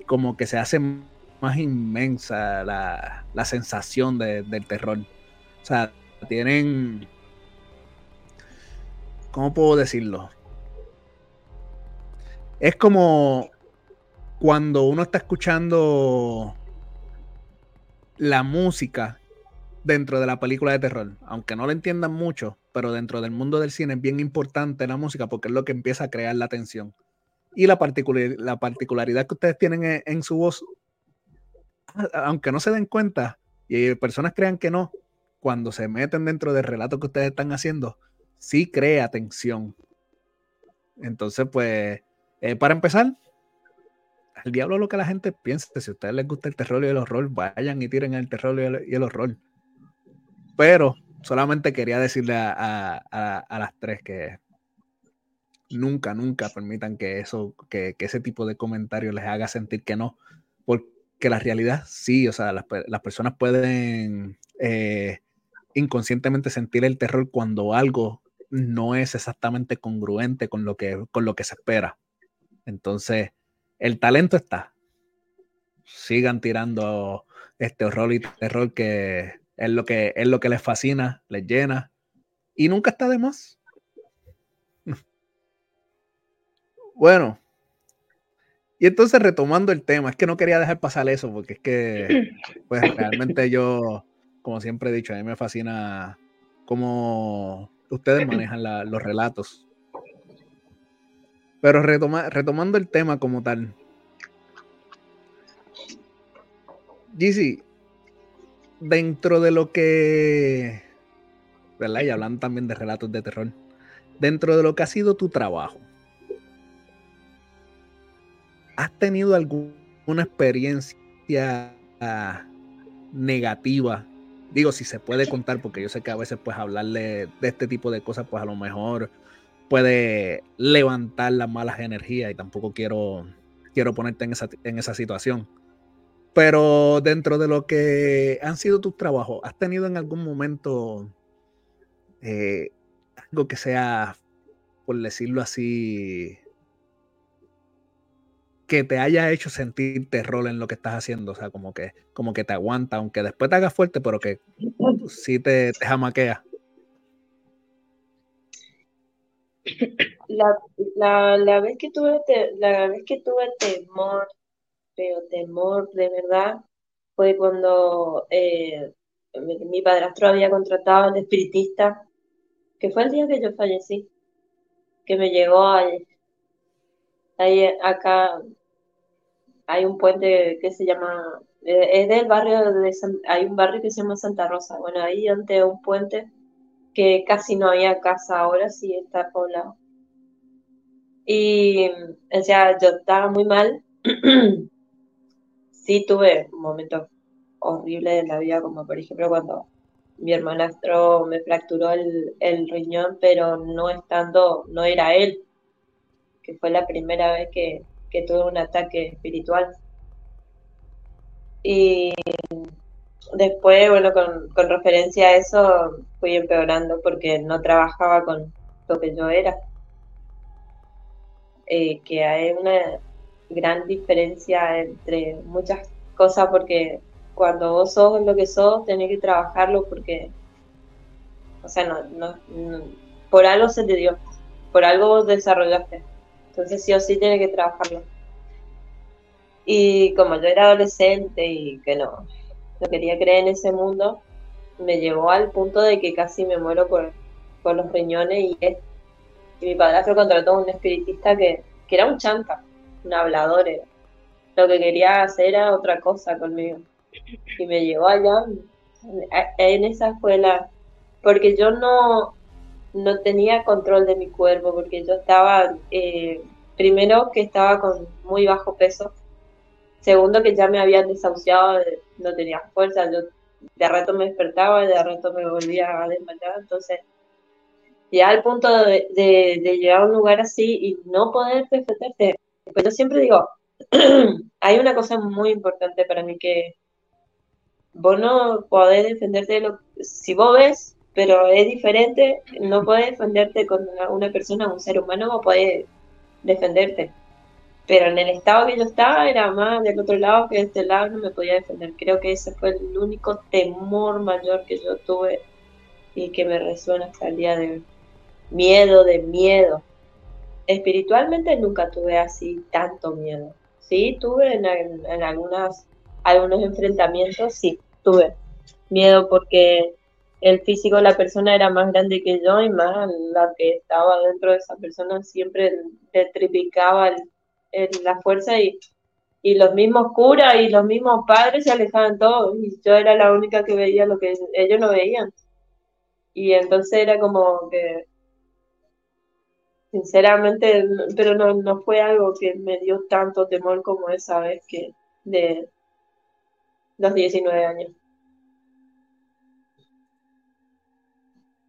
como que se hace más inmensa la, la sensación del terror. O sea, tienen, ¿cómo puedo decirlo? Es como cuando uno está escuchando la música dentro de la película de terror, aunque no lo entiendan mucho, pero dentro del mundo del cine es bien importante la música porque es lo que empieza a crear la tensión. Y la, la particularidad que ustedes tienen en, su voz, aunque no se den cuenta y personas crean que no, cuando se meten dentro del relato que ustedes están haciendo, sí crea tensión. Entonces, pues, eh, para empezar, el diablo lo que la gente piensa. Si a ustedes les gusta el terror y el horror, vayan y tiren el terror y el, horror. Pero solamente quería decirle a, las tres que nunca, nunca permitan que eso, que, ese tipo de comentarios les haga sentir que no. Porque la realidad sí, o sea, las, personas pueden eh, inconscientemente sentir el terror cuando algo no es exactamente congruente con lo que, con lo que se espera. Entonces, el talento está. Sigan tirando este horror y terror que es lo que, es lo que les fascina, les llena y nunca está de más. Bueno, y entonces retomando el tema, es que no quería dejar pasar eso porque es que, pues realmente yo, como siempre he dicho, a mí me fascina cómo ustedes manejan los relatos pero retomando el tema como tal. GC, dentro de lo que ¿verdad? Y hablando también de relatos de terror. Dentro de lo que ha sido tu trabajo, ¿has tenido alguna experiencia ah, negativa? Digo, si se puede contar, porque yo sé que a veces pues hablarle de este tipo de cosas, pues a lo mejor puede levantar las malas energías y tampoco quiero, quiero ponerte en esa, en esa situación. Pero dentro de lo que han sido tus trabajos, ¿has tenido en algún momento eh, algo que sea, por decirlo así, que te haya hecho sentir terror en lo que estás haciendo? O sea, como que, como que te aguanta, aunque después te haga fuerte, pero que sí te, te jamaquea. La, la, vez que tuve la vez que tuve temor pero temor de verdad fue cuando eh, mi, padrastro había contratado al espiritista, que fue el día que yo fallecí, que me llegó ahí, ahí acá hay un puente que se llama, eh, es del barrio de hay un barrio que se llama Santa Rosa, bueno, ahí ante un puente que casi no había casa, ahora sí está poblado. Y, o sea, yo estaba muy mal sí tuve momentos horribles en la vida, como por ejemplo cuando mi hermanastro me fracturó el, riñón, pero no estando, no era él, que fue la primera vez que, tuve un ataque espiritual. Y después, bueno, con, referencia a eso, fui empeorando porque no trabajaba con lo que yo era. Eh, que hay una gran diferencia entre muchas cosas porque cuando vos sos lo que sos, tenés que trabajarlo porque, o sea, no, no, por algo se te dio, por algo vos desarrollaste. Entonces sí o sí tienes que trabajarlo. Y como yo era adolescente y que no, no quería creer en ese mundo, me llevó al punto de que casi me muero por, por los riñones y, y mi padrastro contrató a un espiritista que, que era un chanta un hablador Lo que quería hacer era otra cosa conmigo. Y me llevó allá, en esa escuela, porque yo no, no tenía control de mi cuerpo, porque yo estaba, eh, primero que estaba con muy bajo peso, segundo que ya me habían desahuciado, no tenía fuerza, yo de rato me despertaba y de rato me volvía a desmayar, entonces ya al punto de, llegar a un lugar así y no poder defenderte, pues yo siempre digo, hay una cosa muy importante para mí que vos no podés defenderte de lo si vos ves, pero es diferente, no podés defenderte con una, persona, un ser humano, o podés defenderte. Pero en el estado que yo estaba era más del otro lado que de este lado no me podía defender. Creo que ese fue el único temor mayor que yo tuve y que me resuena hasta el día de hoy. Miedo de miedo espiritualmente nunca tuve así tanto miedo. Sí, tuve en, en algunas, algunos enfrentamientos, sí, tuve miedo porque el físico de la persona era más grande que yo y más la que estaba dentro de esa persona siempre le triplicaba la fuerza y, y los mismos curas y los mismos padres se alejaban todos y yo era la única que veía lo que ellos no veían. Y entonces era como que sinceramente, pero no, no fue algo que me dio tanto temor como esa vez que de los 19 años.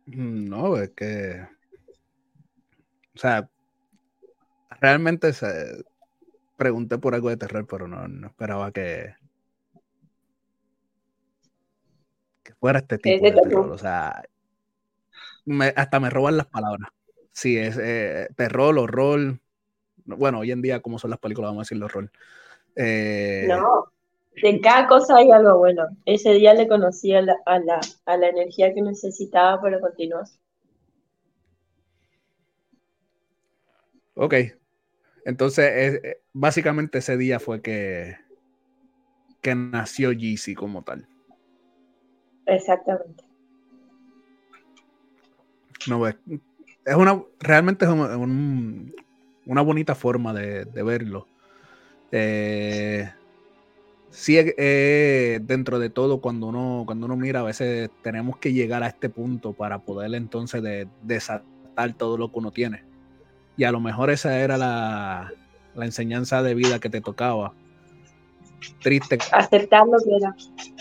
Mm, no, es que, o sea, realmente se, pregunté por algo de terror, pero no, esperaba que, que fuera este tipo de terror. O sea, hasta me roban las palabras. Sí, es eh, terror, horror. Bueno, hoy en día, como son las películas, vamos a decir horror. Eh, no, de cada cosa hay algo bueno. Ese día le conocí a la, a la, energía que necesitaba para continuar. Ok. Entonces, eh, básicamente ese día fue que, que nació Yeezy como tal. Exactamente. No, ves es una, realmente es una bonita forma de, verlo. Eh, sí, eh, dentro de todo, cuando uno, cuando uno mira, a veces tenemos que llegar a este punto para poder entonces de, desatar todo lo que uno tiene. Y a lo mejor esa era la, la enseñanza de vida que te tocaba. Triste. Aceptar lo que era.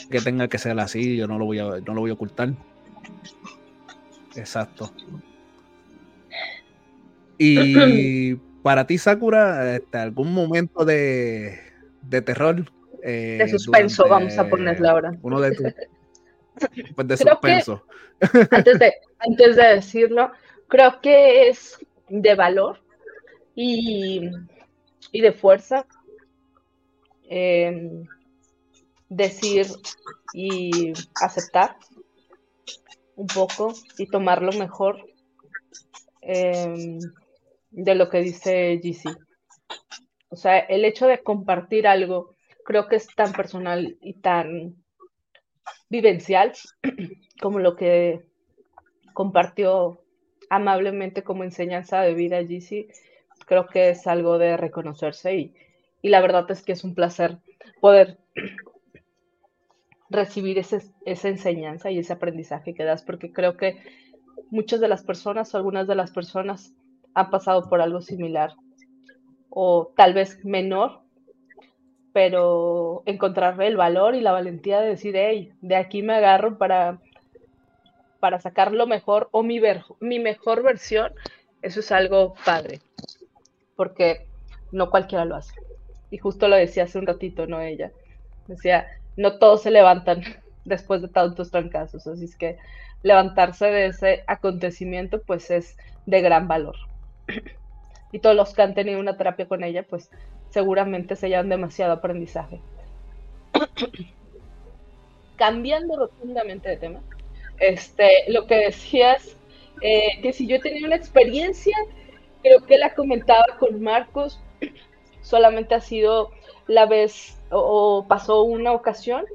Que tenga que ser así, yo no lo voy a, no lo voy a ocultar. Exacto. Y para ti, Sakura, este, ¿algún momento de, de terror? Eh, de suspenso, vamos a ponerle ahora. Uno de tus. Pues de suspenso. Antes de, antes de decirlo, creo que es de valor y, y de fuerza em, decir y aceptar un poco y tomarlo mejor em, de lo que dice GC. O sea, el hecho de compartir algo creo que es tan personal y tan vivencial como lo que compartió amablemente como enseñanza de vida GC. Creo que es algo de reconocerse y, y la verdad es que es un placer poder recibir ese, esa enseñanza y ese aprendizaje que das, porque creo que muchas de las personas o algunas de las personas han pasado por algo similar o tal vez menor, pero encontrar el valor y la valentía de decir, hey, de aquí me agarro para, para sacar lo mejor o mi, ver, mi mejor versión, eso es algo padre, porque no cualquiera lo hace. Y justo lo decía hace un ratito, ¿no? Ella decía, no todos se levantan después de tantos trancazos, así es que levantarse de ese acontecimiento pues es de gran valor. Y todos los que han tenido una terapia con ella pues seguramente se llevan demasiado aprendizaje. Cambiando rotundamente de tema, este, lo que decías, eh, que si yo tenía una experiencia, creo que la comentaba con Marcos, solamente ha sido la vez o, pasó una ocasión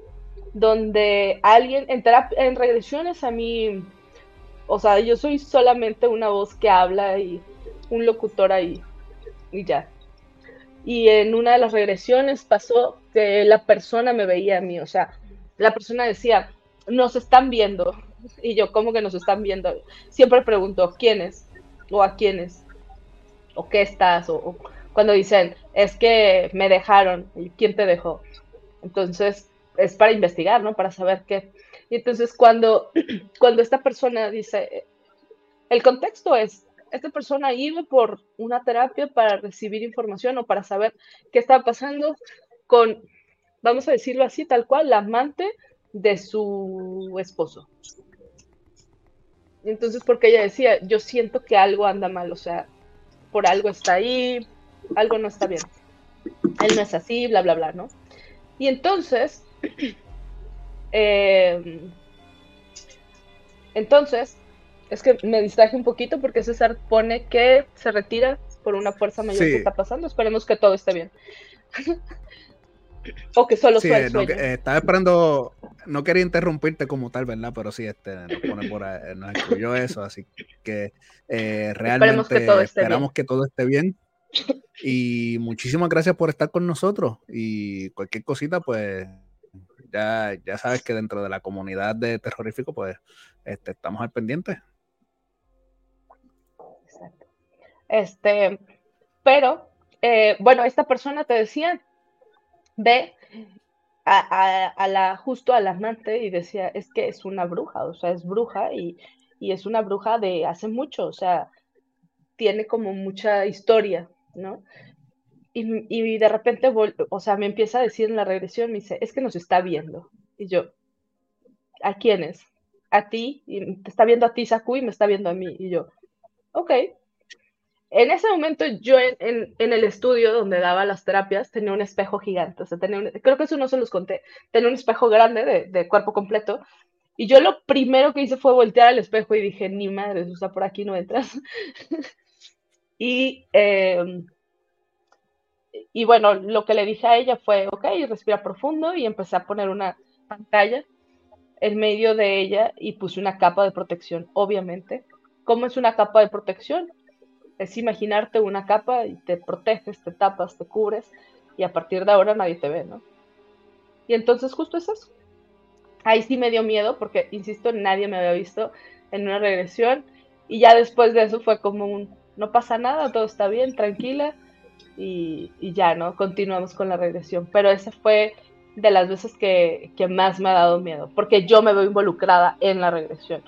donde alguien en, en regresiones a mí, o sea, yo soy solamente una voz que habla y un locutor ahí y ya. Y en una de las regresiones pasó que la persona me veía a mí, o sea, la persona decía, nos están viendo. Y yo, ¿cómo que nos están viendo? Siempre pregunto, ¿quiénes? ¿O a quiénes? ¿O qué estás? o cuando dicen, es que me dejaron, ¿y quién te dejó? Entonces, es para investigar, ¿no? Para saber qué. Y entonces, cuando, cuando esta persona dice, el contexto es, esta persona iba por una terapia para recibir información o para saber qué estaba pasando con, vamos a decirlo así, tal cual, la amante de su esposo. Entonces, porque ella decía, yo siento que algo anda mal, o sea, por algo está ahí, algo no está bien. Él no es así, bla, bla, bla, ¿no? Y entonces, em, entonces, es que me distraje un poquito porque César pone que se retira por una fuerza mayor que está pasando. Esperemos que todo esté bien. o que solo sea el sueño. Eh, estaba esperando, no quería interrumpirte como tal, ¿verdad? Pero sí, este, nos pone por ahí, nos excluyó eso, así que eh, realmente esperamos que todo esté bien. Y muchísimas gracias por estar con nosotros. Y cualquier cosita, pues ya, ya sabes que dentro de la comunidad de terrorífico, pues este, estamos al pendiente. Exacto. Este, pero, eh, bueno, esta persona te decía, ve a, la, justo al amante y decía, es que es una bruja, o sea, es bruja y, y es una bruja de hace mucho, o sea, tiene como mucha historia, ¿no? Y, de repente, o sea, me empieza a decir en la regresión, me dice, es que nos está viendo. Y yo, ¿a quiénes? A ti, y te está viendo a ti, Saku, y me está viendo a mí. Y yo, ok. En ese momento, yo en, el estudio donde daba las terapias, tenía un espejo gigante. O sea, tenía creo que eso no se los conté. Tenía un espejo grande de, cuerpo completo. Y yo lo primero que hice fue voltear al espejo y dije, ni madre, o por aquí no entras. Y, em, y bueno, lo que le dije a ella fue, ok, respira profundo y empecé a poner una pantalla en medio de ella y puse una capa de protección, obviamente. ¿Cómo es una capa de protección? Es imaginarte una capa y te proteges, te tapas, te cubres y a partir de ahora nadie te ve, ¿no? Y entonces justo es eso. Ahí sí me dio miedo porque, insisto, nadie me había visto en una regresión. Y ya después de eso fue como un, no pasa nada, todo está bien, tranquila. Y, ya, ¿no? Continuamos con la regresión. Pero esa fue de las veces que, más me ha dado miedo, porque yo me veo involucrada en la regresión.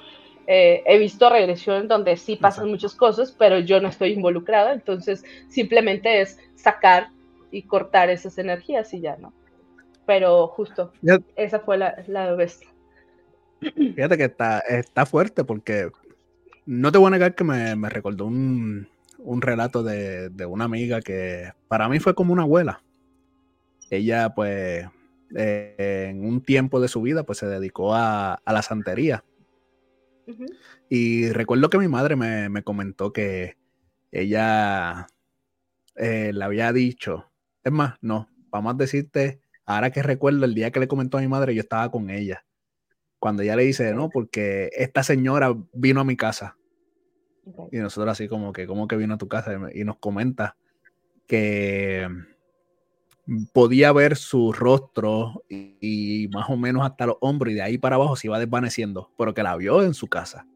Eh, he visto regresión donde sí pasan muchas cosas, pero yo no estoy involucrada, entonces simplemente es sacar y cortar esas energías y ya, ¿no? Pero justo, esa fue la, la vez. Fíjate que está, está fuerte porque no te voy a negar que me, me recordó un, un relato de, de, una amiga que para mí fue como una abuela. Ella, pues, eh, en un tiempo de su vida, pues se dedicó a, a la santería. Y recuerdo que mi madre me, me comentó que ella eh, le había dicho, es más, no, vamos a decirte, ahora que recuerdo el día que le comentó a mi madre, yo estaba con ella. Cuando ella le dice, no, porque esta señora vino a mi casa. Y nosotros así como que, ¿cómo que vino a tu casa? Y nos comenta que podía ver su rostro y, más o menos hasta los hombros y de ahí para abajo se iba desvaneciendo, pero que la vio en su casa.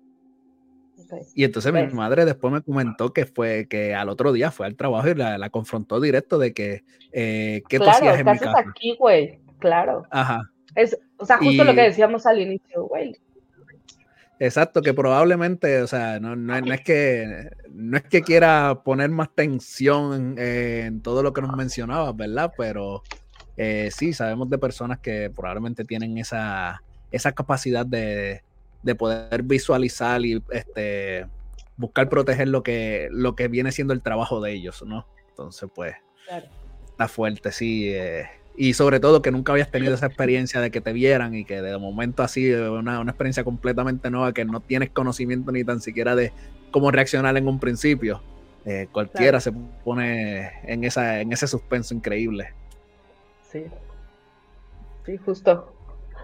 Y entonces mi pues madre después me comentó que fue que al otro día fue al trabajo y la, confrontó directo de que eh, ¿qué claro, tú hacías en mi casa? aquí, güey? Claro. Ajá. Es, o sea, justo lo que decíamos al inicio, güey. Exacto, que probablemente, o sea, no, no, es que no es que quiera poner más tensión en, todo lo que nos mencionabas, ¿verdad? Pero eh, sí, sabemos de personas que probablemente tienen esa, esa capacidad de, de poder visualizar y este, buscar proteger lo que, lo que viene siendo el trabajo de ellos, ¿no? Entonces, pues, está fuerte, sí. Eh, y sobre todo que nunca habías tenido esa experiencia de que te vieran y que de momento así, una, una experiencia completamente nueva que no tienes conocimiento ni tan siquiera de cómo reaccionar en un principio. Eh, cualquiera se pone en, esa, en ese suspenso increíble. Sí. Sí, justo.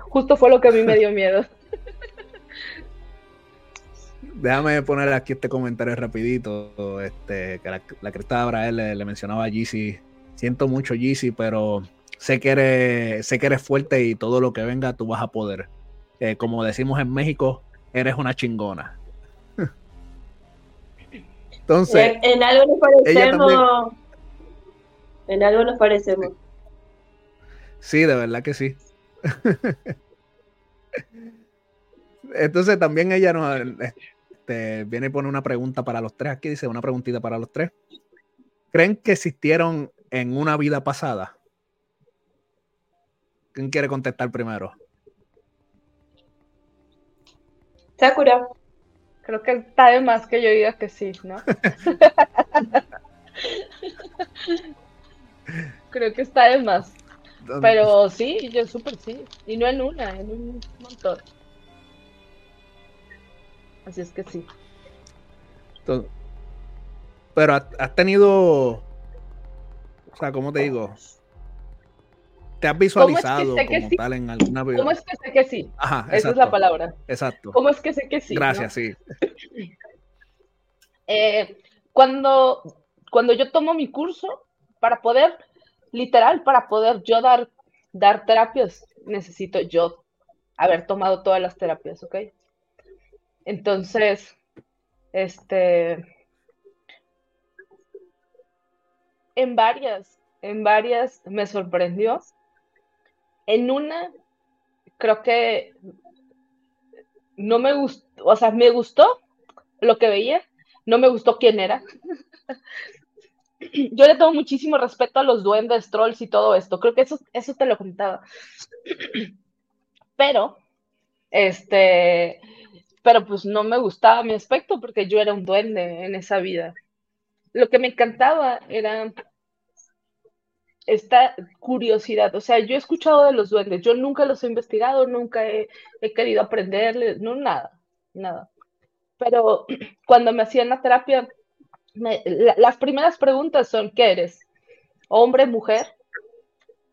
Justo fue lo que a mí me dio miedo. Déjame poner aquí este comentario rapidito. Este, que la, la Crista Abrael le, le mencionaba a Yeezy. Siento mucho Yeezy, pero sé que eres, sé que eres fuerte y todo lo que venga tú vas a poder. Eh, como decimos en México, eres una chingona. Entonces. En, algo nos parecemos. En algo nos parecemos. Sí, de verdad que sí. Entonces también ella nos este, viene y pone una pregunta para los tres. Aquí dice una preguntita para los tres. ¿Creen que existieron en una vida pasada? ¿Quién quiere contestar primero? Sakura. Creo que está de más que yo diga que sí, ¿no? Creo que está de más. Pero sí, yo súper sí. Y no en una, en un montón. Así es que sí. pero has tenido, o sea, ¿cómo te digo? Te has visualizado como tal en alguna. ¿Cómo es que sé que sí? Ajá, Esa es la palabra. Exacto. ¿Cómo es que sé que sí? Gracias, sí. Eh, cuando, cuando yo tomo mi curso, para poder, literal, para poder yo dar, dar terapias, necesito yo haber tomado todas las terapias, ¿ok? Entonces, este, en varias, en varias me sorprendió en una, creo que no me gustó, o sea, me gustó lo que veía, no me gustó quién era. Yo le tengo muchísimo respeto a los duendes, trolls y todo esto. Creo que eso, eso te lo contaba. Pero, este, pero pues no me gustaba mi aspecto porque yo era un duende en esa vida. Lo que me encantaba era esta curiosidad. O sea, yo he escuchado de los duendes, yo nunca los he investigado, nunca he, querido aprenderles, no, nada, nada. Pero cuando me hacían la terapia, las primeras preguntas son, ¿qué eres? ¿Hombre, mujer?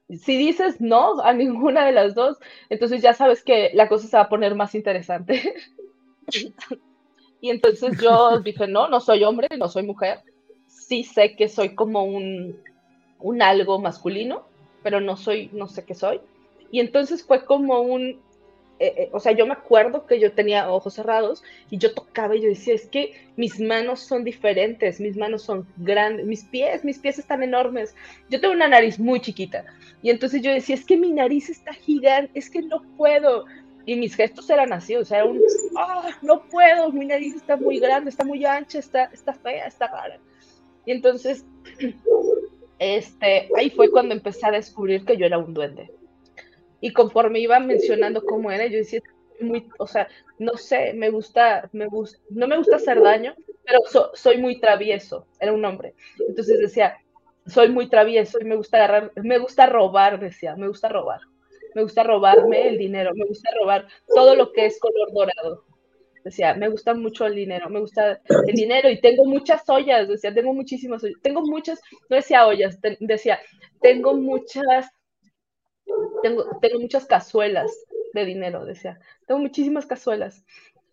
Si dices no a ninguna de las dos, entonces ya sabes que la cosa se va a poner más interesante. y entonces yo dije, no, no soy hombre, no soy mujer. Sí sé que soy como un, un algo masculino, pero no soy, no sé qué soy. Y entonces fue como un, eh, eh, o sea, yo me acuerdo que yo tenía ojos cerrados y yo tocaba y yo decía, es que mis manos son diferentes, mis manos son grandes, mis pies, mis pies están enormes. Yo tengo una nariz muy chiquita y entonces yo decía, es que mi nariz está gigante, es que no puedo. Y mis gestos eran así, o sea, un, ah, no puedo, mi nariz está muy grande, está muy ancha, está, está fea, está rara. Y entonces, este, ahí fue cuando empecé a descubrir que yo era un duende. Y conforme iba mencionando cómo era, yo decía, muy, o sea, no sé, me gusta, me gusta, no me gusta hacer daño, pero soy muy travieso, era un hombre. Entonces decía, soy muy travieso y me gusta agarrar, me gusta robar, decía, me gusta robar. Me gusta robarme el dinero, me gusta robar todo lo que es color dorado. Decía, me gusta mucho el dinero, me gusta el dinero y tengo muchas ollas, decía, tengo muchísimas ollas, tengo muchas, no decía ollas, decía, tengo muchas tengo, tengo muchas cazuelas de dinero, decía, tengo muchísimas cazuelas.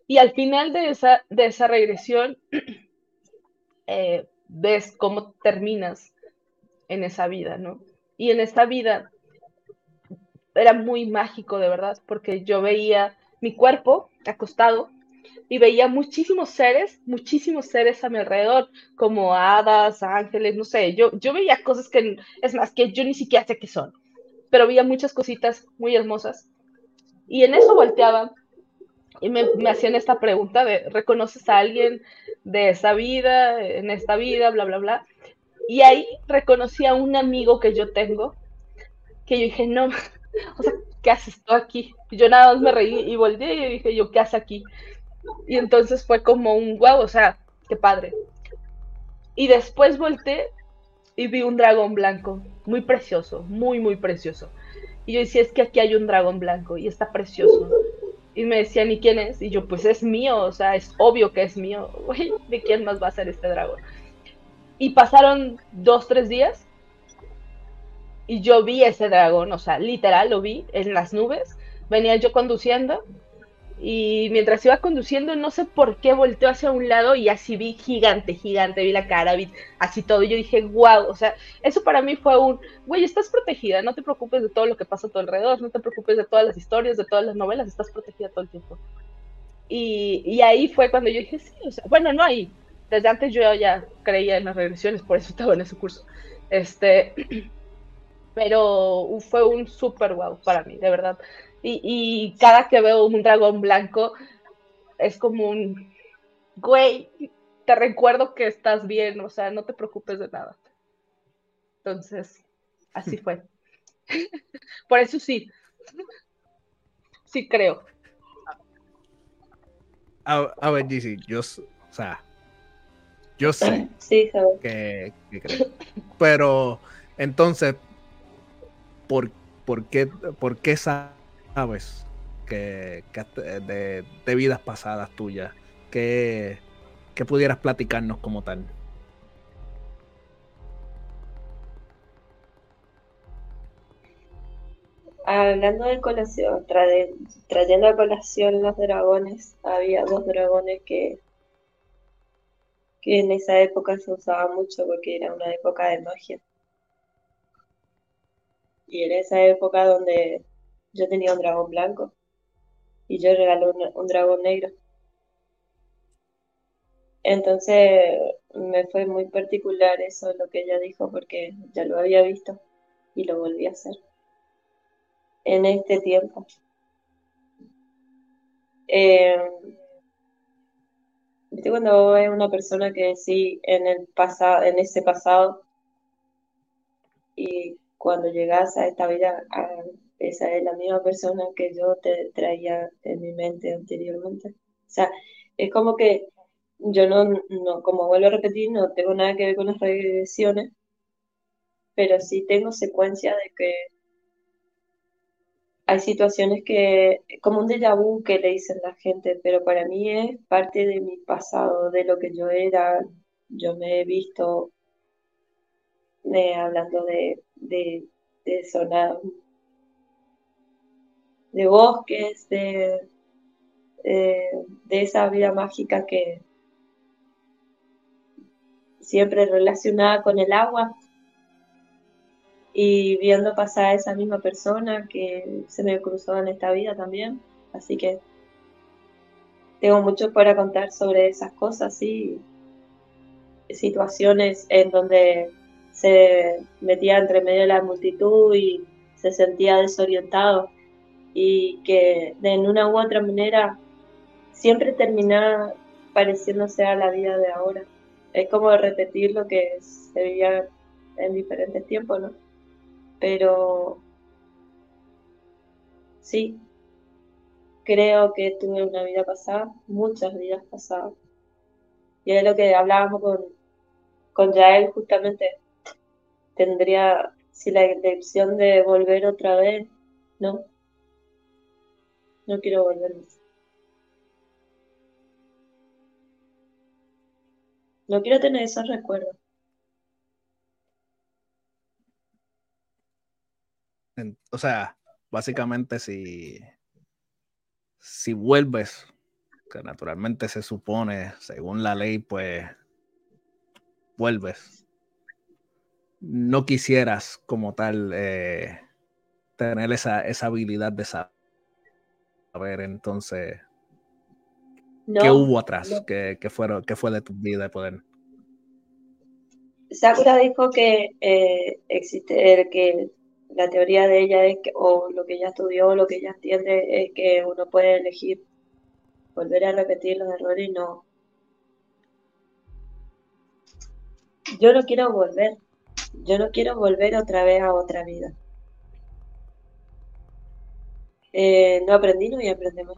Y al final de esa, de esa regresión, eh, ves cómo terminas en esa vida, ¿no? Y en esa vida era muy mágico, de verdad, porque yo veía mi cuerpo acostado y veía muchísimos seres, muchísimos seres a mi alrededor, como hadas, ángeles, no sé, yo, yo veía cosas que, es más, que yo ni siquiera sé qué son pero había muchas cositas muy hermosas. Y en eso volteaba y me, hacían esta pregunta de, ¿reconoces a alguien de esa vida, en esta vida, bla, bla, bla? Y ahí reconocí a un amigo que yo tengo, que yo dije, no, o sea, ¿qué haces tú aquí? Y yo nada más me reí y volteé y dije, yo, ¿qué haces aquí? Y entonces fue como un guau, o sea, qué padre. Y después volteé y vi un dragón blanco, muy precioso, muy, muy precioso. Y yo decía, es que aquí hay un dragón blanco y está precioso. Y me decían, ¿y quién es? Y yo, pues es mío, o sea, es obvio que es mío. ¿de quién más va a ser este dragón? Y pasaron dos, tres días y yo vi ese dragón, o sea, literal lo vi en las nubes. Venía yo conduciendo y mientras iba conduciendo, no sé por qué volteó hacia un lado y así vi gigante, gigante, vi la cara, vi así todo. Y yo dije, wow, o sea, eso para mí fue un, güey, estás protegida, no te preocupes de todo lo que pasa a tu alrededor, no te preocupes de todas las historias, de todas las novelas, estás protegida todo el tiempo. Y, y ahí fue cuando yo dije, sí, o sea, bueno, no ahí, desde antes yo ya creía en las regresiones, por eso estaba en ese curso. Este, pero fue un súper wow para mí, de verdad. Y, cada que veo un dragón blanco es como un, güey, te recuerdo que estás bien, o sea, no te preocupes de nada. Entonces, así fue. Por eso sí, sí creo. A, ver, GC, yo, o sea, yo sé sí, que, que creo. Pero, entonces, ¿por, por qué, por qué esa sabes que, de, vidas pasadas tuyas que, que pudieras platicarnos como tal. Hablando de colación, trayendo a colación los dragones, había dos dragones que, que en esa época se usaban mucho porque era una época de magia. Y en esa época donde yo tenía un dragón blanco y yo regalé un, dragón negro. Entonces me fue muy particular eso lo que ella dijo porque ya lo había visto y lo volví a hacer en este tiempo. Eh, ¿Viste cuando es una persona que sí en el pasado, en ese pasado y cuando llegas a esta vida a, esa es la misma persona que yo te traía en mi mente anteriormente. O sea, es como que yo no, no, como vuelvo a repetir, no tengo nada que ver con las regresiones, pero sí tengo secuencia de que hay situaciones que, como un déjà vu que le dicen la gente, pero para mí es parte de mi pasado, de lo que yo era. Yo me he visto eh, hablando de, de, de de bosques, de, eh, de esa vida mágica que siempre relacionada con el agua. y viendo pasar a esa misma persona que se me cruzó en esta vida también. Así que tengo mucho para contar sobre esas cosas, y situaciones en donde se metía entre medio de la multitud y se sentía desorientado y que de una u otra manera siempre terminaba pareciéndose a la vida de ahora. Es como repetir lo que se vivía en diferentes tiempos, ¿no? Pero sí, creo que tuve una vida pasada, muchas vidas pasadas. Y es lo que hablábamos con, con Yael justamente. Tendría, si la elección de volver otra vez, no. No quiero volver. No quiero tener esos recuerdos. O sea, básicamente si, si vuelves, que naturalmente se supone, según la ley, pues vuelves. No quisieras como tal eh, tener esa, esa habilidad de saber entonces ¿Qué hubo atrás? ¿Qué, fueron, ¿Qué, fue de tu vida de poder? Sakura dijo que eh, existe, que la teoría de ella es que, o lo que ella estudió, lo que ella entiende es que uno puede elegir volver a repetir los errores y no. Yo no quiero volver. Yo no quiero volver otra vez a otra vida. Eh, no aprendí, no voy a aprender más.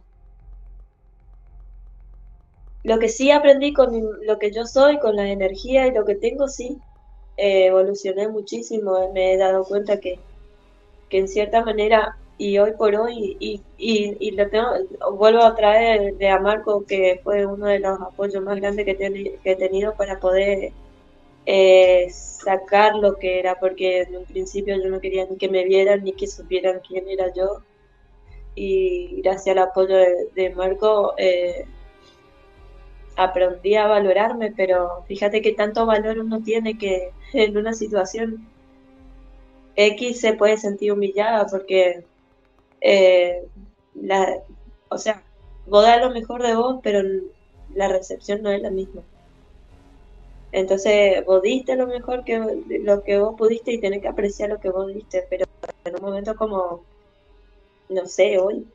Lo que sí aprendí con lo que yo soy, con la energía y lo que tengo, sí, eh, evolucioné muchísimo. Me he dado cuenta que, que en cierta manera, y hoy por hoy, y, y, lo vuelvo a traer de a Marco, que fue uno de los apoyos más grandes que, que he tenido para poder eh, sacar lo que era, porque en un principio yo no quería ni que me vieran ni que supieran quién era yo. Y gracias al apoyo de, Marco, eh, aprendí a valorarme, pero fíjate que tanto valor uno tiene que en una situación X se puede sentir humillada porque, eh, la, o sea, vos das lo mejor de vos, pero la recepción no es la misma. Entonces, vos diste lo mejor que lo que vos pudiste y tenés que apreciar lo que vos diste, pero en un momento como, no sé, hoy,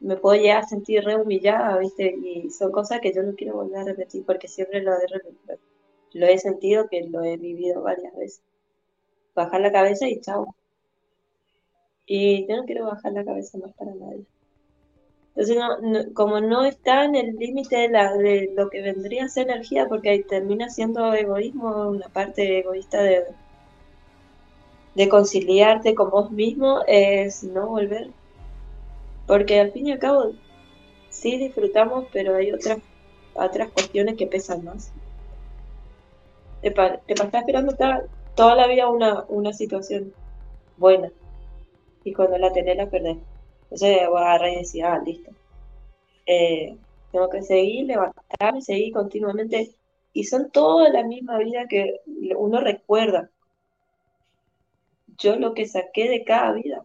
me puedo llegar a sentir re humillada, ¿viste? Y son cosas que yo no quiero volver a repetir porque siempre lo he, lo he sentido, que lo he vivido varias veces. Bajar la cabeza y chao. Y yo no quiero bajar la cabeza más para nadie. Entonces, como no está en el límite de, de lo que vendría a ser energía, porque ahí termina siendo egoísmo, una parte egoísta de, de conciliarte con vos mismo, es no volver porque al fin y al cabo, sí disfrutamos, pero hay otras, otras cuestiones que pesan más. Te, te estás esperando toda la vida una, una situación buena. Y cuando la tenés, la perdés. Entonces voy a agarrar y decir, ah, listo. Eh, tengo que seguir, levantarme, seguir continuamente. Y son toda la misma vida que uno recuerda. Yo lo que saqué de cada vida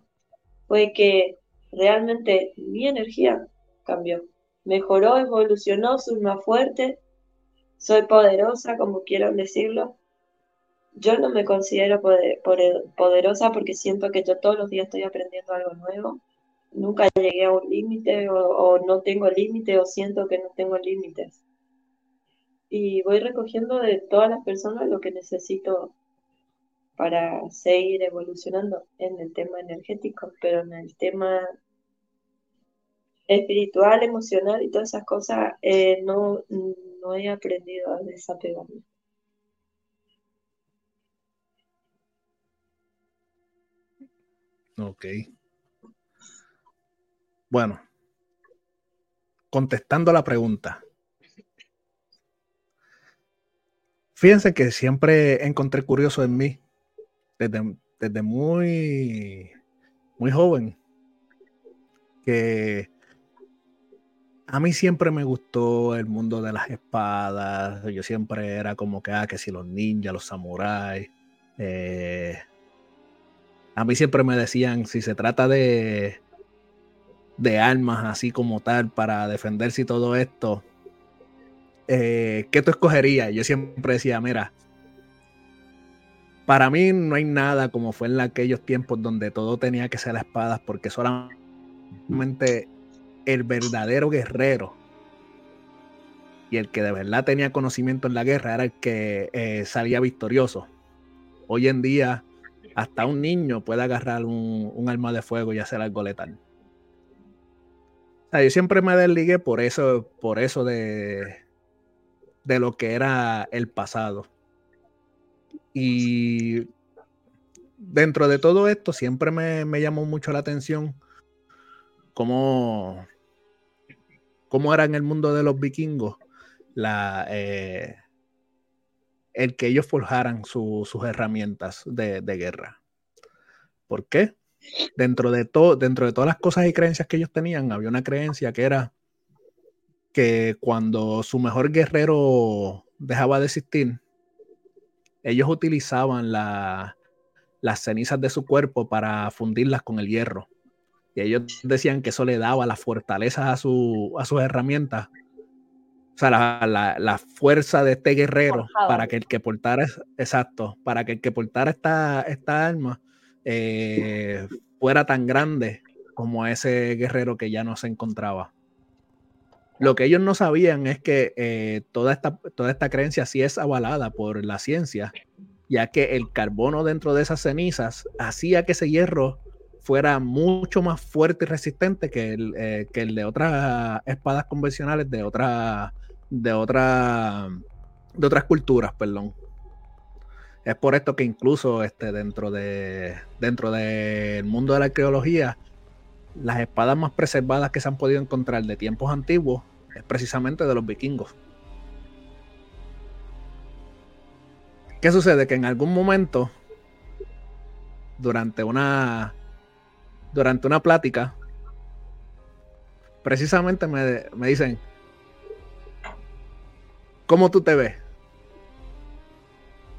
fue que realmente mi energía cambió. Mejoró, evolucionó, soy más fuerte, soy poderosa, como quiero decirlo. Yo no me considero poderosa porque siento que yo todos los días estoy aprendiendo algo nuevo. Nunca llegué a un límite o, o no tengo límite o siento que no tengo límites. Y voy recogiendo de todas las personas lo que necesito para seguir evolucionando en el tema energético, pero en el tema espiritual, emocional y todas esas cosas, eh, no, no he aprendido a desapegarme. Ok. Bueno, contestando la pregunta. Fíjense que siempre encontré curioso en mí, desde, desde muy, muy joven, que a mí siempre me gustó el mundo de las espadas. Yo siempre era como que, ah, que si los ninjas, los samuráis. Eh, a mí siempre me decían, si se trata de, de armas así como tal para defenderse y todo esto, eh, ¿qué tú escogerías? Yo siempre decía, mira, para mí no hay nada como fue en aquellos tiempos donde todo tenía que ser a espadas, porque solamente el verdadero guerrero y el que de verdad tenía conocimiento en la guerra era el que eh, salía victorioso. Hoy en día, hasta un niño puede agarrar un, arma de fuego y hacer algo letal. yo siempre me desligué por eso, por eso de, de lo que era el pasado. Y dentro de todo esto siempre me, me llamó mucho la atención cómo, cómo era en el mundo de los vikingos la, eh, el que ellos forjaran sus herramientas de, guerra. ¿Por qué? Dentro de, todo, dentro de todas las cosas y creencias que ellos tenían, había una creencia que era que cuando su mejor guerrero dejaba de existir, ellos utilizaban las cenizas de su cuerpo para fundirlas con el hierro. Y ellos decían que eso le daba la fortaleza a, su, a sus herramientas o sea, la, fuerza de este guerrero para que el que portara, exacto, para que el que portara esta, esta arma eh, fuera tan grande como ese guerrero que ya no se encontraba. Lo que ellos no sabían es que eh, toda, esta, toda esta creencia sí es avalada por la ciencia, ya que el carbono dentro de esas cenizas hacía que ese hierro fuera mucho más fuerte y resistente que el, eh, que de otras espadas convencionales de otras de, otra, de otras culturas, perdón. Es por esto que incluso este, dentro, de, dentro del mundo de la arqueología, las espadas más preservadas que se han podido encontrar de tiempos antiguos es precisamente de los vikingos. ¿Qué sucede? Que en algún momento, durante una, durante una plática, precisamente me, me dicen, ¿Cómo tú te ves?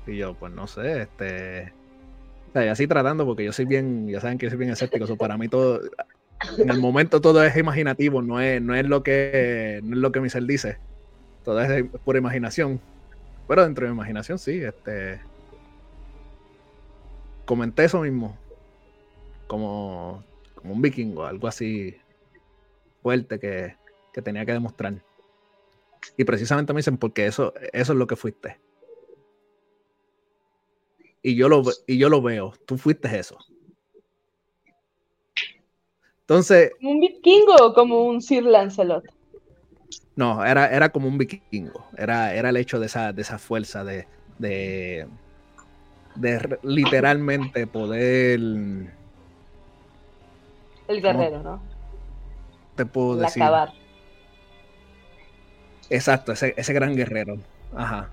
Y yo, pues no sé, este. O sea, así tratando, porque yo soy bien, ya saben que yo soy bien escéptico, eso para mí todo, en el momento todo es imaginativo, no es, no es lo que no lo que dice. Todo es pura imaginación. Pero dentro de mi imaginación, sí, este. Comenté eso mismo. Como, como un vikingo, algo así fuerte que, que tenía que demostrar. Y precisamente me dicen, porque eso, eso es lo que fuiste. Y yo lo, y yo lo veo, tú fuiste eso. Entonces. ¿Como un vikingo o como un Sir Lancelot? No, era, era como un vikingo. Era, era el hecho de esa, de esa fuerza, de, de, de literalmente poder. El guerrero, ¿no? Te puedo decir. Acabar. Exacto, ese, ese gran guerrero. Ajá.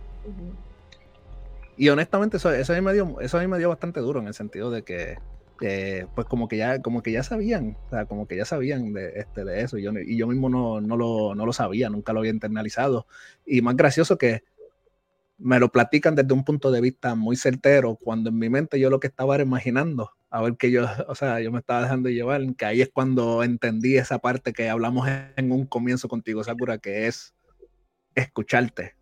Y honestamente, eso, eso, a mí me dio, eso a mí me dio bastante duro en el sentido de que, pues como que ya, como que ya sabían, o sea, como que ya sabían de, este, de eso. Y yo, y yo mismo no, no, lo, no lo sabía, nunca lo había internalizado. Y más gracioso que me lo platican desde un punto de vista muy certero, cuando en mi mente yo lo que estaba era imaginando, a ver que yo, o sea, yo me estaba dejando llevar, que ahí es cuando entendí esa parte que hablamos en un comienzo contigo, Sakura, que es escucharte,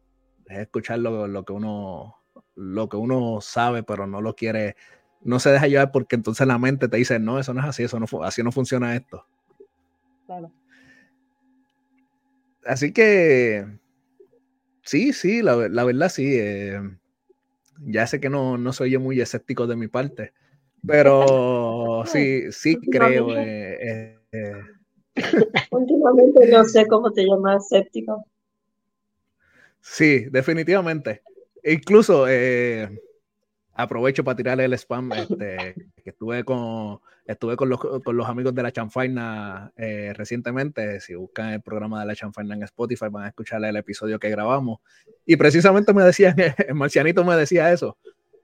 es escuchar lo, que uno lo que uno sabe, pero no lo quiere, no se deja llevar porque entonces la mente te dice, no, eso no es así, eso no, así no funciona esto. Claro. Así que, sí, sí, la, verdad sí. Eh, ya sé que no, no soy yo muy escéptico de mi parte, pero sí, sí creo. Eh, eh, Últimamente no sé cómo te llamas escéptico. Sí, definitivamente. Incluso eh, aprovecho para tirarle el spam. Este, que estuve con, estuve con los, con los amigos de la Chanfaina eh, recientemente. Si buscan el programa de la Chanfaina en Spotify, van a escuchar el episodio que grabamos. Y precisamente me decían, el marcianito me decía eso,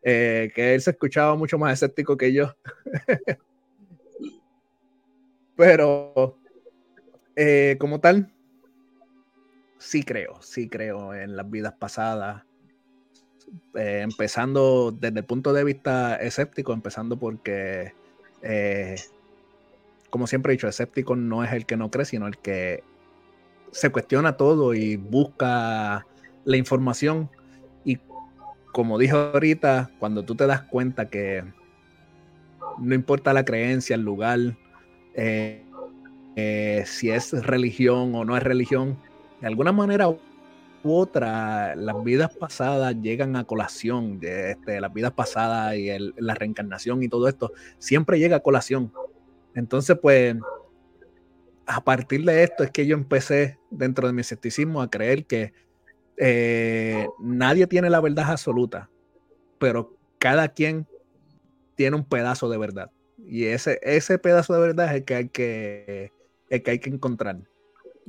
eh, que él se escuchaba mucho más escéptico que yo. Pero, como tal, sí creo, sí creo en las vidas pasadas. Eh, empezando desde el punto de vista escéptico, empezando porque eh, como siempre he dicho, escéptico no es el que no cree, sino el que se cuestiona todo y busca la información. Y como dije ahorita, cuando tú te das cuenta que no importa la creencia, el lugar, eh, si es religión o no es religión, de alguna manera otra, las vidas pasadas llegan a colación, este, las vidas pasadas y la reencarnación y todo esto, siempre llega a colación. Entonces, pues, a partir de esto es que yo empecé dentro de mi escepticismo a creer que eh, nadie tiene la verdad absoluta, pero cada quien tiene un pedazo de verdad. Y ese, ese pedazo de verdad es el que hay que, el que, hay que encontrar.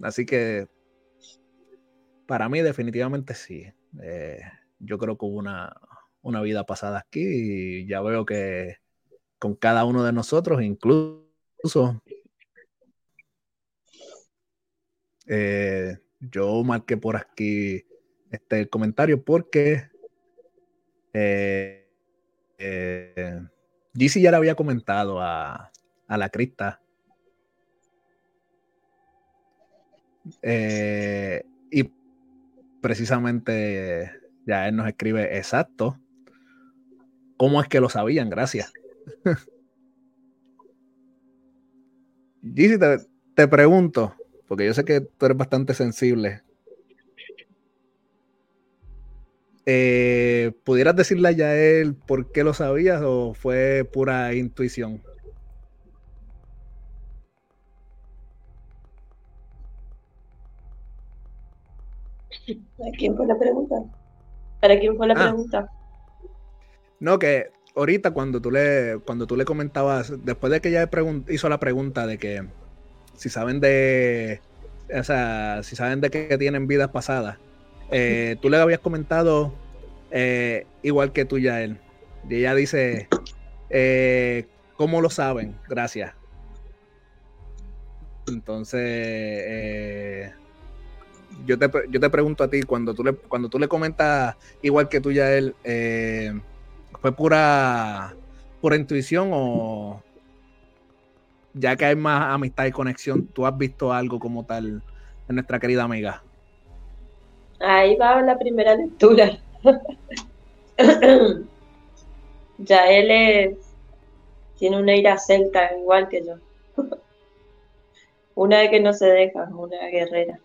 Así que para mí definitivamente sí. Eh, yo creo que hubo una, una vida pasada aquí y ya veo que con cada uno de nosotros, incluso eh, yo marqué por aquí este comentario porque eh, eh, GC ya le había comentado a, a la crista. Eh, y precisamente ya él nos escribe exacto cómo es que lo sabían, gracias. GC, te, te pregunto, porque yo sé que tú eres bastante sensible Eh, ¿Pudieras decirle a él por qué lo sabías o fue pura intuición? ¿Para quién fue la pregunta? ¿Para quién fue la ah. pregunta? No, que ahorita cuando tú le, cuando tú le comentabas, después de que ella hizo la pregunta de que si saben de, o sea, si saben de que tienen vidas pasadas, eh, tú le habías comentado eh, igual que tú, ya él. Y ella dice, eh, ¿cómo lo saben? Gracias. Entonces, yo, te, yo te pregunto a ti, cuando tú le, cuando tú le comentas igual que tú, ya él, ¿fue pura, pura intuición o ya que hay más amistad y conexión, tú has visto algo como tal en nuestra querida amiga? Ahí va la primera lectura. ya él es, tiene una ira celta igual que yo. una que no se deja, una guerrera.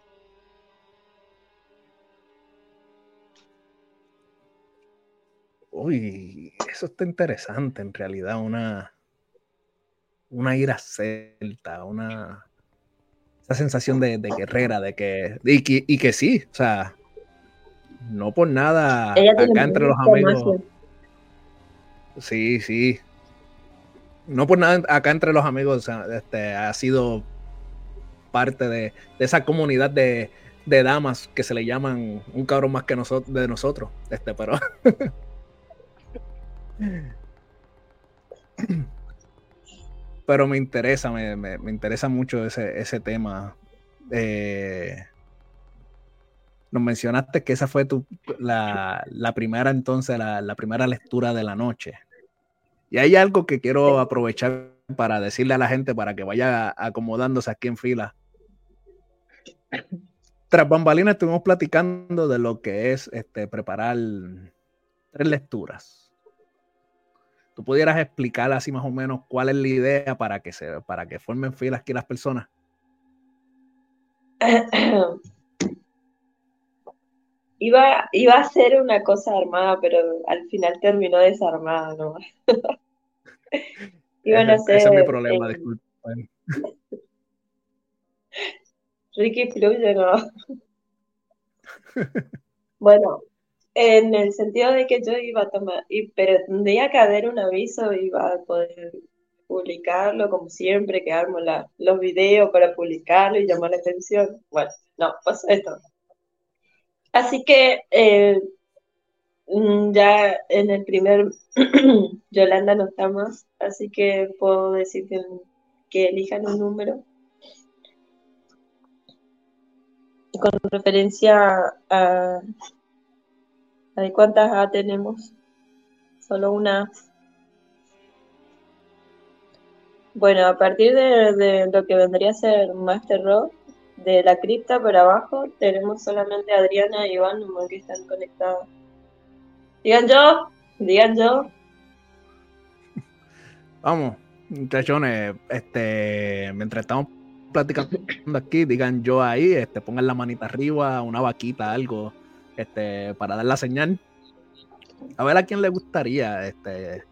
Uy, eso está interesante en realidad, una, una ira celta, una esa sensación de, guerrera, de que y, y que sí, o sea, no por nada acá entre los amigos. Sí, sí. No por nada acá entre los amigos este, ha sido parte de, esa comunidad de, damas que se le llaman un cabrón más que nosotros de nosotros. Este, pero. pero me interesa, me, interesa mucho ese, ese tema. Eh, nos mencionaste que esa fue tu, la, primera entonces, la, primera lectura de la noche. Y hay algo que quiero aprovechar para decirle a la gente para que vaya acomodándose aquí en fila. Tras bambalinas estuvimos platicando de lo que es este, preparar tres lecturas. ¿Tú pudieras explicar así más o menos cuál es la idea para que, se, para que formen filas aquí las personas? Iba, iba a ser una cosa armada, pero al final terminó desarmada ¿no? Iban a ser. Ese es mi problema, disculpa. Ricky fluye, ¿no? bueno, en el sentido de que yo iba a tomar, y, pero que haber un aviso, iba a poder publicarlo como siempre, que armo la, los videos para publicarlo y llamar la atención. Bueno, no, pues esto. Así que eh, mm, ya en el primer Yolanda no está más, así que puedo decir que, elijan un número. Con referencia a, a cuántas A tenemos, solo una. Bueno, a partir de, lo que vendría a ser Master Rock, de la cripta para abajo, tenemos solamente a Adriana y Iván que están conectados. Digan yo, digan yo. Vamos, muchachones, este, mientras estamos platicando aquí, digan yo ahí, este, pongan la manita arriba, una vaquita, algo, este, para dar la señal. A ver a quién le gustaría, este,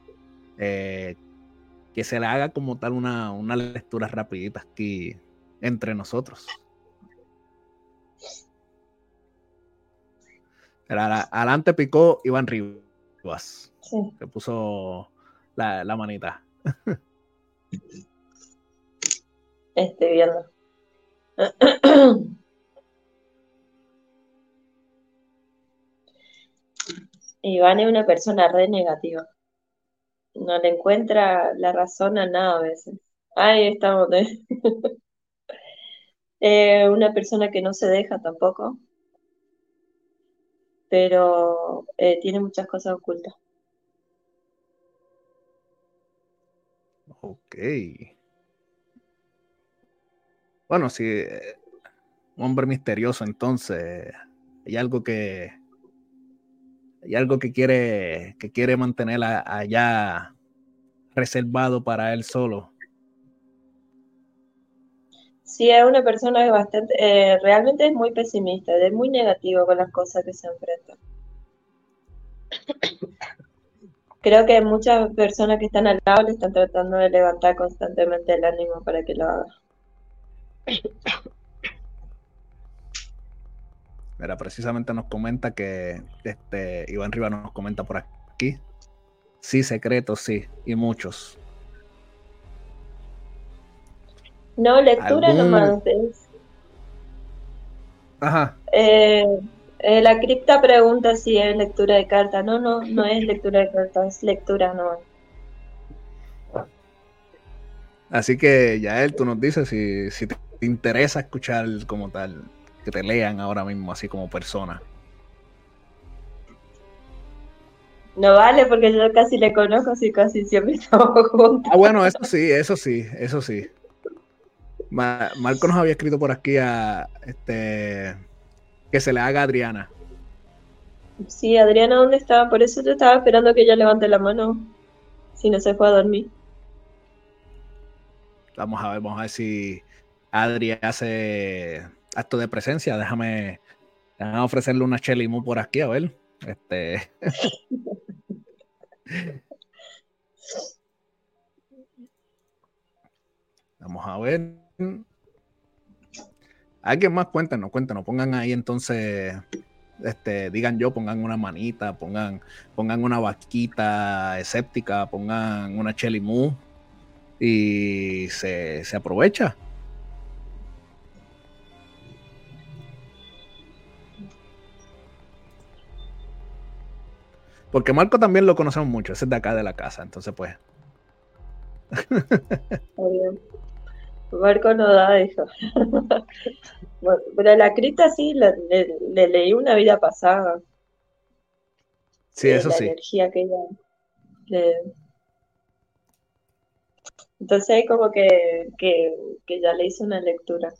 eh, que se le haga como tal una, una lectura rapidita aquí entre nosotros. adelante picó Iván Rivas. Sí. Que puso la, la manita. Estoy viendo. Iván es una persona re negativa. No le encuentra la razón a nada a veces. Ahí estamos. eh, una persona que no se deja tampoco. Pero eh, tiene muchas cosas ocultas. Ok. Bueno, si un hombre misterioso, entonces hay algo que hay algo que quiere que quiere mantener allá reservado para él solo. Sí, es una persona que bastante, eh, realmente es muy pesimista, es muy negativo con las cosas que se enfrentan. Creo que muchas personas que están al lado le están tratando de levantar constantemente el ánimo para que lo haga. Mira, precisamente nos comenta que este Iván Riva nos comenta por aquí. Sí, secretos, sí, y muchos. No, lectura nomás. Ajá. Eh, eh, la cripta pregunta si es lectura de cartas. No, no, no es lectura de cartas, es lectura no. Así que ya él, tú nos dices si, si te interesa escuchar como tal, que te lean ahora mismo así como persona. No vale porque yo casi le conozco, y casi siempre estamos juntos. Ah, bueno, eso sí, eso sí, eso sí. Marco nos había escrito por aquí a este que se le haga a Adriana. Sí, Adriana, ¿dónde está? Por eso yo estaba esperando que ella levante la mano. Si no se fue a dormir. Vamos a ver, vamos a ver si Adri hace acto de presencia. Déjame, ofrecerle una chelimu por aquí, a ver. Este. Vamos a ver. Alguien más, cuéntenos, cuéntenos, pongan ahí entonces, este, digan yo, pongan una manita, pongan, pongan una vaquita escéptica, pongan una chelimu y se, se aprovecha. Porque Marco también lo conocemos mucho, ese es de acá de la casa, entonces pues. Marco no da eso. pero la cripta sí, le, leí una vida pasada. Sí, eso la sí. energía que ella. Entonces hay como que, que, ya le hice una lectura.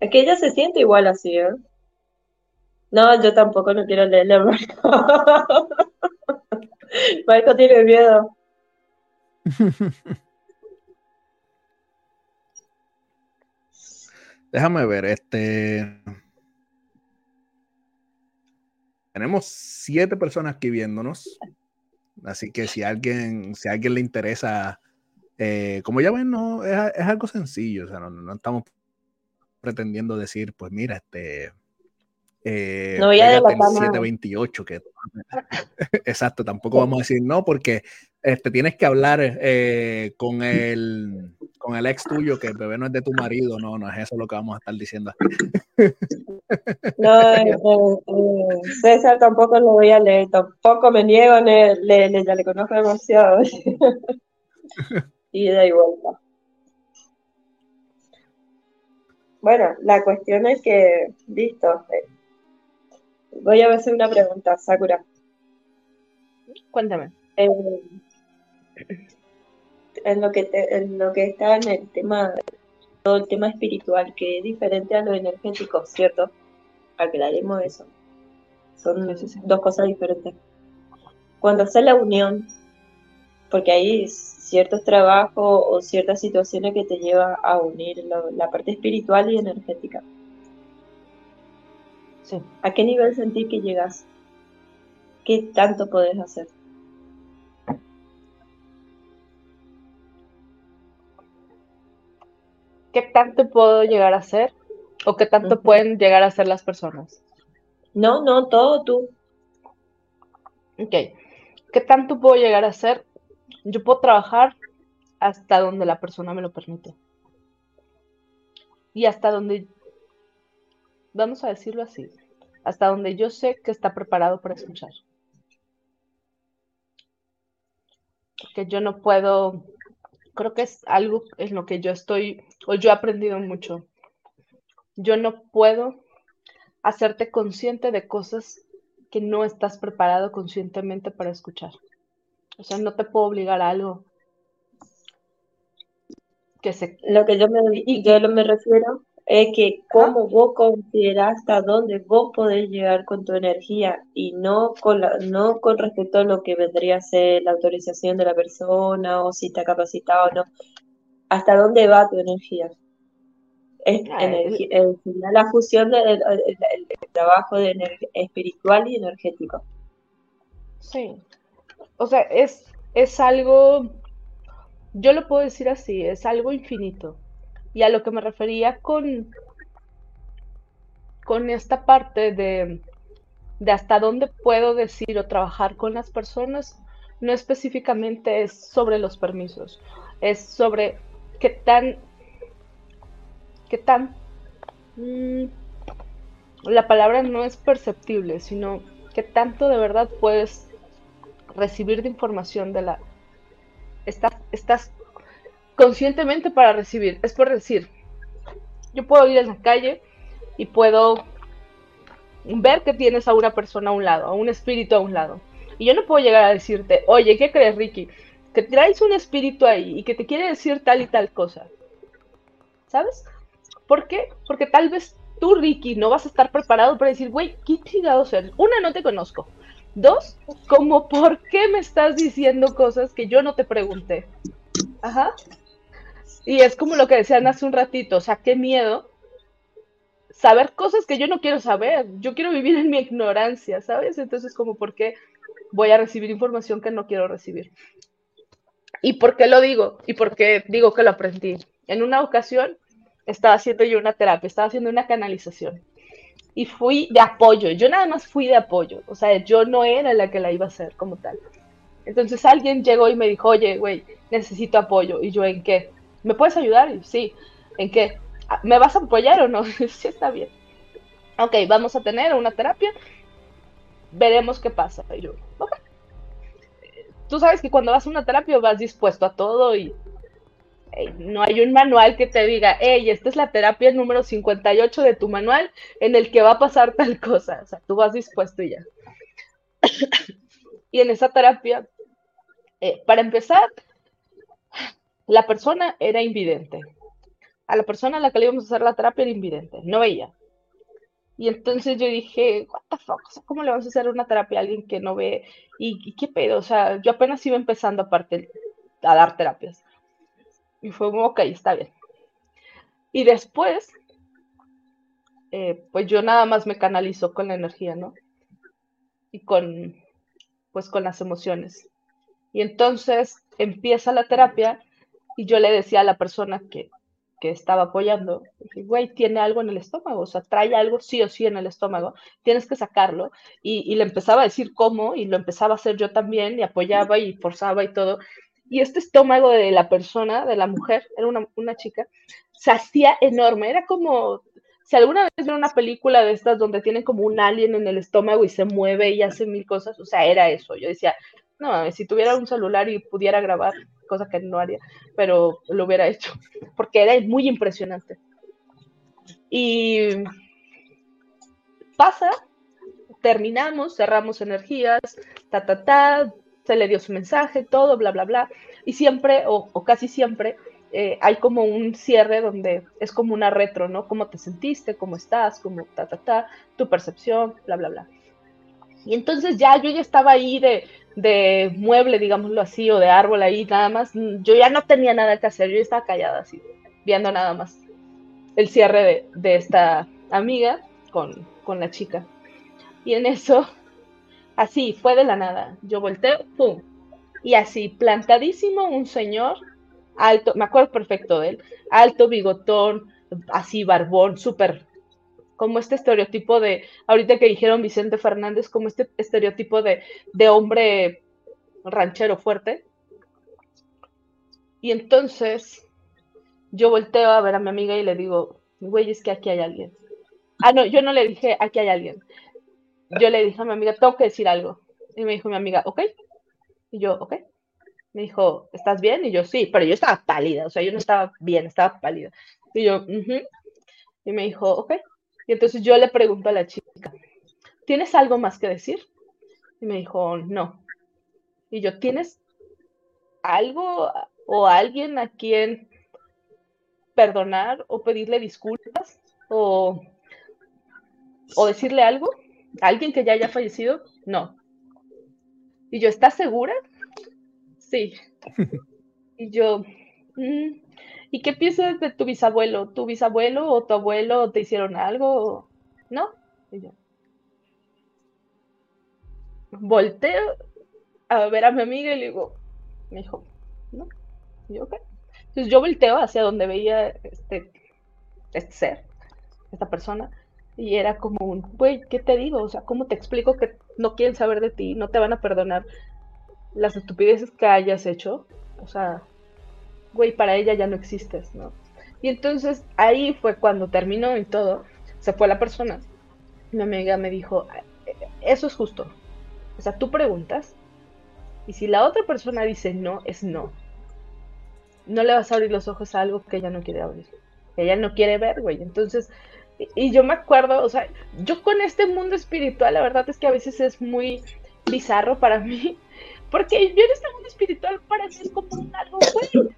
Es que ella se siente igual así, ¿eh? No, yo tampoco no quiero leerle a Marco. Marco tiene miedo. Déjame ver, este. Tenemos siete personas aquí viéndonos. Así que si alguien, si a alguien le interesa, eh, como ya ven, no, es, algo sencillo. O sea, no, estamos pretendiendo decir, pues mira, este. Eh, no voy a el 728, que exacto, tampoco vamos a decir no, porque este, tienes que hablar eh, con el con el ex tuyo que el bebé no es de tu marido, no, no es eso lo que vamos a estar diciendo. No, eh, César tampoco lo voy a leer, tampoco me niego, le, le, ya le conozco demasiado. y da igual. Bueno, la cuestión es que, listo. Voy a hacer una pregunta, Sakura. Cuéntame. en lo que en lo que está en el tema, todo el tema espiritual, que es diferente a lo energético, ¿cierto? Aclaremos eso. Son dos cosas diferentes. Cuando hace la unión, porque hay ciertos trabajos o ciertas situaciones que te lleva a unir la parte espiritual y energética. ¿A qué nivel sentís que llegas? ¿Qué tanto podés hacer? ¿Qué tanto puedo llegar a hacer? ¿O qué tanto pueden llegar a hacer las personas? No, no, todo tú. Ok. ¿Qué tanto puedo llegar a hacer? Yo puedo trabajar hasta donde la persona me lo permite. Y hasta donde, vamos a decirlo así, hasta donde yo sé que está preparado para escuchar. Que yo no puedo, creo que es algo en lo que yo estoy, o yo he aprendido mucho. Yo no puedo hacerte consciente de cosas que no estás preparado conscientemente para escuchar. O sea, no te puedo obligar a algo que se... Lo que yo me, yo me refiero es que cómo vos considerás hasta dónde vos podés llegar con tu energía y no con, no con respecto a lo que vendría a ser la autorización de la persona o si está capacitado o no. ¿Hasta dónde va tu energía? Es la fusión del trabajo de espiritual y energético. Sí. O sea, es, es algo, yo lo puedo decir así, es algo infinito y a lo que me refería con, con esta parte de, de hasta dónde puedo decir o trabajar con las personas, no específicamente es sobre los permisos, es sobre qué tan, qué tan, mm, la palabra no es perceptible, sino qué tanto de verdad puedes recibir de información de la, estás, estás conscientemente para recibir. Es por decir, yo puedo ir en la calle y puedo ver que tienes a una persona a un lado, a un espíritu a un lado. Y yo no puedo llegar a decirte, oye, ¿qué crees, Ricky? Que traes un espíritu ahí y que te quiere decir tal y tal cosa. ¿Sabes? ¿Por qué? Porque tal vez tú, Ricky, no vas a estar preparado para decir, güey, ¿qué chingados eres? Una, no te conozco. Dos, como, ¿por qué me estás diciendo cosas que yo no te pregunté? Ajá. Y es como lo que decían hace un ratito, o sea, qué miedo saber cosas que yo no quiero saber. Yo quiero vivir en mi ignorancia, ¿sabes? Entonces, como, ¿por qué voy a recibir información que no quiero recibir? ¿Y por qué lo digo? ¿Y por qué digo que lo aprendí? En una ocasión estaba haciendo yo una terapia, estaba haciendo una canalización y fui de apoyo. Yo nada más fui de apoyo, o sea, yo no era la que la iba a hacer como tal. Entonces alguien llegó y me dijo, oye, güey, necesito apoyo. Y yo, ¿en qué? ¿Me puedes ayudar? sí, ¿en qué? ¿Me vas a apoyar o no? sí, está bien. Ok, vamos a tener una terapia, veremos qué pasa. Y yo. Tú sabes que cuando vas a una terapia vas dispuesto a todo y no hay un manual que te diga, hey, esta es la terapia número 58 de tu manual en el que va a pasar tal cosa. O sea, tú vas dispuesto y ya. y en esa terapia, eh, para empezar, la persona era invidente. A la persona a la que le íbamos a hacer la terapia era invidente, no veía. Y entonces yo dije, what the fuck, ¿cómo le vamos a hacer una terapia a alguien que no ve? ¿Y, qué pedo? O sea, yo apenas iba empezando aparte a dar terapias. Y fue como, ok, está bien. Y después, eh, pues yo nada más me canalizo con la energía, ¿no? Y con, pues con las emociones. Y entonces empieza la terapia y yo le decía a la persona que, estaba apoyando, güey, tiene algo en el estómago, o sea, trae algo sí o sí en el estómago, tienes que sacarlo. Y, le empezaba a decir cómo, y lo empezaba a hacer yo también, y apoyaba y forzaba y todo. Y este estómago de la persona, de la mujer, era una, una chica, se hacía enorme, era como, si alguna vez vieron una película de estas donde tienen como un alien en el estómago y se mueve y hace mil cosas, o sea, era eso. Yo decía, no, si tuviera un celular y pudiera grabar, cosa que no haría, pero lo hubiera hecho, porque era muy impresionante. Y pasa, terminamos, cerramos energías, ta, ta, ta, se le dio su mensaje, todo, bla, bla, bla. y siempre, o, casi siempre, eh, hay como un cierre donde es como una retro, ¿no? ¿Cómo te sentiste? ¿Cómo estás? ¿Cómo ta, ta, ta? Tu percepción, bla, bla, bla. Y entonces ya yo ya estaba ahí de, de mueble, digámoslo así, o de árbol ahí, nada más. Yo ya no tenía nada que hacer, yo estaba callada así, viendo nada más el cierre de, de esta amiga con, con la chica. Y en eso, así, fue de la nada. Yo volteo, ¡pum! Y así, plantadísimo, un señor, alto, me acuerdo perfecto de él, alto, bigotón, así, barbón, súper, como este estereotipo de, ahorita que dijeron Vicente Fernández, como este estereotipo de, de hombre ranchero fuerte. Y entonces yo volteo a ver a mi amiga y le digo, güey, es que aquí hay alguien. Ah, no, yo no le dije, aquí hay alguien. Yo le dije a mi amiga, tengo que decir algo. Y me dijo mi amiga, ok. Y yo, ok. Me dijo, ¿estás bien? Y yo, sí, pero yo estaba pálida, o sea, yo no estaba bien, estaba pálida. Y yo, y me dijo, ok. Y entonces yo le pregunto a la chica, ¿tienes algo más que decir? Y me dijo, no. Y yo, ¿tienes algo o alguien a quien perdonar o pedirle disculpas o o decirle algo a alguien que ya haya fallecido? No. Y yo, ¿estás segura? Sí. Y yo, mm, ¿y qué piensas de tu bisabuelo? ¿Tu bisabuelo o tu abuelo te hicieron algo? ¿No? Y yo, volteo a ver a mi amiga y le digo, me dijo, ¿no? Y yo, ok. Entonces yo volteo hacia donde veía este, este ser, esta persona, y era como un, güey, ¿qué te digo? O sea, ¿cómo te explico que no quieren saber de ti? No te van a perdonar las estupideces que hayas hecho. O sea, güey, para ella ya no existes, ¿no? Y entonces ahí fue cuando terminó y todo, se fue la persona. Mi amiga me dijo, eso es justo. O sea, tú preguntas y si la otra persona dice no, es no. No le vas a abrir los ojos a algo que ella no quiere abrir. Ella no quiere ver, güey. Entonces, y yo me acuerdo, o sea, yo con este mundo espiritual, la verdad es que a veces es muy bizarro para mí, porque yo en este mundo espiritual para mí es como un algo, güey.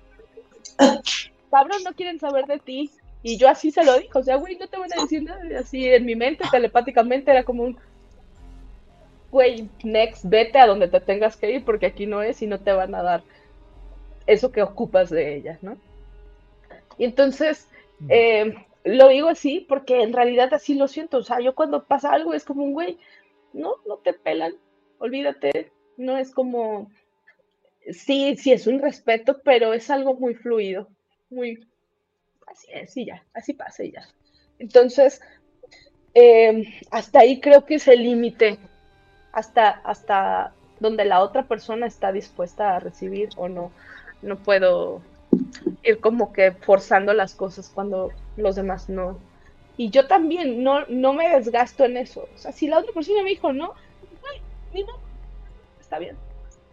Cabrón, no quieren saber de ti. Y yo así se lo dijo, o sea, güey, no te van a decir nada. Así en mi mente, telepáticamente, era como un, güey, next, vete a donde te tengas que ir, porque aquí no es y no te van a dar eso que ocupas de ella, ¿no? Y entonces, eh, lo digo así porque en realidad así lo siento. O sea, yo cuando pasa algo es como un güey, no, no te pelan, olvídate. No es como, sí, sí es un respeto, pero es algo muy fluido, muy, así es, y ya, así pasa y ya. Entonces, em, hasta ahí creo que es el límite, hasta, hasta donde la otra persona está dispuesta a recibir o no. No puedo ir como que forzando las cosas cuando los demás no. Y yo también no, no me desgasto en eso. O sea, si la otra persona me dijo no, está bien.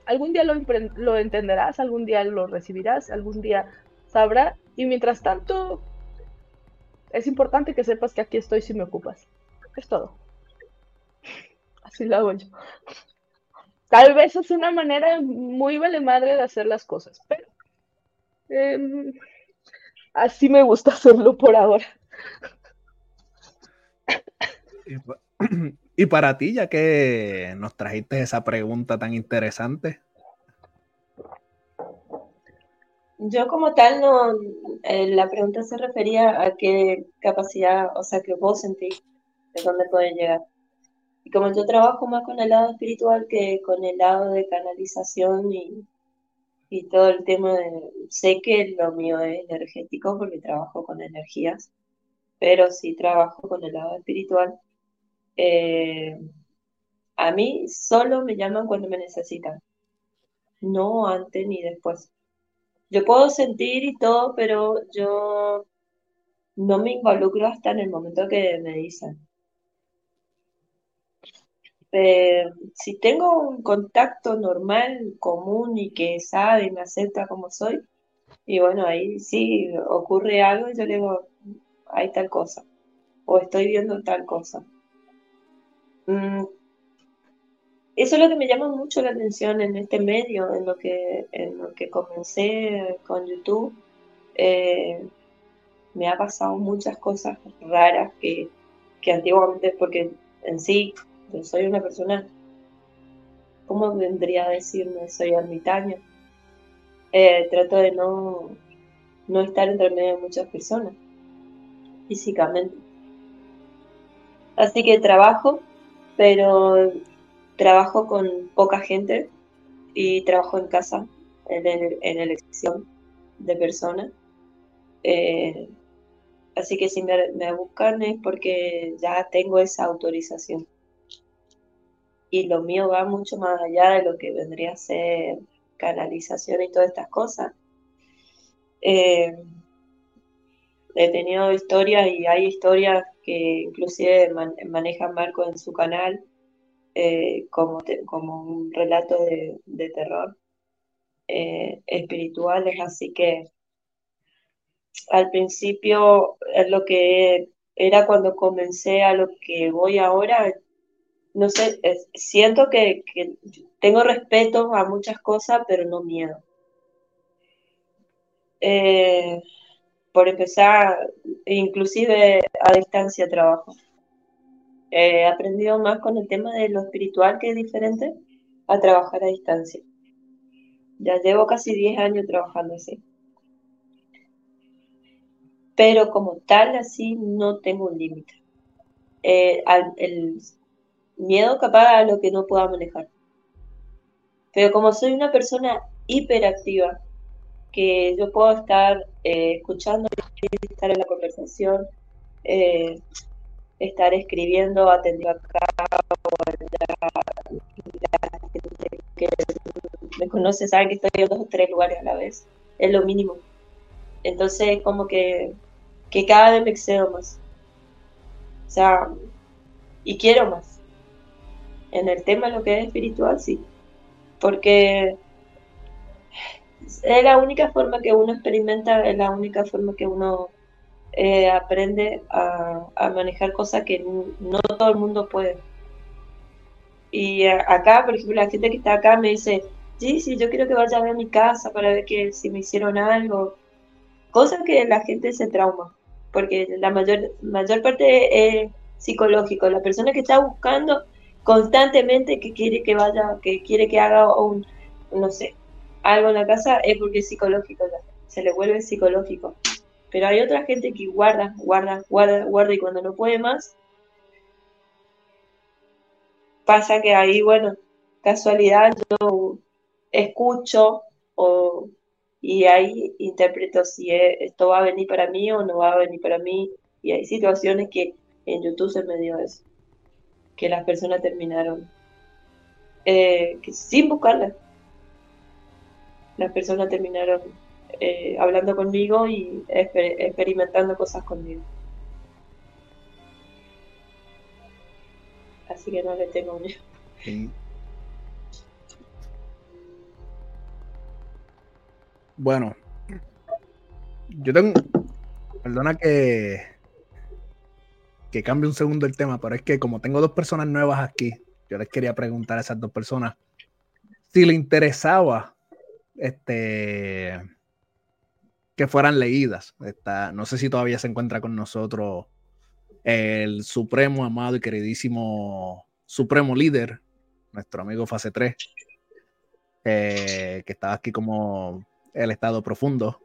Algún día lo, lo entenderás, algún día lo recibirás, algún día sabrá. Y mientras tanto, es importante que sepas que aquí estoy si me ocupas. Es todo. Así lo hago yo. Tal vez es una manera muy vale madre de hacer las cosas, pero Em, así me gusta hacerlo por ahora. Y, para ti, ya que nos trajiste esa pregunta tan interesante. Yo como tal no, eh, la pregunta se refería a qué capacidad, o sea, que vos sentís de dónde pueden llegar. Y como yo trabajo más con el lado espiritual que con el lado de canalización y, y todo el tema de, sé que lo mío es energético porque trabajo con energías, pero sí trabajo con el lado espiritual. Eh, a mí solo me llaman cuando me necesitan, no antes ni después. Yo puedo sentir y todo, pero yo no me involucro hasta en el momento que me dicen. Eh, si tengo un contacto normal, común y que sabe y me acepta como soy, y bueno, ahí sí ocurre algo y yo le digo, hay tal cosa, o estoy viendo tal cosa. Mm, eso es lo que me llama mucho la atención en este medio, en lo que, en lo que comencé con YouTube. Eh, me ha pasado muchas cosas raras que, que antiguamente, porque en sí soy una persona, ¿cómo vendría a decirme? Soy ermitaña. Eh, trato de no, no estar entre medio de muchas personas, físicamente. Así que trabajo, pero trabajo con poca gente y trabajo en casa, en, en elección de personas. Eh, así que si me, me, buscan es porque ya tengo esa autorización. Y lo mío va mucho más allá de lo que vendría a ser canalización y todas estas cosas. Eh, he tenido historias y hay historias que inclusive maneja Marco en su canal eh, como, como un relato de, terror eh, espirituales, así que al principio es lo que era cuando comencé a lo que voy ahora, no sé, siento que, tengo respeto a muchas cosas, pero no miedo. Eh, por empezar, inclusive a distancia trabajo. He aprendido más con el tema de lo espiritual, que es diferente, a trabajar a distancia. Ya llevo casi 10 años trabajando así. Pero como tal, así no tengo un límite. Eh, el miedo capaz a lo que no pueda manejar. Pero como soy una persona hiperactiva, que yo puedo estar eh, escuchando, estar en la conversación, eh, estar escribiendo, atendiendo acá, o la, gente que me conoce sabe que estoy en dos o tres lugares a la vez, es lo mínimo. Entonces, como que, que cada vez me excedo más. O sea, y quiero más. En el tema lo que es espiritual, sí. Porque es la única forma que uno experimenta, es la única forma que uno eh, aprende a, manejar cosas que no todo el mundo puede. Y eh, acá, por ejemplo, la gente que está acá me dice, sí, sí, yo quiero que vaya a ver mi casa para ver que si me hicieron algo. Cosas que la gente se trauma, porque la mayor, mayor parte es psicológico. La persona que está buscando constantemente que quiere que vaya, que quiere que haga un, no sé, algo en la casa es porque es psicológico, se le vuelve psicológico. Pero hay otra gente que guarda, guarda, guarda, guarda y cuando no puede más, pasa que ahí, bueno, casualidad yo escucho o, y ahí interpreto si esto va a venir para mí o no va a venir para mí. Y hay situaciones que en YouTube se me dio eso, que las personas terminaron eh, sin buscarla. Las personas terminaron eh, hablando conmigo y experimentando cosas conmigo. Así que no le tengo miedo. Bueno, yo tengo, perdona que que cambie un segundo el tema, pero es que como tengo dos personas nuevas aquí, yo les quería preguntar a esas dos personas si le interesaba este que fueran leídas. no sé si todavía se encuentra con nosotros el supremo, amado y queridísimo supremo líder, nuestro amigo Fase 3, eh, que estaba aquí como el estado profundo.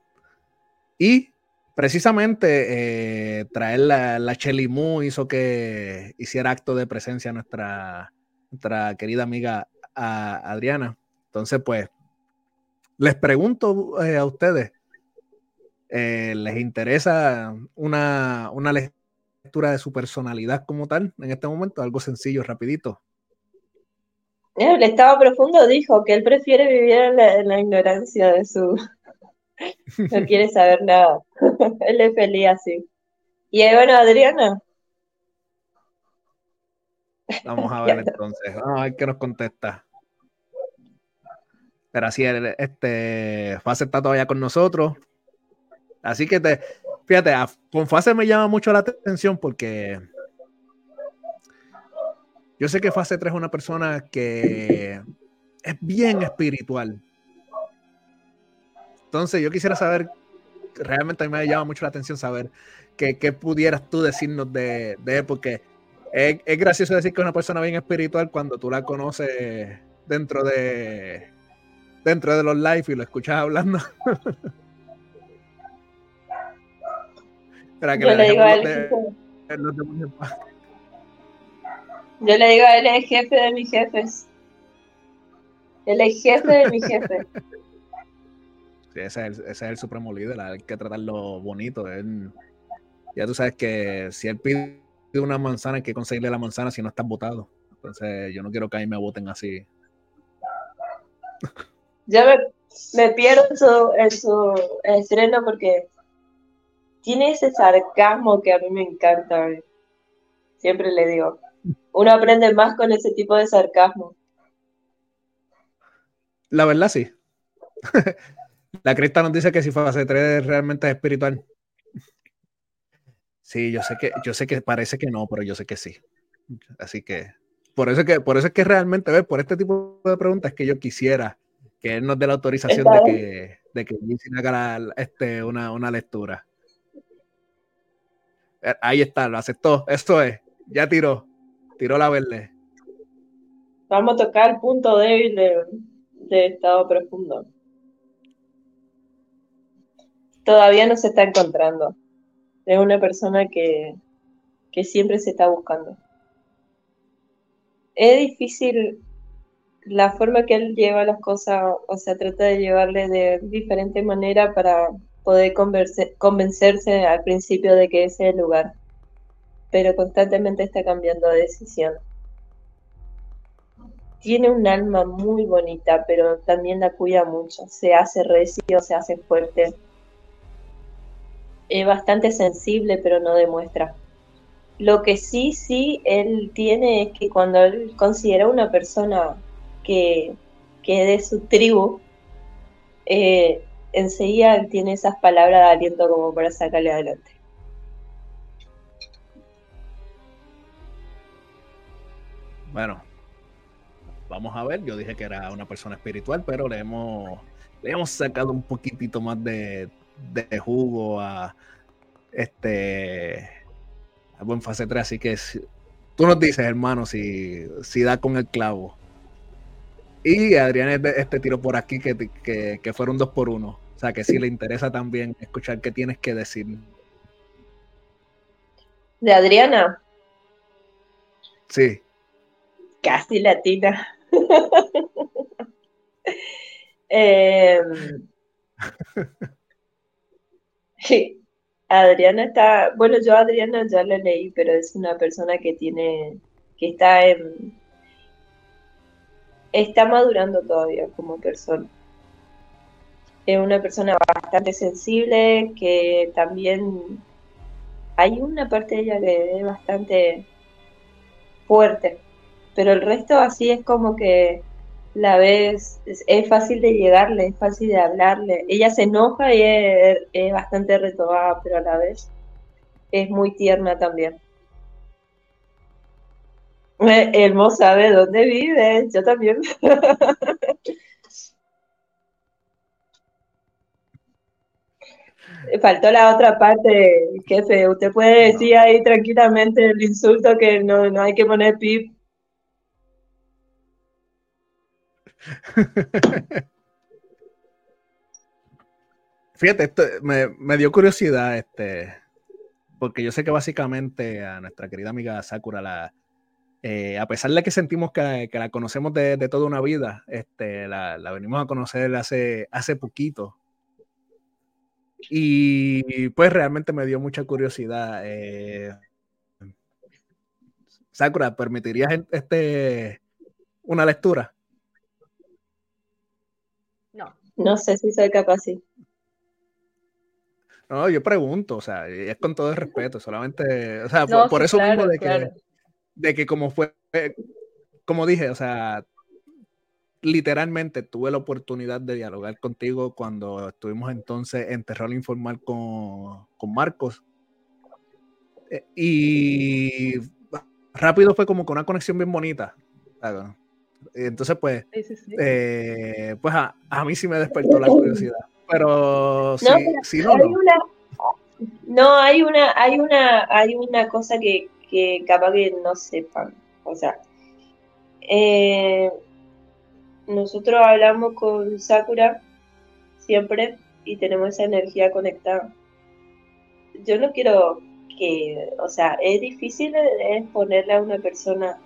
Y precisamente eh, traer la, la Chelimu hizo que hiciera acto de presencia nuestra, nuestra querida amiga Adriana. Entonces, pues, les pregunto eh, a ustedes, eh, ¿les interesa una, lectura de su personalidad como tal en este momento? Algo sencillo, rapidito. El estado profundo dijo que él prefiere vivir en la, ignorancia de su... no quiere saber nada. él es feliz así. Y bueno, Adriana. Vamos a ver entonces. Vamos a ver qué nos contesta. Pero así, este, Fase está todavía con nosotros. Así que te, fíjate, con Fase me llama mucho la atención porque Yo sé que Fase 3 es una persona que es bien espiritual. Entonces, yo quisiera saber, realmente a mí me llama mucho la atención saber qué, pudieras tú decirnos de, de él, porque es, es, gracioso decir que es una persona bien espiritual cuando tú la conoces dentro de dentro de los live y lo escuchas hablando. Yo le digo a él, yo le digo a él es jefe de mis jefes. Él es jefe de mi jefe. Sí, ese es, el, ese es el supremo líder, hay que tratarlo bonito. ya tú sabes que si él pide una manzana, hay que conseguirle la manzana si no están votados. Entonces, yo no quiero que ahí me voten así. Yo me, pierdo en su, en su estreno porque tiene ese sarcasmo que a mí me encanta. Siempre le digo, uno aprende más con ese tipo de sarcasmo. La verdad, sí. La crista nos dice que si fase 3 realmente es espiritual. Sí, yo sé que, yo sé que parece que no, pero yo sé que sí. Así que por eso que, por eso es que realmente, por este tipo de preguntas que yo quisiera que él nos dé la autorización de que, de que haga este, una, una lectura. Eh, ahí está, lo aceptó. Esto es, ya tiró, tiró la verde. Vamos a tocar el punto débil de, estado profundo. Todavía no se está encontrando. Es una persona que, que siempre se está buscando. Es difícil la forma que él lleva las cosas, o sea, trata de llevarle de diferente manera para poder convencerse al principio de que ese es el lugar, pero constantemente está cambiando de decisión. Tiene un alma muy bonita, pero también la cuida mucho, se hace recio, se hace fuerte. Es bastante sensible, pero no demuestra. Lo que sí, sí, él tiene es que cuando él considera una persona que, que de su tribu, eh, enseguida tiene esas palabras de aliento como para sacarle adelante. Bueno, vamos a ver. Yo dije que era una persona espiritual, pero le hemos, le hemos sacado un poquitito más de, de jugo a este a buen fase 3. Así que tú nos dices, hermano, si, si da con el clavo. Y Adrián este tiro por aquí que, que, fueron dos por uno. O sea que sí le interesa también escuchar qué tienes que decir. ¿De Adriana? Sí. Casi latina. eh, Adriana está, bueno, yo a Adriana ya la leí, pero es una persona que tiene, que está en, está madurando todavía como persona. Es una persona bastante sensible, que también hay una parte de ella que es bastante fuerte, pero el resto así es como que la ves, es, fácil de llegarle, es fácil de hablarle. Ella se enoja y es, es bastante retobada, pero a la vez es muy tierna también. Elmo sabe dónde vive, yo también. Faltó la otra parte, jefe. Usted puede decir ahí tranquilamente el insulto que no, no hay que poner pip. Fíjate, esto me, me, dio curiosidad, este, porque yo sé que básicamente a nuestra querida amiga Sakura la, eh, a pesar de que sentimos que, la conocemos de, toda una vida, este, la, venimos a conocer hace, hace poquito. Y pues realmente me dio mucha curiosidad. Eh, Sakura, ¿permitirías este, una lectura? No. No sé si soy capaz, sí. No, yo pregunto, o sea, es con todo el respeto, solamente, o sea, por, eso mismo de que de que como fue, como dije, o sea, literalmente tuve la oportunidad de dialogar contigo cuando estuvimos entonces en Terror Informal con, con Marcos. Eh, y rápido fue como con una conexión bien bonita. Entonces, pues, eh, pues a, mí sí me despertó la curiosidad. Pero si no, no. no, hay una, hay una, hay una cosa que, que capaz que no sepan. O sea, eh, nosotros hablamos con Sakura siempre y tenemos esa energía conectada. Yo no quiero que, o sea, es difícil exponerle a una persona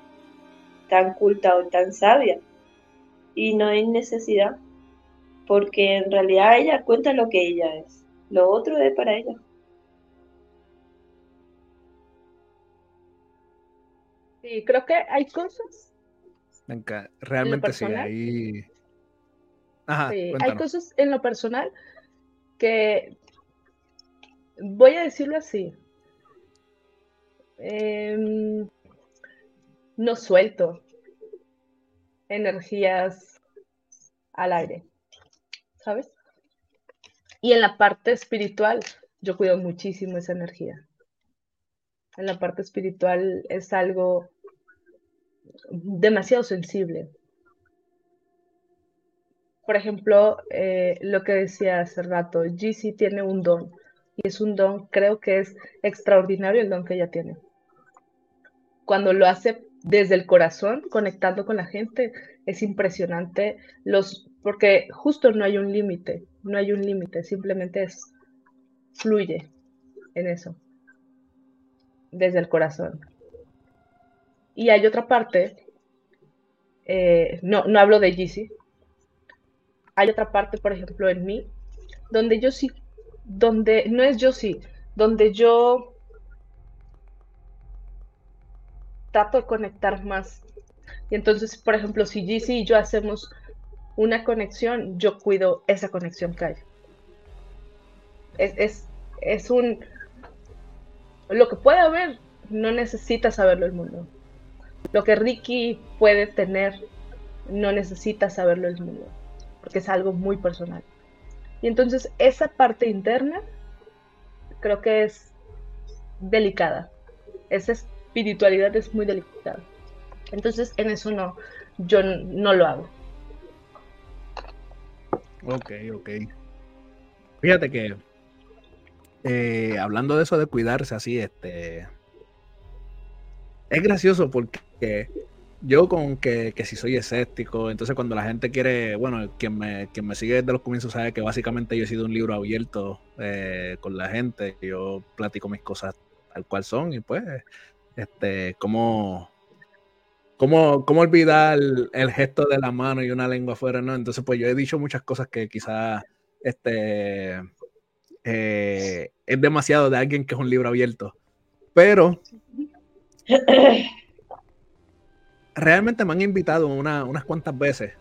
tan culta o tan sabia y no hay necesidad porque en realidad ella cuenta lo que ella es, lo otro es para ella. Sí, creo que hay cosas Realmente sí, hay... hay cosas en lo personal que voy a decirlo así. Em, no suelto energías al aire, ¿sabes? Y en la parte espiritual, yo cuido muchísimo esa energía. En la parte espiritual es algo demasiado sensible. Por ejemplo, eh, lo que decía hace rato, GC tiene un don y es un don, creo que es extraordinario el don que ella tiene. Cuando lo hace desde el corazón, conectando con la gente, es impresionante los porque justo no hay un límite, no hay un límite, simplemente es fluye en eso desde el corazón. Y hay otra parte, eh, no, no hablo de Yeezy, hay otra parte, por ejemplo, en mí, donde yo sí, donde no es yo sí, donde yo trato de conectar más. Y entonces, por ejemplo, si Yeezy y yo hacemos una conexión, yo cuido esa conexión que hay. Es, es, es un... Lo que puede haber, no necesita saberlo el mundo. Lo que Ricky puede tener no necesita saberlo el mundo, porque es algo muy personal. Y entonces esa parte interna creo que es delicada. Esa espiritualidad es muy delicada. Entonces en eso no, yo no lo hago. Ok, ok. Fíjate que eh, hablando de eso de cuidarse así, este, es gracioso porque yo con que, si soy escéptico, entonces cuando la gente quiere, bueno, quien me, quien me sigue desde los comienzos sabe que básicamente yo he sido un libro abierto eh, con la gente, yo platico mis cosas tal cual son y pues, este, cómo, cómo, cómo olvidar el, gesto de la mano y una lengua afuera, ¿no? Entonces pues yo he dicho muchas cosas que quizás, este, eh, es demasiado de alguien que es un libro abierto, pero Realmente me han invitado unas cuantas veces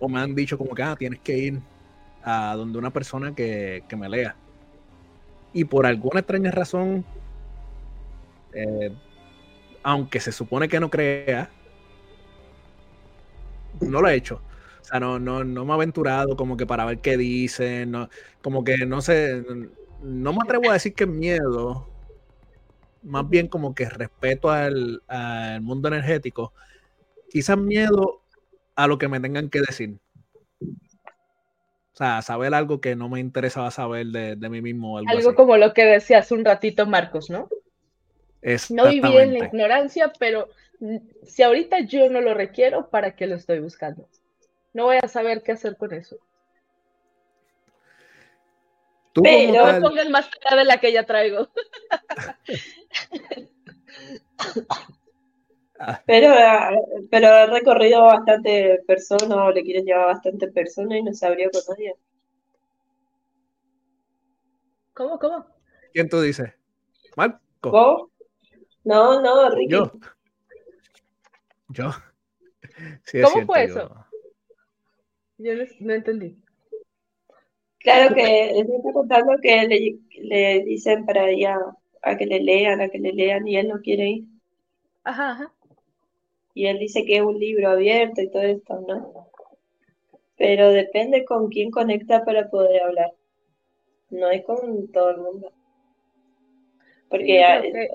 o me han dicho como que ah, tienes que ir a donde una persona que, me lea. Y por alguna extraña razón, eh, aunque se supone que no crea, no lo he hecho. O sea, no, no, no me he aventurado como que para ver qué dicen, no, como que no sé, no me atrevo a decir que miedo, más bien como que respeto al, mundo energético, quizás miedo a lo que me tengan que decir. O sea, saber algo que no me interesaba saber de, mí mismo. Algo, como lo que decía hace un ratito Marcos, ¿no? No viví en la ignorancia, pero si ahorita yo no lo requiero, ¿para qué lo estoy buscando? No voy a saber qué hacer con eso. pero no me pongas más cara de la que ya traigo. Pero, pero he recorrido bastante personas o le quieren llevar bastante personas y no se abrió con nadie. ¿Cómo, cómo? ¿Quién tú dices? ¿Marco? ¿Vos? No, no, Ricky. Yo. Yo. ¿Cómo fue eso? Yo no, entendí. Claro que él está contando que le, le dicen para ella a que le lean, a que le lean y él no quiere ir. Ajá, ajá. Y él dice que es un libro abierto y todo esto, ¿no? Pero depende con quién conecta para poder hablar. No es con todo el mundo. Porque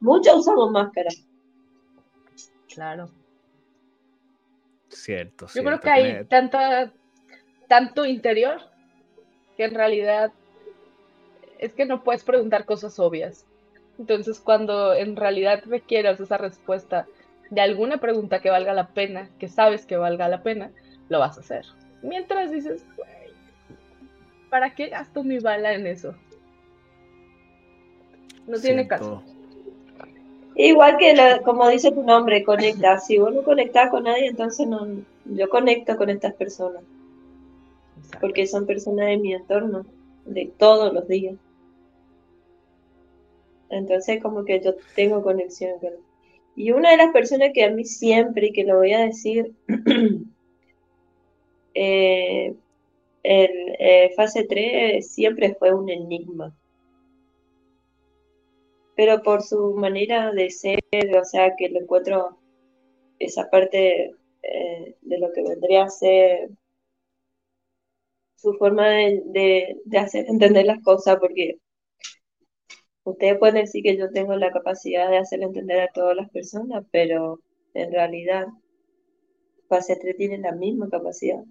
muchos usamos máscara. Claro. Cierto. Yo creo que hay tanta, tanto interior que en realidad es que no puedes preguntar cosas obvias. Entonces, cuando en realidad requieras esa respuesta de alguna pregunta que valga la pena, que sabes que valga la pena, lo vas a hacer. Mientras dices, ¿para qué gasto mi bala en eso? No tiene caso. Igual que, como dice tu nombre, conecta. Si vos no conectás con nadie, entonces no, yo conecto con estas personas. Porque son personas de mi entorno, de todos los días. Entonces, como que yo tengo conexión con Y una de las personas que a mí siempre, y que lo voy a decir, eh, el eh, fase 3 siempre fue un enigma. Pero por su manera de ser, o sea, que le encuentro esa parte eh, de lo que vendría a ser su forma de, hacer entender las cosas, porque ustedes pueden decir que yo tengo la capacidad de hacer entender a todas las personas, pero en realidad Fase 3 tiene la misma capacidad.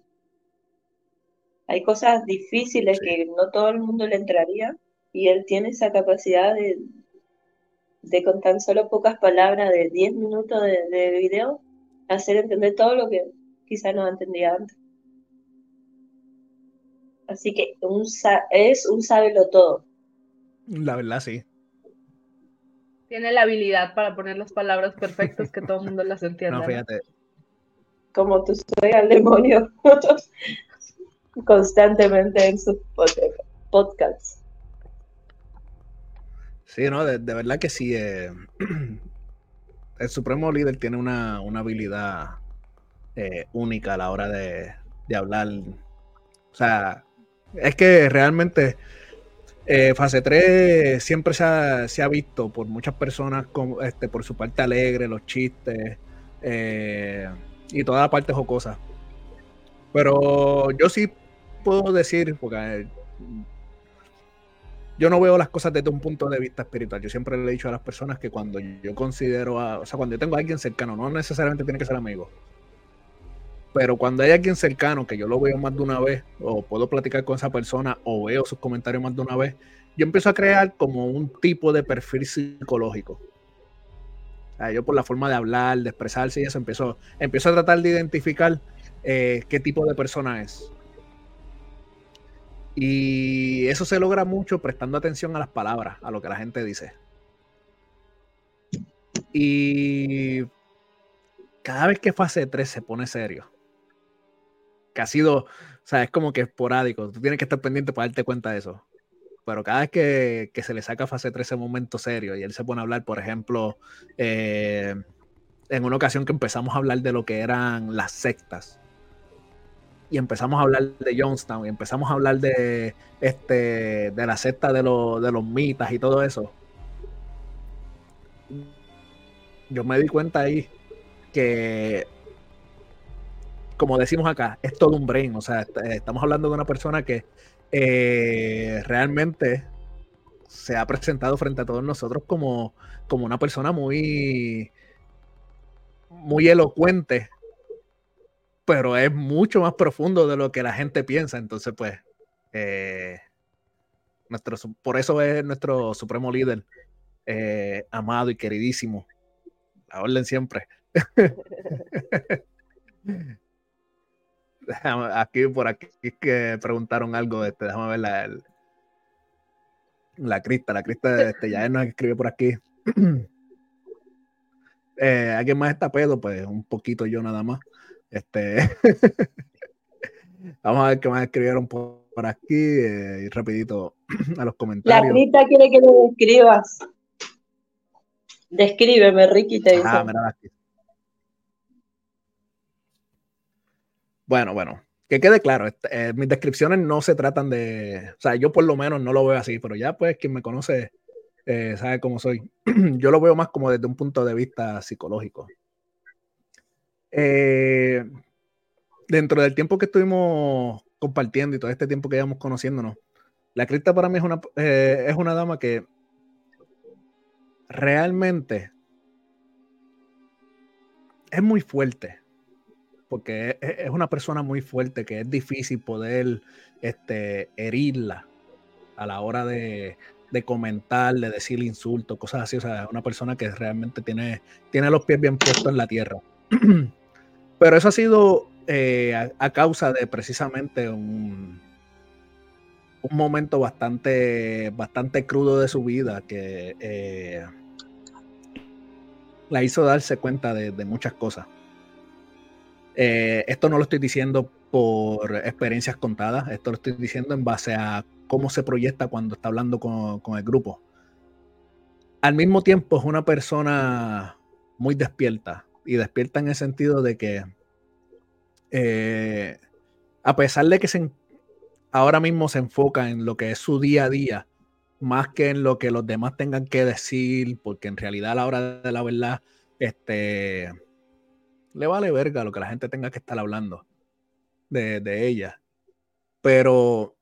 Hay cosas difíciles que no todo el mundo le entraría y él tiene esa capacidad de, de con tan solo pocas palabras de 10 minutos de, de video, hacer entender todo lo que quizá no entendía antes. Así que un, es un sábelo todo. La verdad, sí. Tiene la habilidad para poner las palabras perfectas que todo el mundo las entienda. No, fíjate. Como tú soy al demonio constantemente en sus podcasts. Sí, no, de, verdad que sí. Eh, el Supremo Líder tiene una, habilidad eh, única a la hora de, hablar. O sea, es que realmente eh, fase 3 siempre se ha, visto por muchas personas este, por su parte alegre, los chistes y toda la parte jocosa. Pero yo sí puedo decir, porque yo no veo las cosas desde un punto de vista espiritual. Yo siempre le he dicho a las personas que cuando yo considero, o sea, cuando yo tengo a alguien cercano, no necesariamente tiene que ser amigo, pero cuando hay alguien cercano que yo lo veo más de una vez, o puedo platicar con esa persona, o veo sus comentarios más de una vez, yo empiezo a crear como un tipo de perfil psicológico. yo por la forma de hablar, de expresarse y eso, empiezo, empiezo a tratar de identificar eh, qué tipo de persona es. Y eso se logra mucho prestando atención a las palabras, a lo que la gente dice. Y cada vez que fase 3 se pone serio, que ha sido, o sea, es como que esporádico, tú tienes que estar pendiente para darte cuenta de eso. Pero cada vez que, se le saca fase 3 ese momento serio y él se pone a hablar, por ejemplo, eh, en una ocasión que empezamos a hablar de lo que eran las sectas, y empezamos a hablar de Jonestown y empezamos a hablar de este de la secta de, de los mitas y todo eso yo me di cuenta ahí que como decimos acá es todo un brain o sea estamos hablando de una persona que eh, realmente se ha presentado frente a todos nosotros como, como una persona muy muy elocuente pero es mucho más profundo de lo que la gente piensa. Entonces, pues, eh, nuestro, por eso es nuestro supremo líder, eh, amado y queridísimo. La orden siempre. aquí, por aquí, que preguntaron algo, este, déjame ver la, la crista, la crista, este, ya él nos escribe por aquí. eh, ¿Alguien más está pedo? Pues un poquito yo nada más. Este, vamos a ver qué más escribieron por, aquí eh, y rapidito a los comentarios. La Rita quiere que lo describas. Descríbeme, Ricky, te dice. Bueno, bueno, que quede claro, eh, mis descripciones no se tratan de, o sea, yo por lo menos no lo veo así, pero ya pues quien me conoce eh, sabe cómo soy. yo lo veo más como desde un punto de vista psicológico. Eh, dentro del tiempo que estuvimos compartiendo y todo este tiempo que llevamos conociéndonos, la cripta para mí es una, es una dama que realmente es muy fuerte, porque es, una persona muy fuerte que es difícil poder este, herirla a la hora de, de comentar, de decir insultos, cosas así. O sea, es una persona que realmente tiene, tiene los pies bien puestos en la tierra. Pero eso ha sido eh, a, causa de precisamente un, un momento bastante, bastante crudo de su vida que eh, la hizo darse cuenta de, muchas cosas. Eh, esto no lo estoy diciendo por experiencias contadas, esto lo estoy diciendo en base a cómo se proyecta cuando está hablando con, el grupo. Al mismo tiempo es una persona muy despierta y despierta en el sentido de que eh, a pesar de que se, ahora mismo se enfoca en lo que es su día a día, más que en lo que los demás tengan que decir, porque en realidad a la hora de la verdad, este, le vale verga lo que la gente tenga que estar hablando de, de ella. Pero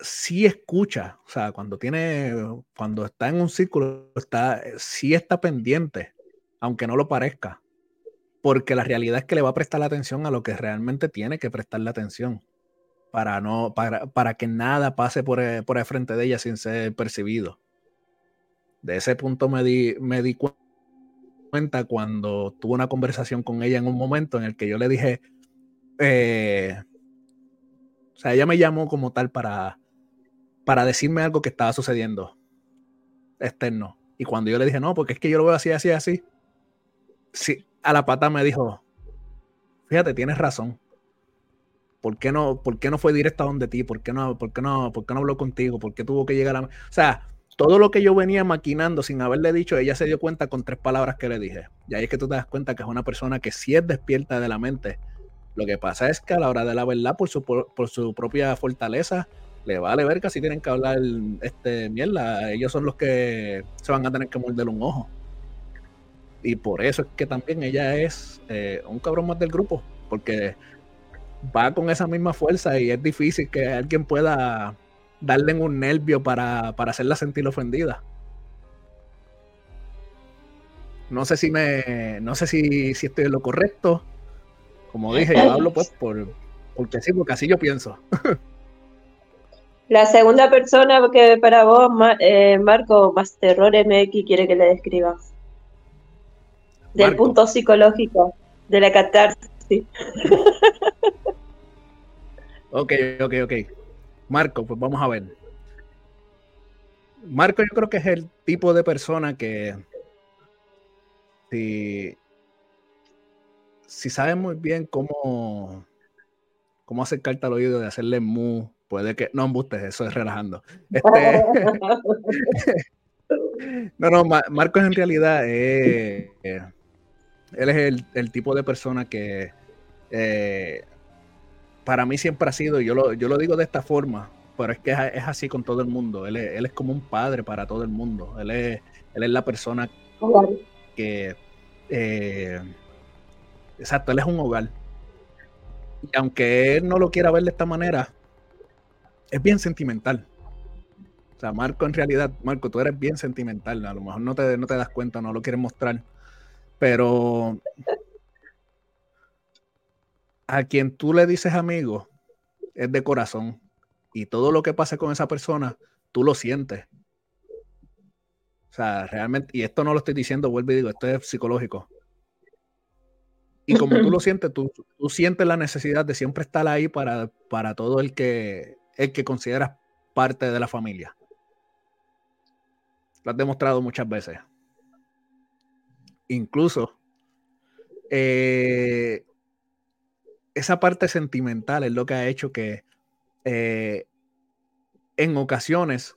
sí escucha, o sea, cuando tiene, cuando está en un círculo, está, sí está pendiente, aunque no lo parezca, porque la realidad es que le va a prestar la atención a lo que realmente tiene que prestarle atención, para, no, para, para que nada pase por el, por el frente de ella sin ser percibido. De ese punto me di, me di cuenta cuando tuve una conversación con ella en un momento en el que yo le dije, eh, o sea, ella me llamó como tal para, para decirme algo que estaba sucediendo externo. Y cuando yo le dije, no, porque es que yo lo veo así, así, así, sí, a la pata me dijo, fíjate, tienes razón. ¿Por qué no, por qué no fue directo a donde ti? ¿Por qué, no, por, qué no, ¿Por qué no habló contigo? ¿Por qué tuvo que llegar a... O sea, todo lo que yo venía maquinando sin haberle dicho, ella se dio cuenta con tres palabras que le dije. Y ahí es que tú te das cuenta que es una persona que sí es despierta de la mente. Lo que pasa es que a la hora de la verdad, por su, por su propia fortaleza, le vale ver que si tienen que hablar este mierda, ellos son los que se van a tener que morder un ojo. Y por eso es que también ella es eh, un cabrón más del grupo, porque va con esa misma fuerza y es difícil que alguien pueda darle un nervio para, para hacerla sentir ofendida. No sé si me, no sé si, si estoy en lo correcto. Como dije, yo hablo pues por, porque sí, porque así yo pienso. La segunda persona que para vos, eh, Marco, más terror MX quiere que le describas. Del punto psicológico, de la catarsis. ok, ok, ok. Marco, pues vamos a ver. Marco yo creo que es el tipo de persona que si, si sabe muy bien cómo, cómo acercarte al oído de hacerle mu Puede que. No, embustes, eso es relajando. Este, no, no, Marcos en realidad él es el, tipo de persona que eh, para mí siempre ha sido, yo lo, yo lo digo de esta forma, pero es que es, así con todo el mundo. Él es, él es, como un padre para todo el mundo. Él es, él es la persona que. Eh, exacto, él es un hogar. Y aunque él no lo quiera ver de esta manera, es bien sentimental. O sea, Marco, en realidad, Marco, tú eres bien sentimental. A lo mejor no te, no te das cuenta, no lo quieres mostrar. Pero a quien tú le dices amigo es de corazón. Y todo lo que pase con esa persona, tú lo sientes. O sea, realmente, y esto no lo estoy diciendo, vuelvo y digo, esto es psicológico. Y como tú lo sientes, tú, tú sientes la necesidad de siempre estar ahí para, para todo el que, el que consideras parte de la familia. Lo has demostrado muchas veces. Incluso eh, esa parte sentimental es lo que ha hecho que eh, en ocasiones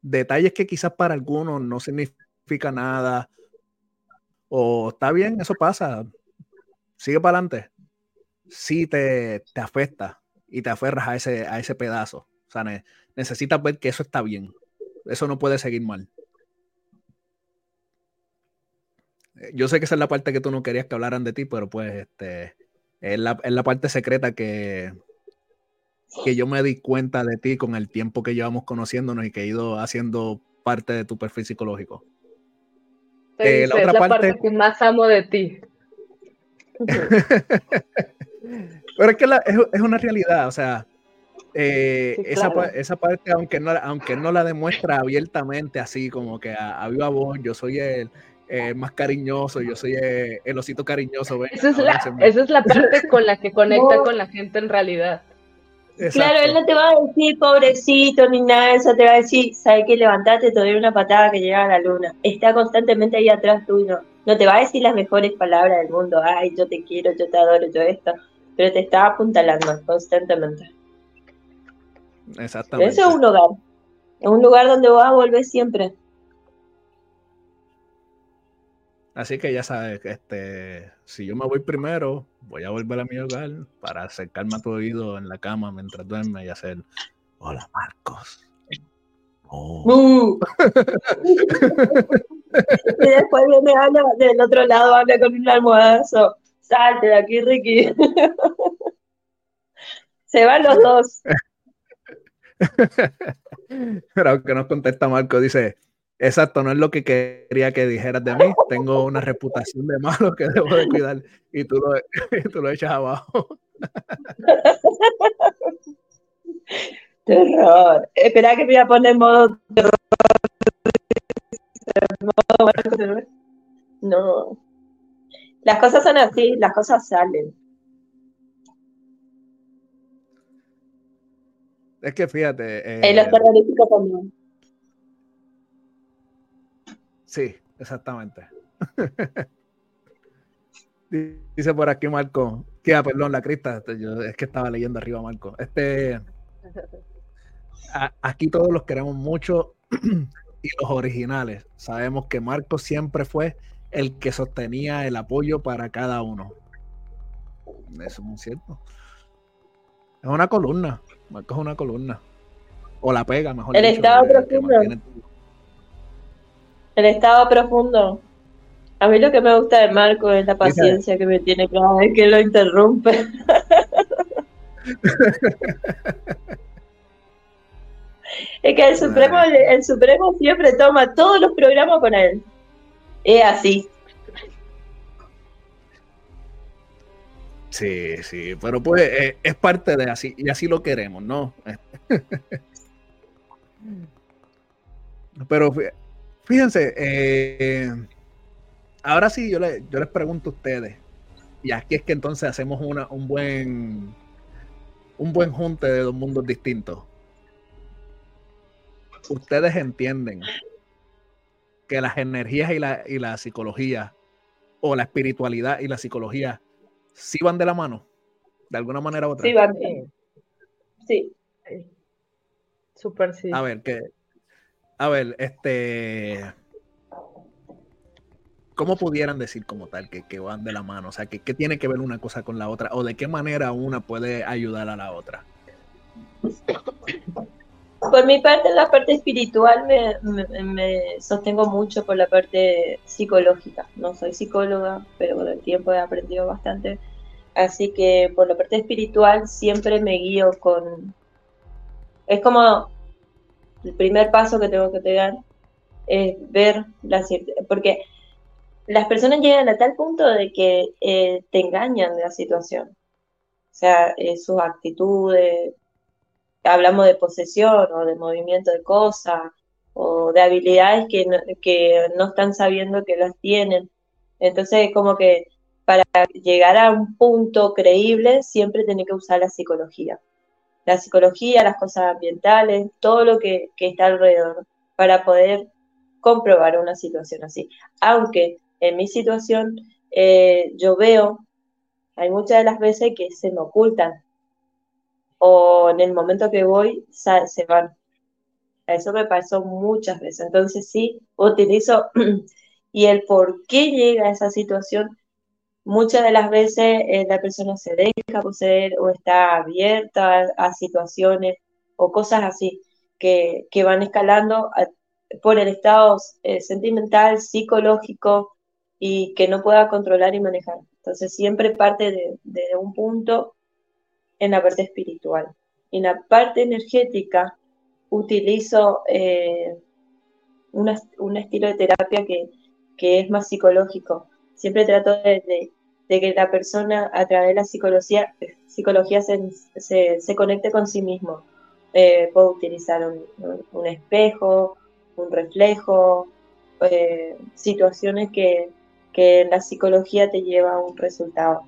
detalles que quizás para algunos no significa nada o está bien, eso pasa, sigue para adelante, sí te, te afecta y te aferras a ese, a ese pedazo. O sea, necesitas ver que eso está bien. Eso no puede seguir mal. Eh, yo sé que esa es la parte que tú no querías que hablaran de ti, pero pues este, es, la, parte secreta que, que yo me di cuenta de ti con el tiempo que llevamos conociéndonos y que he ido haciendo parte de tu perfil psicológico. Eh, la otra parte... que más amo de ti. Pero es que es, una realidad, o sea, eh, esa, esa, parte, aunque no, aunque no la demuestra abiertamente, así como que a, viva voz, yo soy el, más cariñoso, yo soy el, osito cariñoso. esa, es la, esa es la parte con la que conecta con la gente en realidad. Claro, él no te va a decir pobrecito ni nada de eso, te va a decir, ¿sabes qué? Levantate, te doy una patada que llega a la luna. Está constantemente ahí atrás tuyo. No te va a decir las mejores palabras del mundo, ay, yo te quiero, yo te adoro, yo esto, pero te está apuntalando constantemente. Exactamente. Eso es un lugar, es un lugar donde vas a volver siempre. Así que ya sabes, este, si yo me voy primero, voy a volver a mi hogar para acercarme a tu oído en la cama mientras duerme y hacer, hola Marcos. Oh. Uh. y después viene Ana del otro lado, habla con un almohadazo. Salte de aquí, Ricky. Se van los dos. Pero aunque nos contesta Marco, dice, Exacto, no es lo que quería que dijeras de mí. Tengo una reputación de malo que debo de cuidar y tú lo, tú lo echas abajo. Terror. Espera que me voy a poner en modo terror. No. Las cosas son así, las cosas salen. Es que fíjate. Eh, en los terroríficos también. Sí, exactamente. Dice por aquí Marco, que ah, perdón, la crista, este, es que estaba leyendo arriba Marco. Este aquí todos los queremos mucho y los originales. Sabemos que Marco siempre fue el que sostenía el apoyo para cada uno. Eso es muy cierto. Es una columna. Marco es una columna. O la pega, mejor. El estado profundo. El estado profundo. A mí lo que me gusta de Marco es la paciencia que me tiene cada vez que lo interrumpe. es que el Supremo, el Supremo siempre toma todos los programas con él. Es así. Sí, sí, pero pues eh, es parte de así, y así lo queremos, ¿no? pero Fíjense, eh, ahora sí yo, les pregunto a ustedes, y aquí es que entonces hacemos una, un buen un buen junte de dos mundos distintos. Ustedes entienden que las energías y la, y la psicología, o la espiritualidad y la psicología, sí van de la mano, de alguna manera u otra. Sí, van. Sí. Súper sí. A ver, que a ver, este. ¿Cómo pudieran decir como tal que, van de la mano? O sea, ¿qué, tiene que ver una cosa con la otra? ¿O de qué manera una puede ayudar a la otra? Por mi parte, la parte espiritual me, sostengo mucho por la parte psicológica. No soy psicóloga, pero con el tiempo he aprendido bastante. Así que por la parte espiritual siempre me guío con... Es como el primer paso que tengo que pegar es ver la porque las personas llegan a tal punto de que eh, te engañan de la situación. O sea, eh, sus actitudes, hablamos de posesión o de movimiento de cosas o de habilidades que no, que no están sabiendo que las tienen. Entonces, como que para llegar a un punto creíble, siempre tiene que usar la psicología la psicología, las cosas ambientales, todo lo que, está alrededor para poder comprobar una situación así. Aunque en mi situación eh, yo veo, hay muchas de las veces que se me ocultan o en el momento que voy se van. Eso me pasó muchas veces. Entonces sí, utilizo y el por qué llega a esa situación muchas de las veces eh, la persona se deja poseer o está abierta a, situaciones o cosas así que, van escalando por el estado eh, sentimental, psicológico y que no pueda controlar y manejar. Entonces siempre parte de, un punto en la parte espiritual. En la parte energética utilizo eh, un estilo de terapia que, que es más psicológico. Siempre trato de, que la persona a través de la psicología, psicología se, se, conecte con sí mismo. Eh, puedo utilizar un, espejo, un reflejo, eh, situaciones que, que la psicología te lleva a un resultado.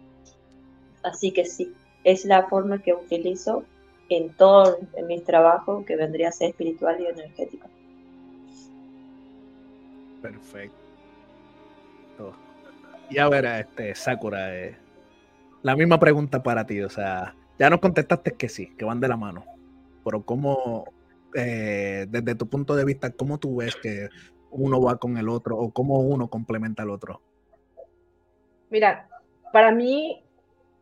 Así que sí, es la forma que utilizo en todo en mis trabajos que vendría a ser espiritual y energético. Perfecto. Y a ver, este, Sakura, eh, la misma pregunta para ti, o sea, ya nos contestaste que sí, que van de la mano, pero ¿cómo, eh, desde tu punto de vista, cómo tú ves que uno va con el otro o cómo uno complementa al otro? Mira, para mí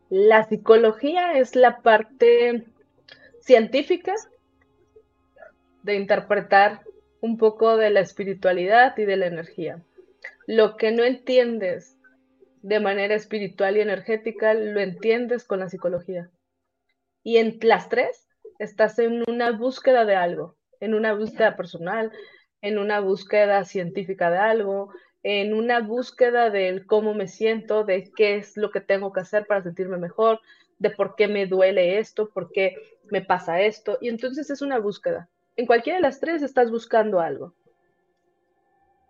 la psicología es la parte científica de interpretar un poco de la espiritualidad y de la energía. Lo que no entiendes de manera espiritual y energética, lo entiendes con la psicología. Y en las tres estás en una búsqueda de algo, en una búsqueda personal, en una búsqueda científica de algo, en una búsqueda del cómo me siento, de qué es lo que tengo que hacer para sentirme mejor, de por qué me duele esto, por qué me pasa esto. Y entonces es una búsqueda. En cualquiera de las tres estás buscando algo.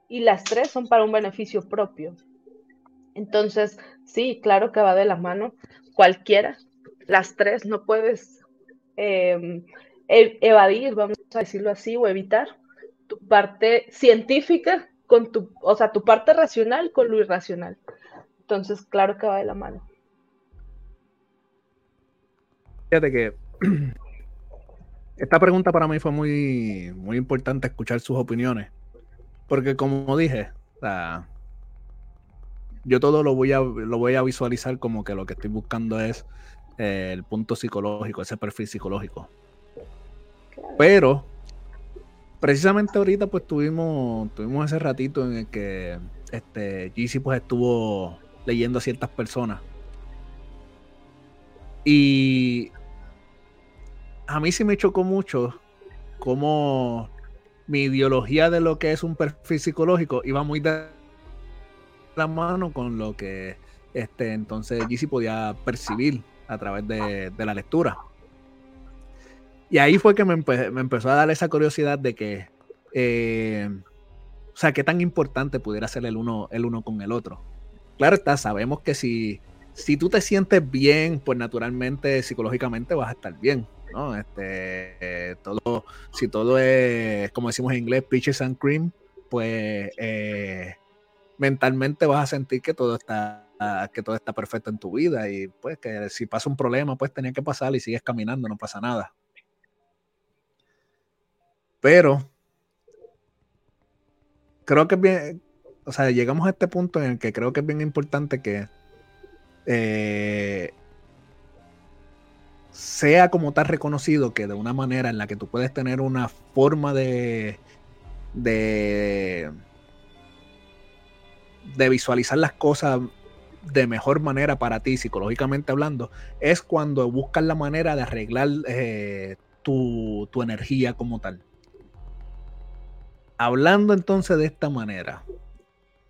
Y las tres son para un beneficio propio. Entonces, sí, claro que va de la mano. Cualquiera, las tres, no puedes em, e-, evadir, vamos a decirlo así, o evitar tu parte científica con tu, o sea, tu parte racional con lo irracional. Entonces, claro que va de la mano. Fíjate que esta pregunta para mí fue muy, muy importante escuchar sus opiniones. Porque como dije, yo todo lo voy, a, lo voy a visualizar como que lo que estoy buscando es eh, el punto psicológico, ese perfil psicológico. Pero precisamente ahorita pues tuvimos, tuvimos ese ratito en el que este, pues estuvo leyendo a ciertas personas. Y a mí sí me chocó mucho cómo mi ideología de lo que es un perfil psicológico iba muy de la mano con lo que este, entonces GC podía percibir a través de la lectura. Y ahí fue que me, empezó a dar esa curiosidad de que, eh, o sea, qué tan importante pudiera ser el uno, el uno con el otro. Claro está, sabemos que si, si tú te sientes bien, pues naturalmente, psicológicamente vas a estar bien. ¿no? Este, todo, si todo es, como decimos en inglés, peaches and cream, pues eh, mentalmente vas a sentir que todo está que todo está perfecto en tu vida y pues que si pasa un problema pues tenía que pasar y sigues caminando, no pasa nada. Pero creo que es bien, o sea, llegamos a este punto en el que creo que es bien importante que eh, sea como tal reconocido que de una manera en la que tú puedes tener una forma de, de, de visualizar las cosas de mejor manera para ti, psicológicamente hablando, es cuando buscas la manera de arreglar eh, tu, tu energía como tal. Hablando entonces de esta manera,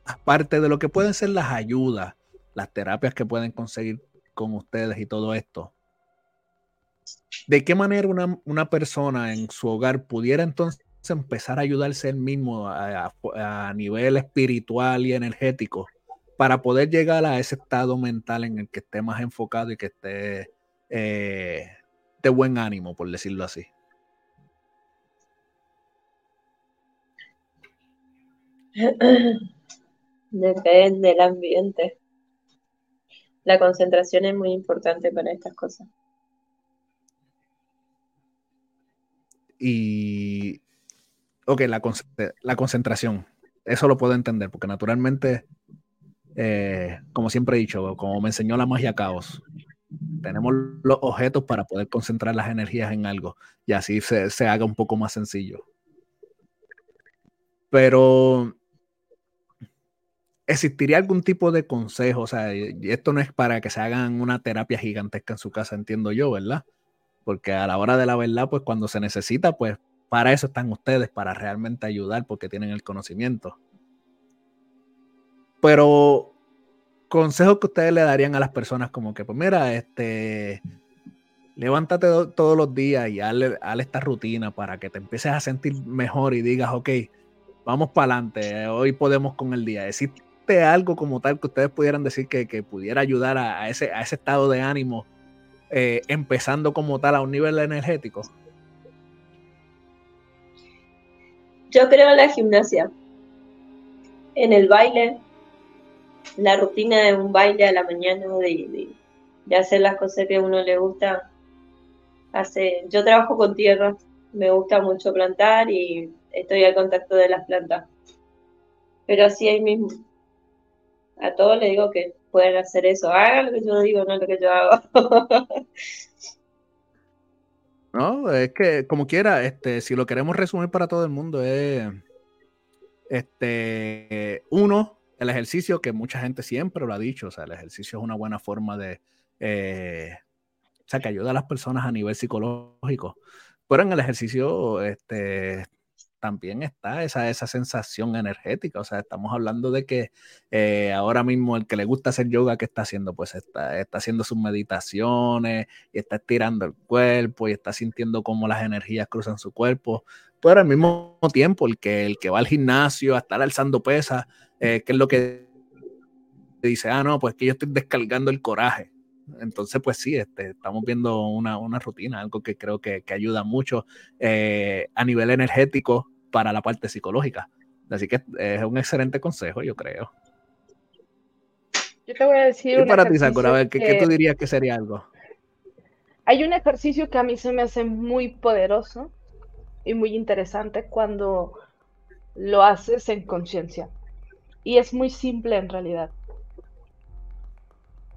aparte de lo que pueden ser las ayudas, las terapias que pueden conseguir con ustedes y todo esto, ¿de qué manera una, persona en su hogar pudiera entonces empezar a ayudarse él mismo a, nivel espiritual y energético para poder llegar a ese estado mental en el que esté más enfocado y que esté eh, de buen ánimo, por decirlo así? Depende del ambiente. La concentración es muy importante para estas cosas. Y, ok, la, la concentración, eso lo puedo entender, porque naturalmente, eh, como siempre he dicho, como me enseñó la magia caos, tenemos los objetos para poder concentrar las energías en algo y así se, se haga un poco más sencillo. Pero ¿existiría algún tipo de consejo? O sea, esto no es para que se hagan una terapia gigantesca en su casa, entiendo yo, ¿verdad? Porque a la hora de la verdad, pues cuando se necesita, pues para eso están ustedes, para realmente ayudar, porque tienen el conocimiento. Pero consejos que ustedes le darían a las personas como que, pues mira, este, levántate todos los días y hazle, esta rutina para que te empieces a sentir mejor y digas, ok, vamos para adelante, hoy podemos con el día. ¿Existe algo como tal que ustedes pudieran decir que, pudiera ayudar a, ese, a ese estado de ánimo, eh, empezando como tal a un nivel energético? Yo creo en la gimnasia, en el baile, la rutina de un baile a la mañana, de, de hacer las cosas que a uno le gusta, hace, yo trabajo con tierra, me gusta mucho plantar y estoy al contacto de las plantas. Pero así ahí mismo. A todos les digo que pueden hacer eso. Hagan lo que yo digo, no lo que yo hago. no, es que como quiera, este, si lo queremos resumir para todo el mundo, es este uno, el ejercicio, que mucha gente siempre lo ha dicho. O sea, el ejercicio es una buena forma de eh, o sea, que ayuda a las personas a nivel psicológico. Pero en el ejercicio este, también está esa, esa sensación energética. O sea, estamos hablando de que eh, ahora mismo el que le gusta hacer yoga, ¿qué está haciendo? Pues está, está haciendo sus meditaciones y está estirando el cuerpo y está sintiendo cómo las energías cruzan su cuerpo. Pero al mismo tiempo, el que, el que va al gimnasio a estar alzando pesas, eh, ¿qué es lo que dice? Ah, no, pues que yo estoy descargando el coraje. Entonces, pues sí, este, estamos viendo una, rutina, algo que creo que, ayuda mucho eh, a nivel energético para la parte psicológica. Así que es un excelente consejo, yo creo. Yo te voy a decir. Y para ti, Sakura, ¿qué, tú dirías que sería algo? Hay un ejercicio que a mí se me hace muy poderoso y muy interesante cuando lo haces en conciencia. Y es muy simple en realidad.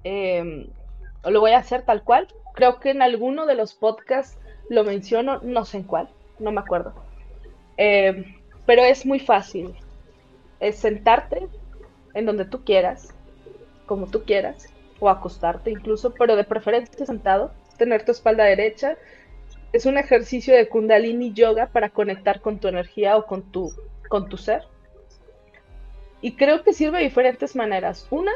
Eh, lo voy a hacer tal cual. Creo que en alguno de los podcasts lo menciono, no sé en cuál, no me acuerdo. Eh, pero es muy fácil. Es sentarte en donde tú quieras, como tú quieras, o acostarte incluso, pero de preferencia sentado, tener tu espalda derecha. Es un ejercicio de kundalini yoga para conectar con tu energía o con tu, con tu ser. Y creo que sirve de diferentes maneras. Una,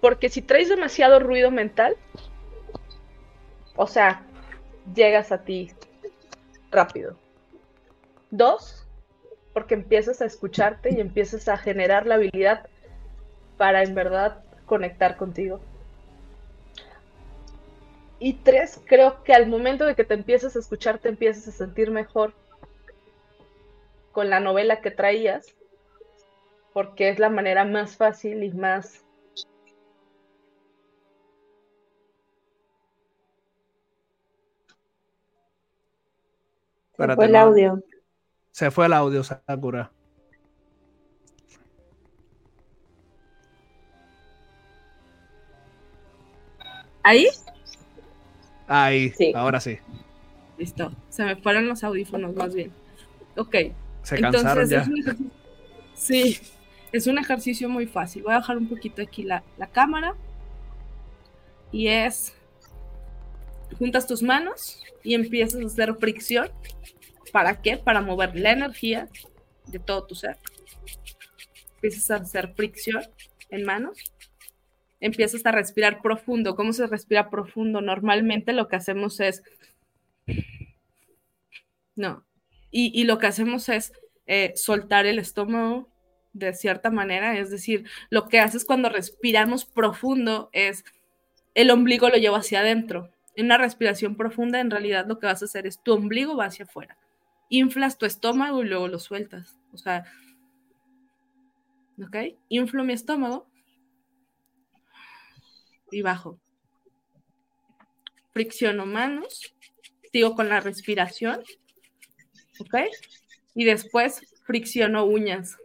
porque si traes demasiado ruido mental, o sea, llegas a ti rápido. Dos, porque empiezas a escucharte y empiezas a generar la habilidad para en verdad conectar contigo. Y tres, creo que al momento de que te empiezas a escuchar, te empiezas a sentir mejor con la novela que traías, porque es la manera más fácil y más fue el audio. Se fue el audio, Sakura. ¿Ahí? Ahí, sí. ahora sí. Listo. Se me fueron los audífonos, más bien. Ok. Se cansaron ya. sí, es un ejercicio muy fácil. Voy a bajar un poquito aquí la, la cámara. Y es. Juntas tus manos y empiezas a hacer fricción. ¿Para qué? Para mover la energía de todo tu ser. Empiezas a hacer fricción en manos. Empiezas a respirar profundo. ¿Cómo se respira profundo? Normalmente lo que hacemos es... No. Y, lo que hacemos es eh, soltar el estómago de cierta manera. Es decir, lo que haces cuando respiramos profundo es el ombligo lo llevo hacia adentro en una respiración profunda, en realidad lo que vas a hacer es tu ombligo va hacia afuera. Inflas tu estómago y luego lo sueltas. O sea, ¿ok? Inflo mi estómago y bajo. Fricciono manos, sigo con la respiración, ¿ok? Y después fricciono uñas.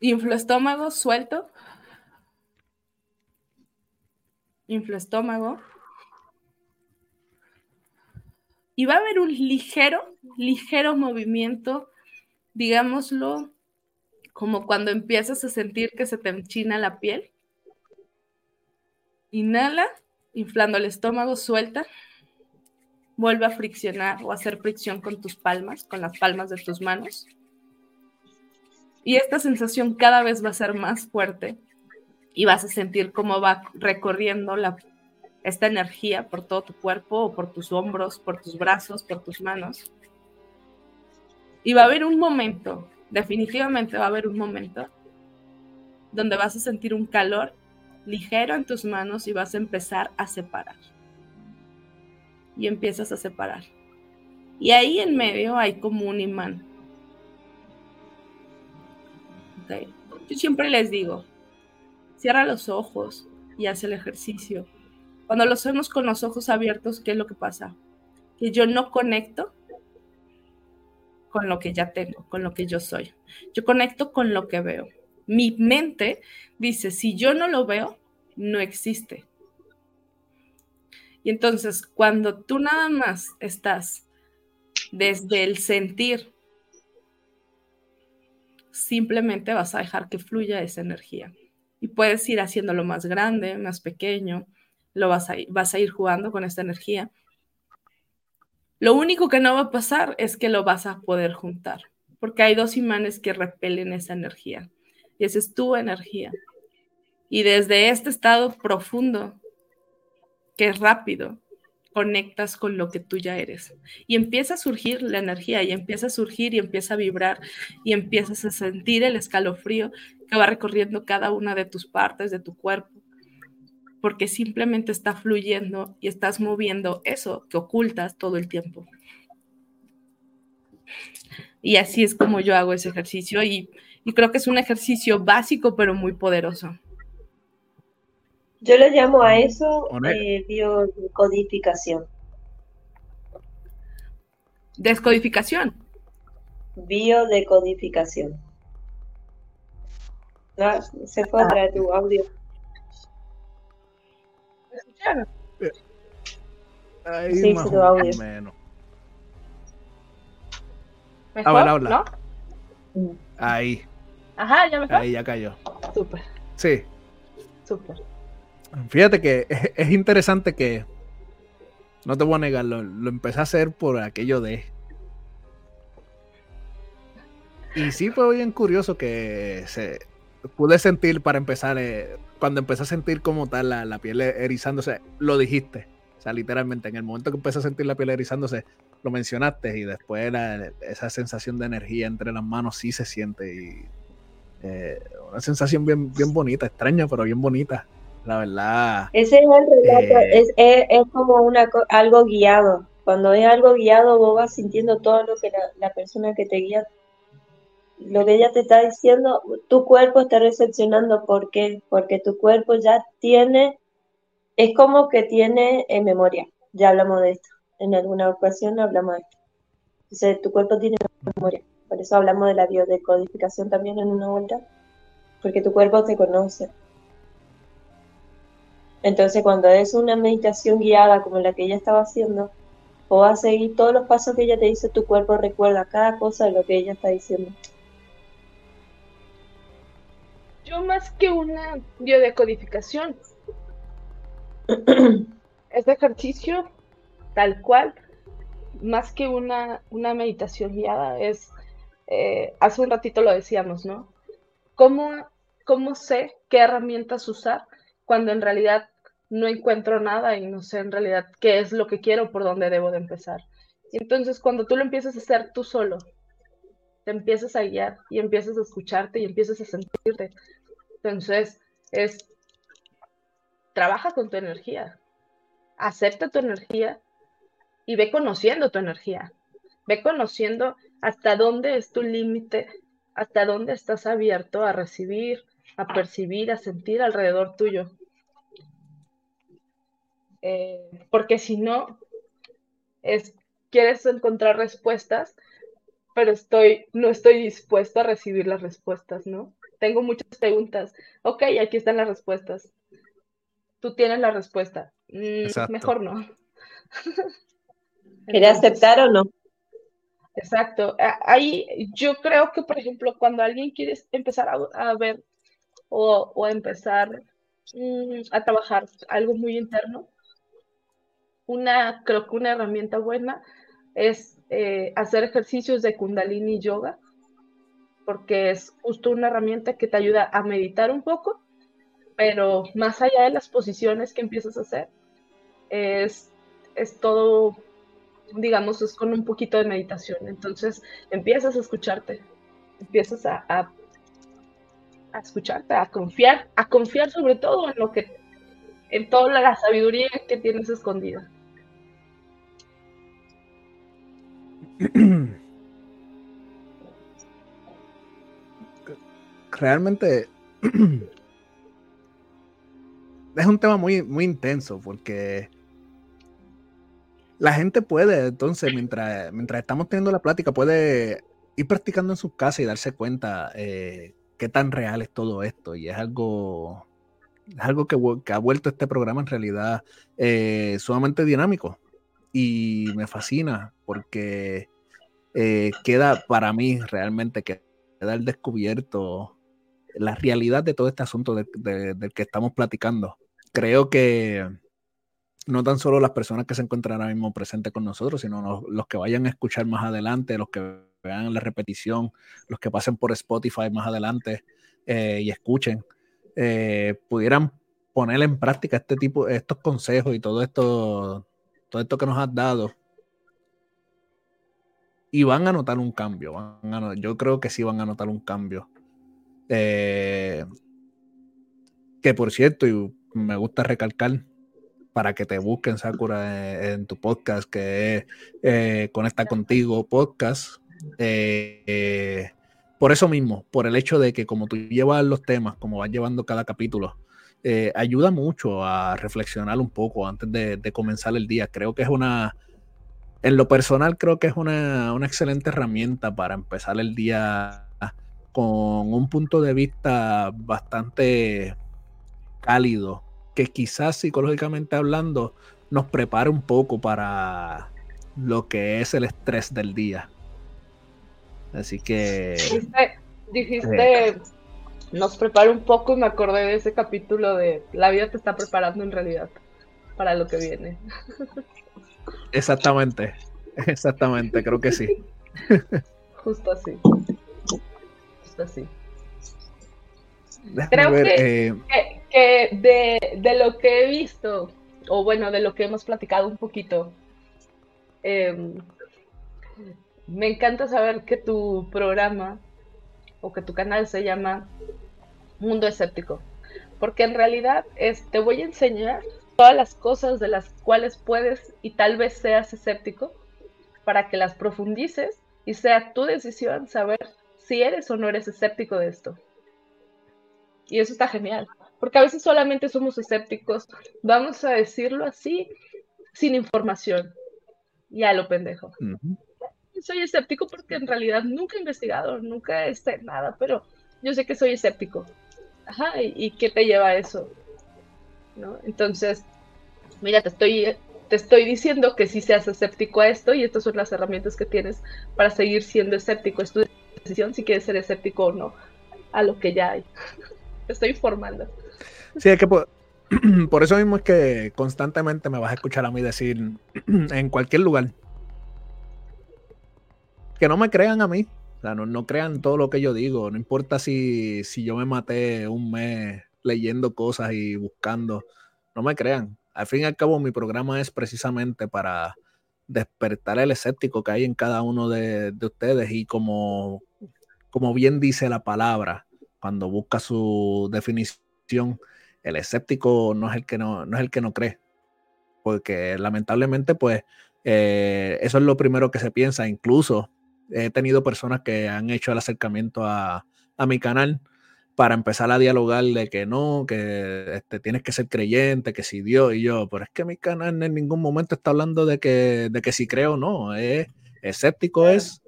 Inflo estómago, suelto inflo estómago. Y va a haber un ligero, ligero movimiento, digámoslo, como cuando empiezas a sentir que se te enchina la piel. Inhala, inflando el estómago, suelta. Vuelve a friccionar o hacer fricción con tus palmas, con las palmas de tus manos. Y esta sensación cada vez va a ser más fuerte y vas a sentir cómo va recorriendo la, esta energía por todo tu cuerpo o por tus hombros, por tus brazos, por tus manos. Y va a haber un momento, definitivamente va a haber un momento, donde vas a sentir un calor ligero en tus manos y vas a empezar a separar. Y empiezas a separar. Y ahí en medio hay como un imán. Yo siempre les digo, cierra los ojos y haz el ejercicio. Cuando lo hacemos con los ojos abiertos, ¿qué es lo que pasa? Que yo no conecto con lo que ya tengo, con lo que yo soy. Yo conecto con lo que veo. Mi mente dice, si yo no lo veo, no existe. Y entonces, cuando tú nada más estás desde el sentir, simplemente vas a dejar que fluya esa energía. Y puedes ir haciéndolo más grande, más pequeño, lo vas a, vas a ir jugando con esta energía. Lo único que no va a pasar es que lo vas a poder juntar, porque hay dos imanes que repelen esa energía. Y esa es tu energía. Y desde este estado profundo, que es rápido, conectas con lo que tú ya eres. Y empieza a surgir la energía, y empieza a surgir y empieza a vibrar, y empiezas a sentir el escalofrío que va recorriendo cada una de tus partes de tu cuerpo, porque simplemente está fluyendo y estás moviendo eso que ocultas todo el tiempo. Y así es como yo hago ese ejercicio y, creo que es un ejercicio básico pero muy poderoso. Yo le llamo a eso eh, biodecodificación. Descodificación. Biodecodificación. No, se fue a tu audio. Ahí sí, más tu audio. menos. ¿Mejor? Habla, habla. ¿No? Ahí. Ajá, ya mejor. Ahí ya cayó. Súper. Sí. Súper. Fíjate que es, interesante que, no te voy a negar, lo, empecé a hacer por aquello de... Y sí fue bien curioso que se pude sentir para empezar, eh, cuando empecé a sentir como tal la, piel erizándose, lo dijiste. O sea, literalmente, en el momento que empecé a sentir la piel erizándose, lo mencionaste y después esa sensación de energía entre las manos sí se siente y eh, una sensación bien, bien bonita, extraña, pero bien bonita la verdad. Ese es el relato, eh, es, es, como una, algo guiado. Cuando es algo guiado, vos vas sintiendo todo lo que la, persona que te guía, lo que ella te está diciendo, tu cuerpo está recepcionando. ¿Por qué? Porque tu cuerpo ya tiene, es como que tiene en memoria. Ya hablamos de esto. En alguna ocasión hablamos de esto. Entonces, tu cuerpo tiene memoria. Por eso hablamos de la biodecodificación también en una vuelta. Porque tu cuerpo te conoce entonces, cuando es una meditación guiada como la que ella estaba haciendo, o a seguir todos los pasos que ella te dice, tu cuerpo recuerda cada cosa de lo que ella está diciendo. Yo más que una biodecodificación, este ejercicio, tal cual, más que una, una meditación guiada, es, eh, hace un ratito lo decíamos, ¿no? ¿Cómo, ¿Cómo sé qué herramientas usar cuando en realidad no encuentro nada y no sé en realidad qué es lo que quiero, por dónde debo de empezar. Y entonces cuando tú lo empiezas a hacer tú solo, te empiezas a guiar y empiezas a escucharte y empiezas a sentirte. Entonces es, trabaja con tu energía, acepta tu energía y ve conociendo tu energía. Ve conociendo hasta dónde es tu límite, hasta dónde estás abierto a recibir, a percibir, a sentir alrededor tuyo. Eh, porque si no, es, quieres encontrar respuestas, pero estoy, no estoy dispuesto a recibir las respuestas, ¿no? Tengo muchas preguntas. Ok, aquí están las respuestas. Tú tienes la respuesta. Mm, mejor no. ¿Quieres aceptar o no? Exacto. Ahí yo creo que, por ejemplo, cuando alguien quiere empezar a, ver o, o empezar mm, a trabajar algo muy interno, una, creo que una herramienta buena es eh, hacer ejercicios de kundalini yoga porque es justo una herramienta que te ayuda a meditar un poco, pero más allá de las posiciones que empiezas a hacer, es, es todo, digamos, es con un poquito de meditación. Entonces empiezas a escucharte, empiezas a, a, a escucharte, a confiar, a confiar sobre todo en lo que, en toda la sabiduría que tienes escondida. Realmente es un tema muy, muy intenso porque la gente puede, entonces, mientras, mientras estamos teniendo la plática, puede ir practicando en su casa y darse cuenta eh, qué tan real es todo esto. Y es algo, es algo que, ha vuelto este programa en realidad eh, sumamente dinámico. Y me fascina porque eh, queda para mí realmente queda el descubierto la realidad de todo este asunto del que estamos platicando. Creo que no tan solo las personas que se encuentran ahora mismo presentes con nosotros, sino los, que vayan a escuchar más adelante, los que vean la repetición, los que pasen por Spotify más adelante eh, y escuchen, eh, pudieran poner en práctica este tipo, estos consejos y todo esto, todo esto que nos has dado y van a notar un cambio. yo creo que sí van a notar un cambio. Eh, que por cierto, y me gusta recalcar para que te busquen Sakura en, tu podcast, que es eh, Conecta Contigo Podcast. Eh, por eso mismo, por el hecho de que como tú llevas los temas, como vas llevando cada capítulo, ayuda mucho a reflexionar un poco antes de comenzar el día. Creo que es una, en lo personal creo que es una, excelente herramienta para empezar el día con un punto de vista bastante cálido, que quizás psicológicamente hablando nos prepare un poco para lo que es el estrés del día. Así que... Dijiste, eh, nos prepara un poco y me acordé de ese capítulo de La vida te está preparando en realidad para lo que viene. Exactamente, exactamente, creo que sí. Justo así. Así. creo eh, que, de, lo que he visto, o bueno, de lo que hemos platicado un poquito, em, me encanta saber que tu programa o que tu canal se llama Mundo Escéptico, porque en realidad es, te voy a enseñar todas las cosas de las cuales puedes y tal vez seas escéptico para que las profundices y sea tu decisión saber si eres o no eres escéptico de esto. Y eso está genial, porque a veces solamente somos escépticos, vamos a decirlo así, sin información, ya lo pendejo. Soy escéptico porque en realidad nunca he investigado, nunca he este, nada, pero yo sé que soy escéptico. Ajá, ¿y, y qué te lleva a eso? Entonces, mira, te estoy, te estoy diciendo que si seas escéptico a esto y estas son las herramientas que tienes para seguir siendo escéptico. Decisión si quieres ser escéptico o no a lo que ya hay. estoy informando. Sí, es que por, por eso mismo es que constantemente me vas a escuchar a mí decir en cualquier lugar que no me crean a mí. O sea, no, no crean todo lo que yo digo. No importa si, si yo me maté un mes leyendo cosas y buscando. No me crean. Al fin y al cabo, mi programa es precisamente para despertar el escéptico que hay en cada uno de, ustedes y como, como bien dice la palabra, cuando busca su definición, el escéptico no es el que no, no es el que no cree, porque lamentablemente pues eh, eso es lo primero que se piensa, incluso he tenido personas que han hecho el acercamiento a, a mi canal para empezar a dialogar de que no, que este, tienes que ser creyente, que si Dios y yo, pero es que mi canal en ningún momento está hablando de que, de que si creo o no, es escéptico es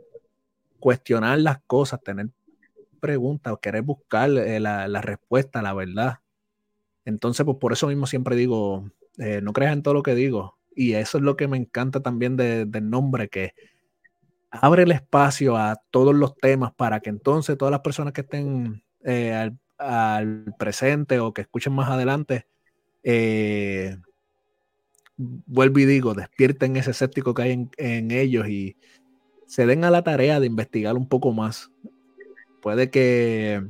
cuestionar las cosas, tener preguntas o querer buscar eh, la, respuesta, la verdad. Entonces, pues por eso mismo siempre digo, eh, no creas en todo lo que digo. Y eso es lo que me encanta también del nombre, que abre el espacio a todos los temas para que entonces todas las personas que estén eh, al, presente o que escuchen más adelante, eh, vuelvo y digo, despierten ese escéptico que hay en, ellos y se den a la tarea de investigar un poco más. puede que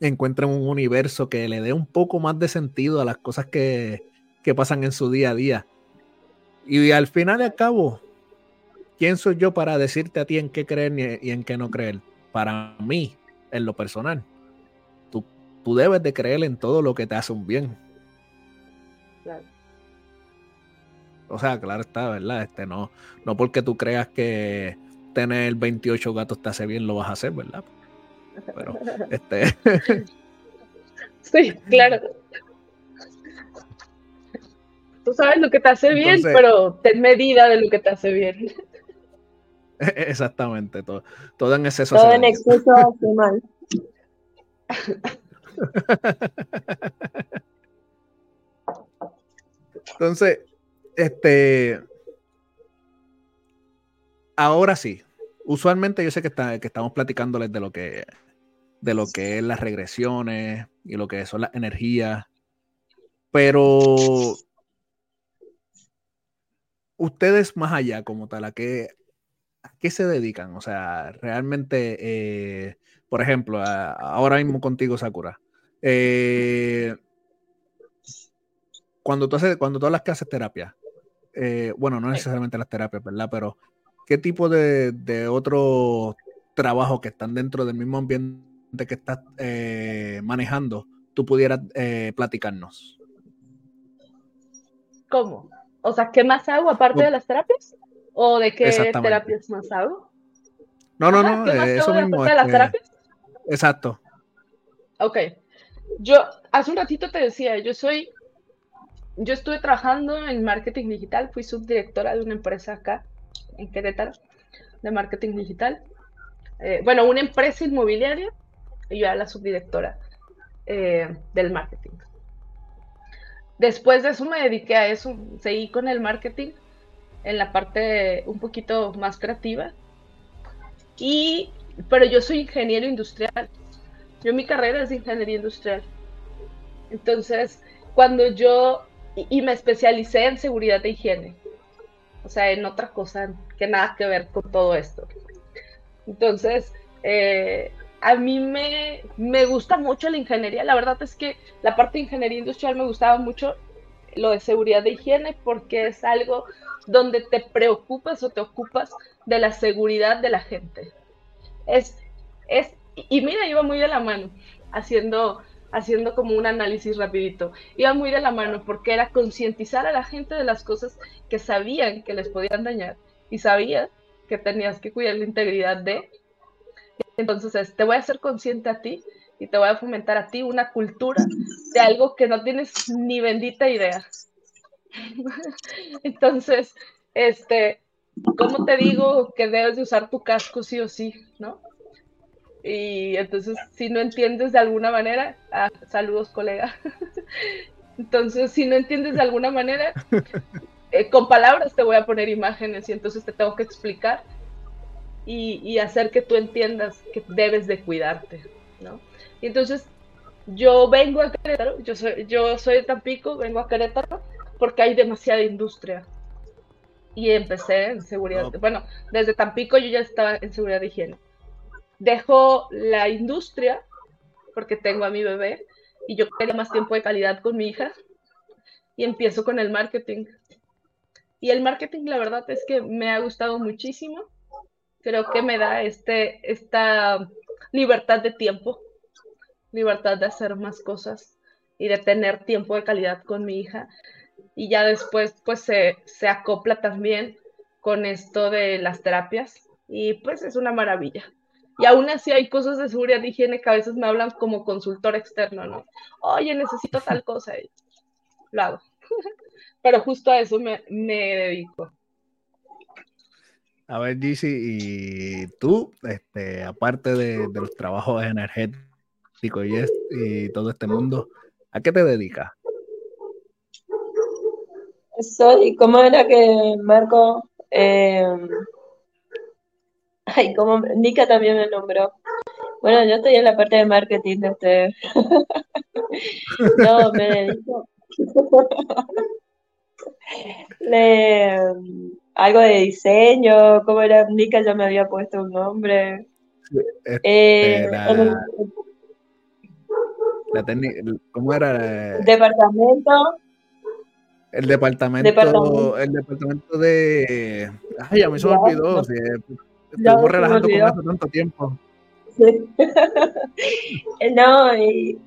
encuentren un universo que le dé un poco más de sentido a las cosas que, que pasan en su día a día. Y al final y al cabo, ¿quién soy yo para decirte a ti en qué creer y en qué no creer? Para mí, en lo personal, tú, debes de creer en todo lo que te hace un bien. Claro. O sea, claro está, ¿verdad? Este, no, no porque tú creas que tener 28 gatos te hace bien, lo vas a hacer, ¿verdad? Pero, este. sí, claro. Tú sabes lo que te hace bien, pero ten medida de lo que te hace bien. Exactamente, todo, todo en exceso. Todo en exceso hace mal. Entonces, este, ahora sí, usualmente yo sé que, está, que estamos platicándoles de lo que, de lo que es las regresiones y lo que son las energías, pero ustedes más allá como tal, ¿a qué, qué se dedican? O sea, realmente, eh, por ejemplo, ahora mismo contigo, Sakura. Eh, cuando tú haces, cuando tú hablas que haces terapia, eh, bueno, no necesariamente las terapias, ¿verdad? Pero, ¿qué tipo de, de otros trabajos que están dentro del mismo ambiente que estás eh, manejando, tú pudieras platicarnos? ¿Cómo? O sea, ¿qué más hago aparte de las terapias? ¿O de qué terapias más hago? No, no, no, eso mismo. De las este, terapias? Exacto. Ok. Yo hace un ratito te decía, yo soy yo estuve trabajando en marketing digital, fui subdirectora de una empresa acá, en Querétaro, de marketing digital. Eh, bueno, una empresa inmobiliaria, y yo era la subdirectora eh, del marketing. Después de eso me dediqué a eso, seguí con el marketing en la parte un poquito más creativa. Y, pero yo soy ingeniero industrial. Yo mi carrera es ingeniería industrial. Entonces, cuando yo y, me especialicé en seguridad de higiene. O sea, en otra cosa que nada que ver con todo esto. Entonces, eh, a mí me, me, gusta mucho la ingeniería. La verdad es que la parte de ingeniería industrial me gustaba mucho lo de seguridad de higiene porque es algo donde te preocupas o te ocupas de la seguridad de la gente. Es, es, y mira, iba muy de la mano haciendo haciendo como un análisis rapidito. Iba muy de la mano porque era concientizar a la gente de las cosas que sabían que les podían dañar y sabía que tenías que cuidar la integridad de. Entonces, te voy a hacer consciente a ti y te voy a fomentar a ti una cultura de algo que no tienes ni bendita idea. Entonces, este, ¿cómo te digo que debes de usar tu casco sí o sí, no? Y entonces, si no entiendes de alguna manera, ah, saludos colega. entonces, si no entiendes de alguna manera, eh, con palabras te voy a poner imágenes y entonces te tengo que explicar y, hacer que tú entiendas que debes de cuidarte, ¿no? Y entonces, yo vengo a Querétaro, yo soy, yo soy de Tampico, vengo a Querétaro porque hay demasiada industria. Y empecé en seguridad. Bueno, desde Tampico yo ya estaba en seguridad de higiene dejo la industria porque tengo a mi bebé y yo quería más tiempo de calidad con mi hija y empiezo con el marketing. Y el marketing, la verdad es que me ha gustado muchísimo. Creo que me da este, esta libertad de tiempo, libertad de hacer más cosas y de tener tiempo de calidad con mi hija. Y ya después, pues se, se acopla también con esto de las terapias y pues es una maravilla. Y aún así hay cosas de seguridad y higiene que a veces me hablan como consultor externo, ¿no? Oye, necesito tal cosa. Y lo hago. Pero justo a eso me, dedico. A ver, Gigi, y tú, este, aparte de, los trabajos energéticos y, y todo este mundo, ¿a qué te dedicas? Soy, ¿cómo era que Marco? Eh, Ay, como Nika también me nombró. Bueno, yo estoy en la parte de marketing de ustedes. no, me dedico. Le, algo de diseño, ¿cómo era? Nika ya me había puesto un nombre. Eh, la, ¿Cómo era? Departamento. El departamento, el departamento de. Ay, a mí se me olvidó. Estamos relajando con eso tanto tiempo. no, y,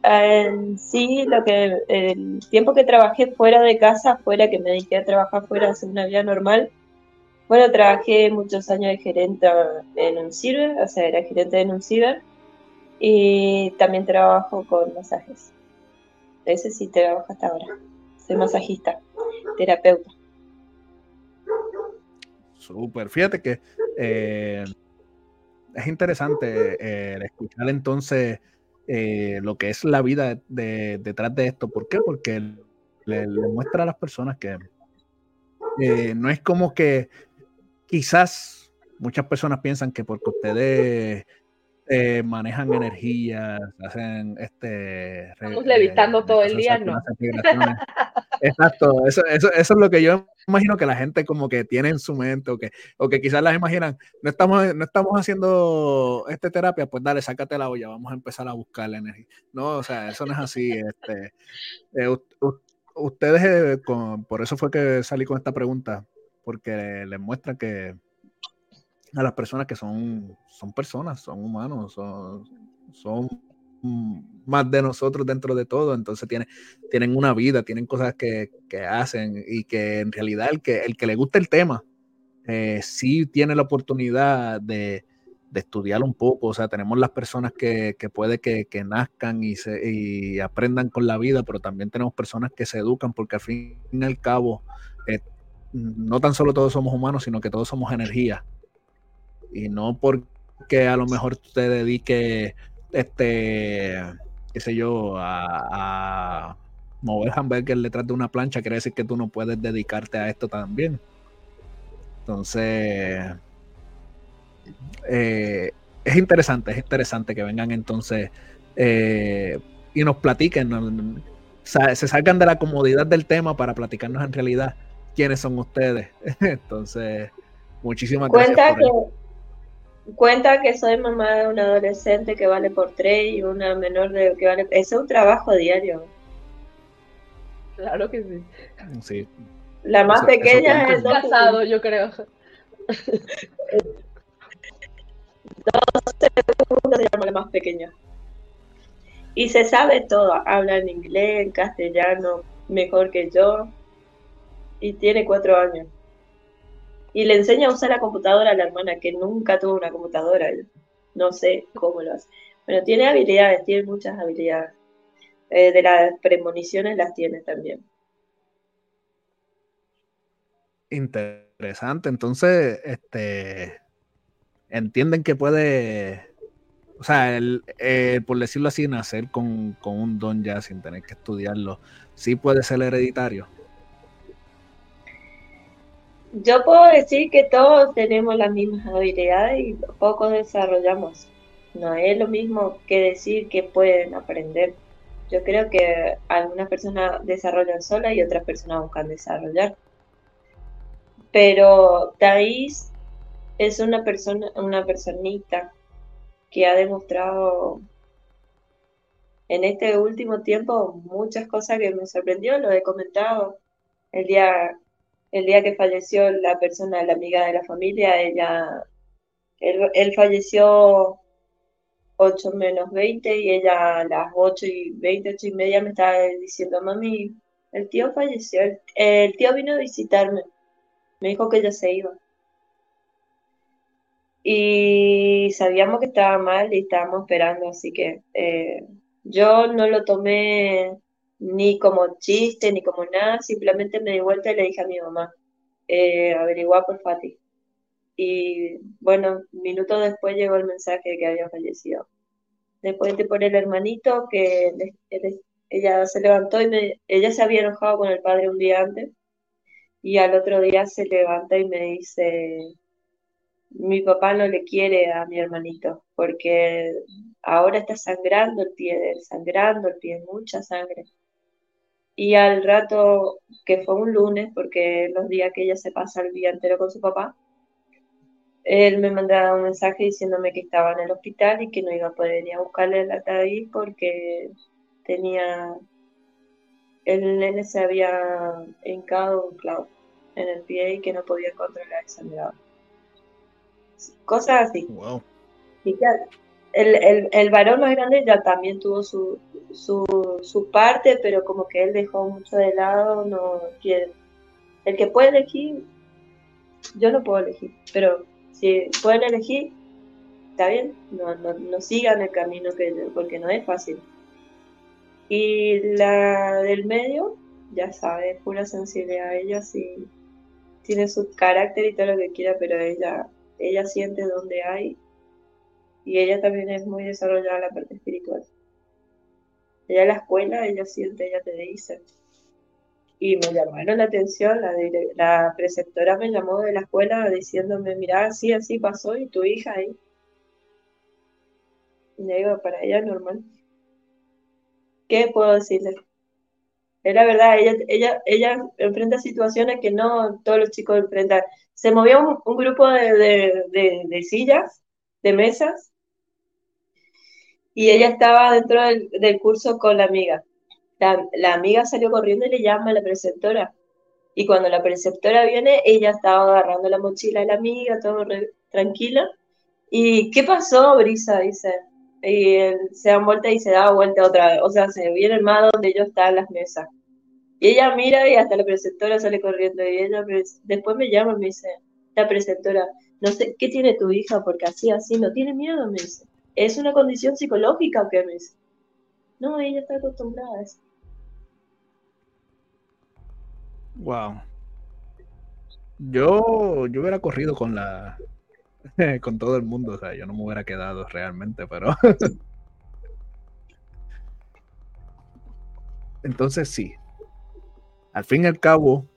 sí, lo que el tiempo que trabajé fuera de casa, fuera que me dediqué a trabajar fuera, hacer una vida normal. Bueno, trabajé muchos años de gerente en un ciber, o sea, era gerente en un ciber, y también trabajo con masajes. Ese sí trabajo hasta ahora. Soy masajista, terapeuta. Súper, fíjate que eh, es interesante eh, escuchar entonces eh, lo que es la vida detrás de esto. ¿Por qué? Porque le, muestra a las personas que no es como que quizás muchas personas piensan que porque ustedes manejan energías, hacen este... Estamos levitando todo el día, ¿no? Exacto, eso, eso, eso, es lo que yo imagino que la gente como que tiene en su mente o que, o que quizás las imaginan, no estamos, no estamos haciendo esta terapia, pues dale, sácate la olla, vamos a empezar a buscar la energía. No, o sea, eso no es así. Este, eh, ustedes, eh, por eso fue que salí con esta pregunta, porque les muestra que a las personas que son, son personas, son humanos, son, son más de nosotros dentro de todo, entonces tiene, tienen una vida, tienen cosas que, hacen y que en realidad el que, el que le gusta el tema, eh, sí tiene la oportunidad de, de, estudiar un poco, o sea, tenemos las personas que, que puede que, nazcan y, se, y aprendan con la vida, pero también tenemos personas que se educan porque al fin y al cabo, eh, no tan solo todos somos humanos, sino que todos somos energía. Y no porque a lo mejor te dedique este, qué sé yo, a, mover hamburger detrás de una plancha, quiere decir que tú no puedes dedicarte a esto también. Entonces, eh, es interesante, es interesante que vengan entonces eh, y nos platiquen, se salgan de la comodidad del tema para platicarnos en realidad quiénes son ustedes. entonces, muchísimas gracias. Por cuenta que soy mamá de una adolescente que vale por tres y una menor de que vale. Es un trabajo diario. Claro que sí. Sí. La más pequeña es el casado, yo creo. Dos segundos se llama la más pequeña. Y se sabe todo, habla en inglés, en castellano, mejor que yo. Y tiene cuatro años y le enseña a usar la computadora a la hermana que nunca tuvo una computadora. No sé cómo lo hace. Bueno, tiene habilidades, tiene muchas habilidades. Eh, de las premoniciones las tiene también. Interesante. Entonces, este entienden que puede, o sea, el, por decirlo así, nacer con, con un don ya sin tener que estudiarlo, sí puede ser hereditario. Yo puedo decir que todos tenemos las mismas habilidades y pocos desarrollamos. No es lo mismo que decir que pueden aprender. Yo creo que algunas personas desarrollan solas y otras personas buscan desarrollar. Pero Thais es una persona, una personita que ha demostrado en este último tiempo muchas cosas que me sorprendió, lo he comentado el día el día que falleció la persona, la amiga de la familia, ella, él, falleció 8 menos 20 y ella a las 8 y 20, 8 y media me estaba diciendo, mami, el tío falleció, el, tío vino a visitarme, me dijo que ya se iba. Y sabíamos que estaba mal y estábamos esperando, así que eh, yo no lo tomé ni como chiste, ni como nada, simplemente me di vuelta y le dije a mi mamá, eh, averiguar por Fati. Y bueno, minutos después llegó el mensaje de que había fallecido. Después te por el hermanito que ella se levantó y me, ella se había enojado con el padre un día antes y al otro día se levanta y me dice, mi papá no le quiere a mi hermanito porque ahora está sangrando el pie sangrando el pie, mucha sangre. Y al rato, que fue un lunes, porque los días que ella se pasa el día entero con su papá, él me mandaba un mensaje diciéndome que estaba en el hospital y que no iba a poder ir a buscarle el ataúd porque tenía el nene se había hincado un clavo en el pie y que no podía controlar el sangrado. Cosas así. Wow. Y claro, el, el, el, varón más grande ya también tuvo su, su, su, parte, pero como que él dejó mucho de lado, no quiere. El que puede elegir, yo no puedo elegir, pero si pueden elegir, está bien, no, no, no sigan el camino que porque no es fácil. Y la del medio, ya sabe, pura sensibilidad. Ella sí tiene su carácter y todo lo que quiera, pero ella, ella siente donde hay. Y ella también es muy desarrollada la parte espiritual. Ella en la escuela, ella siente, ella te dice. Y me llamaron la atención, la, la preceptora me llamó de la escuela diciéndome, mira, así, así pasó y tu hija ahí. Y le digo, para ella normal. ¿Qué puedo decirle? Es la verdad, ella, ella, ella enfrenta situaciones que no todos los chicos enfrentan. Se movió un, grupo de, sillas, de mesas, y ella estaba dentro del, curso con la amiga. La, amiga salió corriendo y le llama a la preceptora. Y cuando la preceptora viene, ella estaba agarrando la mochila de la amiga, todo tranquila. ¿Y qué pasó, Brisa? Dice y se da vuelta y se da vuelta otra vez. O sea, se viene más donde ellos están en las mesas. Y ella mira y hasta la preceptora sale corriendo. Y ella después me llama y me dice, la preceptora, no sé, ¿qué tiene tu hija? Porque así, así, no tiene miedo, me dice. ¿Es una condición psicológica o? Me. No, ella está acostumbrada a eso. Wow. Yo, yo hubiera corrido con la, con todo el mundo. O sea, yo no me hubiera quedado realmente, pero. Entonces sí. Al fin y al cabo,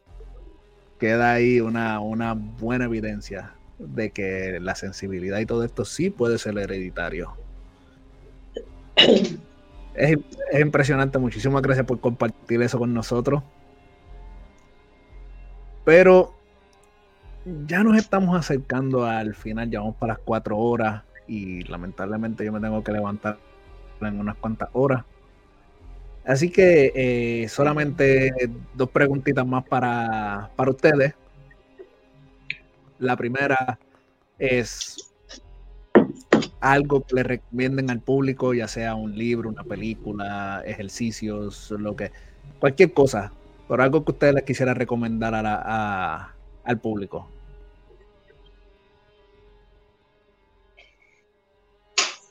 queda ahí una, una buena evidencia de que la sensibilidad y todo esto sí puede ser hereditario. Es, es, impresionante, muchísimas gracias por compartir eso con nosotros. Pero ya nos estamos acercando al final, ya vamos para las cuatro horas y lamentablemente yo me tengo que levantar en unas cuantas horas. Así que eh, solamente dos preguntitas más para, para ustedes. La primera es algo que le recomienden al público, ya sea un libro, una película, ejercicios, lo que, cualquier cosa, por algo que ustedes les quisiera recomendar a, al público.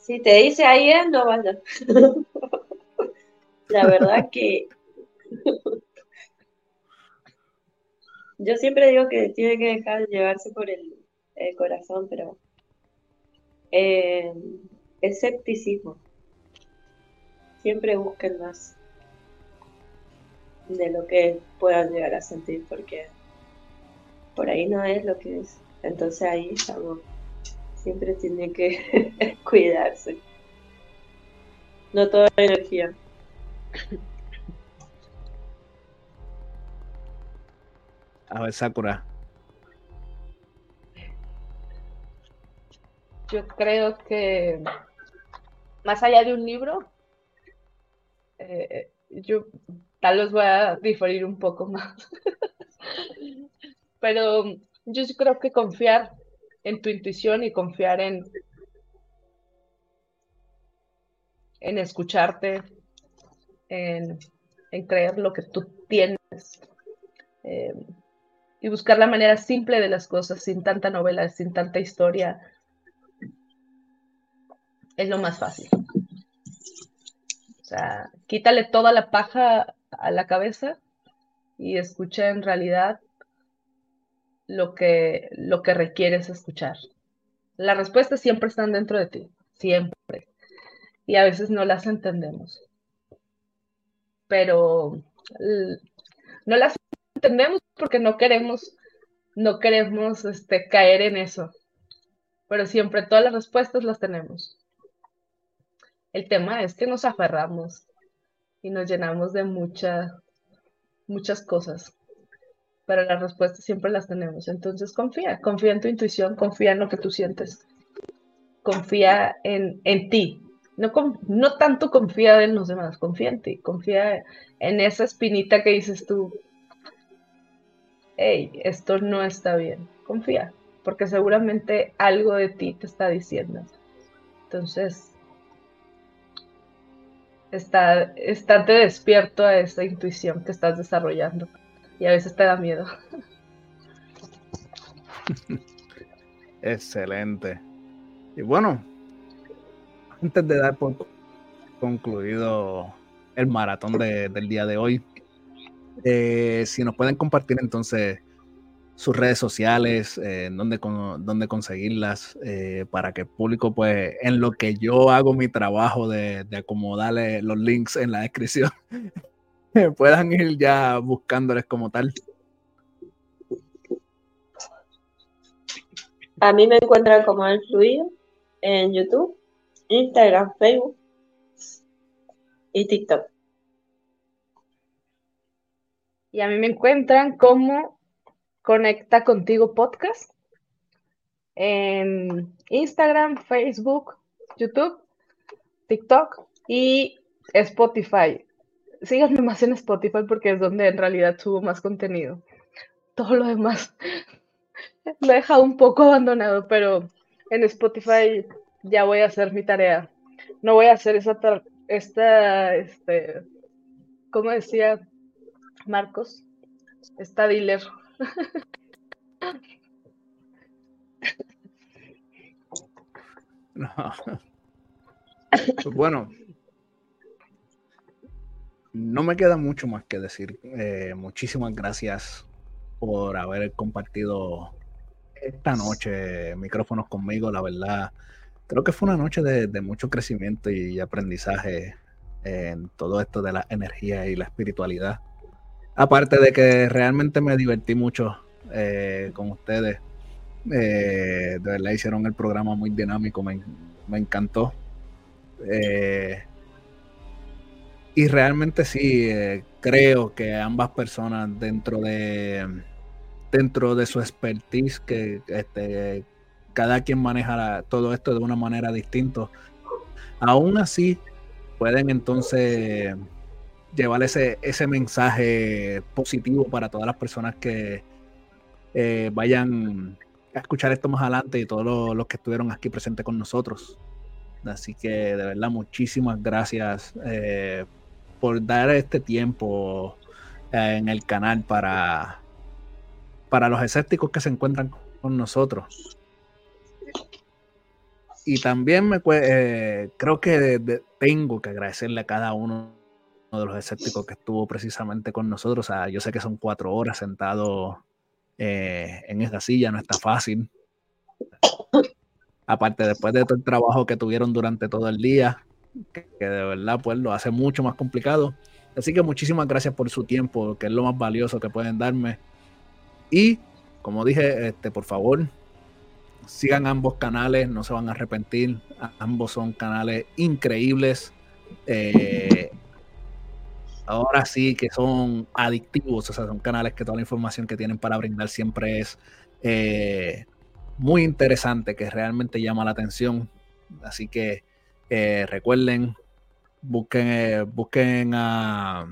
Si te dice ahí, no vaya. La verdad que yo siempre digo que tiene que dejar de llevarse por el, corazón, pero eh, escepticismo. Siempre busquen más de lo que puedan llegar a sentir, porque por ahí no es lo que es. Entonces ahí estamos siempre tiene que cuidarse. No toda la energía. A ver, Sakura. Yo creo que más allá de un libro, eh, yo tal vez voy a diferir un poco más. Pero yo sí creo que confiar en tu intuición y confiar en, en escucharte, en, creer lo que tú tienes eh, y buscar la manera simple de las cosas, sin tanta novela, sin tanta historia, es lo más fácil. O sea, quítale toda la paja a la cabeza y escucha en realidad lo que, lo que requieres escuchar. Las respuestas siempre están dentro de ti, siempre. Y a veces no las entendemos. Pero no las entendemos porque no queremos, no queremos este, caer en eso. Pero siempre todas las respuestas las tenemos. El tema es que nos aferramos y nos llenamos de muchas, muchas cosas pero las respuestas siempre las tenemos. Entonces confía, confía en tu intuición, confía en lo que tú sientes, confía en, en ti. No, no tanto confía en los demás, confía en ti, confía en esa espinita que dices tú, hey, esto no está bien, confía, porque seguramente algo de ti te está diciendo. Entonces, está, estate despierto a esa intuición que estás desarrollando y a veces te da miedo. Excelente. Y bueno, antes de dar por concluido el maratón del día de hoy, eh, si nos pueden compartir entonces sus redes sociales, eh, dónde, dónde, conseguirlas, eh, para que el público, pues, en lo que yo hago mi trabajo de, de acomodarle los links en la descripción, puedan ir ya buscándoles como tal. A mí me encuentran como El Fluido en YouTube, Instagram, Facebook y TikTok. Y a mí me encuentran como Conecta Contigo Podcast en Instagram, Facebook, YouTube, TikTok y Spotify síganme más en Spotify porque es donde en realidad subo más contenido. Todo lo demás lo he dejado un poco abandonado, pero en Spotify ya voy a hacer mi tarea. No voy a hacer esa, esta, este, ¿cómo decía Marcos? Esta dealer. No. Pues bueno, no me queda mucho más que decir. Eh, muchísimas gracias por haber compartido esta noche micrófonos conmigo. La verdad, creo que fue una noche de, mucho crecimiento y aprendizaje en todo esto de la energía y la espiritualidad. Aparte de que realmente me divertí mucho eh, con ustedes. Eh, de verdad hicieron el programa muy dinámico, me, me encantó. Eh, y realmente sí, creo que ambas personas dentro de dentro de su expertise, que este, cada quien maneja todo esto de una manera distinta, aún así pueden entonces llevar ese, ese mensaje positivo para todas las personas que eh, vayan a escuchar esto más adelante y todos los, que estuvieron aquí presentes con nosotros. Así que de verdad, muchísimas gracias eh, por dar este tiempo eh, en el canal para, para los escépticos que se encuentran con nosotros. Y también me creo que tengo que agradecerle a cada uno de los escépticos que estuvo precisamente con nosotros. yo sé que son cuatro horas sentado eh, en esta silla, no está fácil. Aparte, después de todo el trabajo que tuvieron durante todo el día, que, de verdad pues lo hace mucho más complicado. Así que muchísimas gracias por su tiempo, que es lo más valioso que pueden darme. Y como dije, este, por favor, sigan ambos canales, no se van a arrepentir. Ambos son canales increíbles. Eh, ahora sí que son adictivos, o sea, son canales que toda la información que tienen para brindar siempre es eh, muy interesante, que realmente llama la atención. Así que eh, recuerden, busquen, eh, busquen a,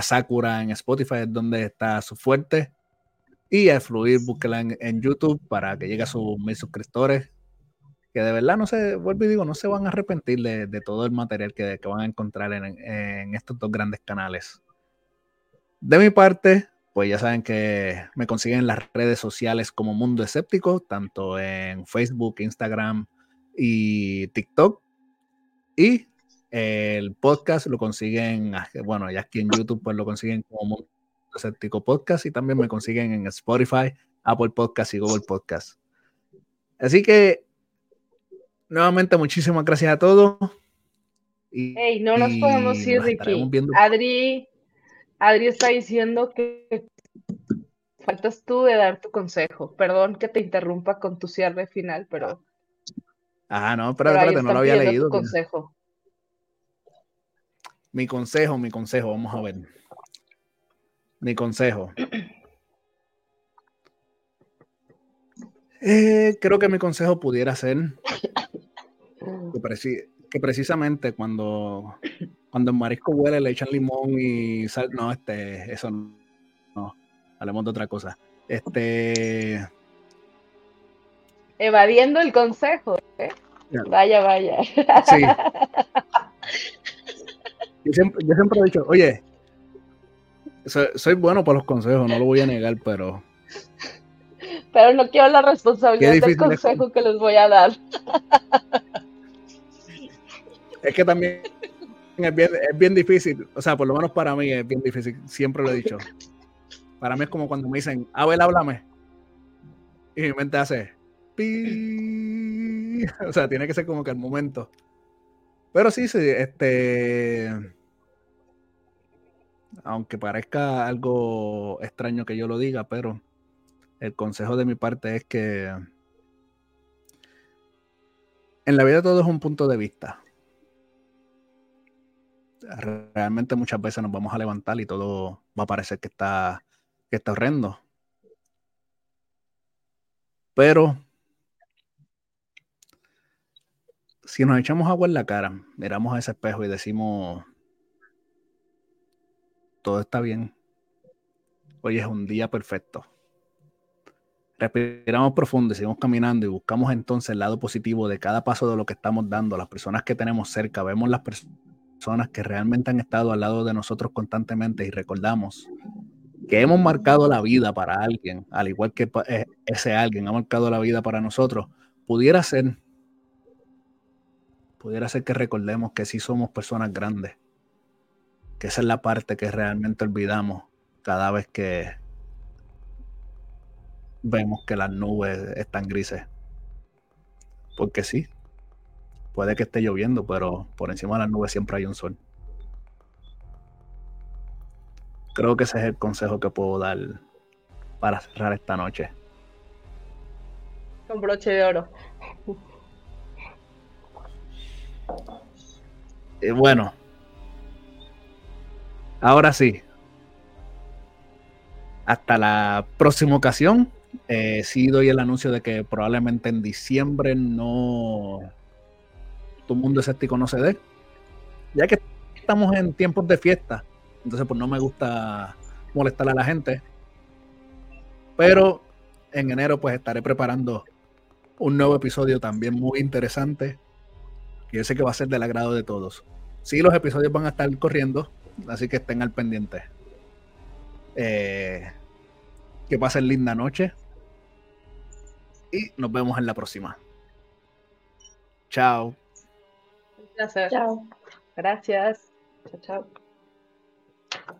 Sakura en Spotify, donde está su fuerte. Y a Fluir, búsquela en, YouTube para que llegue a sus mil suscriptores. Que de verdad no se, vuelvo digo, no se van a arrepentir de, todo el material que, van a encontrar en, estos dos grandes canales. De mi parte, pues ya saben que me consiguen en las redes sociales como Mundo Escéptico, tanto en Facebook, Instagram y TikTok. Y el podcast lo consiguen, ah, bueno, ya aquí en YouTube pues lo consiguen como Escéptico Podcast y también me consiguen en Spotify, Apple Podcast y Google Podcast. Así que, nuevamente, muchísimas gracias a todos. Y, hey, no nos podemos ir, Ricky. Adri, Adri está diciendo que faltas tú de dar tu consejo. Perdón que te interrumpa con tu cierre final, pero Ah, no, pero, espérate, no lo había leído. Consejo. Mi consejo, mi consejo, vamos a ver. Mi consejo. Eh, creo que mi consejo pudiera ser que, precisamente cuando, cuando el marisco huele le echan limón y sal. No, este, eso no. No, hablemos de otra cosa. Este. Evadiendo el consejo. ¿eh? Vaya, vaya. Sí. Yo siempre, yo siempre he dicho, oye, soy, bueno para los consejos, no lo voy a negar, pero. Pero no quiero la responsabilidad del consejo que les voy a dar. Es que también es bien, es bien difícil, o sea, por lo menos para mí es bien difícil, siempre lo he dicho. Para mí es como cuando me dicen, Abel, háblame. Y mi mente hace, pi. O sea, tiene que ser como que el momento. Pero sí, sí, este. Aunque parezca algo extraño que yo lo diga, pero el consejo de mi parte es que en la vida todo es un punto de vista. Realmente muchas veces nos vamos a levantar y todo va a parecer que está, que está horrendo. Pero si nos echamos agua en la cara, miramos a ese espejo y decimos, todo está bien, hoy es un día perfecto. Respiramos profundo y seguimos caminando y buscamos entonces el lado positivo de cada paso de lo que estamos dando, las personas que tenemos cerca, vemos las personas que realmente han estado al lado de nosotros constantemente y recordamos que hemos marcado la vida para alguien, al igual que eh, ese alguien ha marcado la vida para nosotros, pudiera ser pudiera ser que recordemos que sí somos personas grandes, que esa es la parte que realmente olvidamos cada vez que vemos que las nubes están grises. Porque sí, puede que esté lloviendo, pero por encima de las nubes siempre hay un sol. Creo que ese es el consejo que puedo dar para cerrar esta noche. Con broche de oro. Eh, bueno, ahora sí. Hasta la próxima ocasión. Eh, sí doy el anuncio de que probablemente en diciembre no todo mundo escéptico no se dé. Ya que estamos en tiempos de fiesta, entonces pues no me gusta molestar a la gente. Pero en enero pues estaré preparando un nuevo episodio también muy interesante yo sé que va a ser del agrado de todos. Sí, los episodios van a estar corriendo, así que estén al pendiente. Eh, que pasen linda noche. Y nos vemos en la próxima. Chao. Un placer. Chao. Gracias. Chao, chao.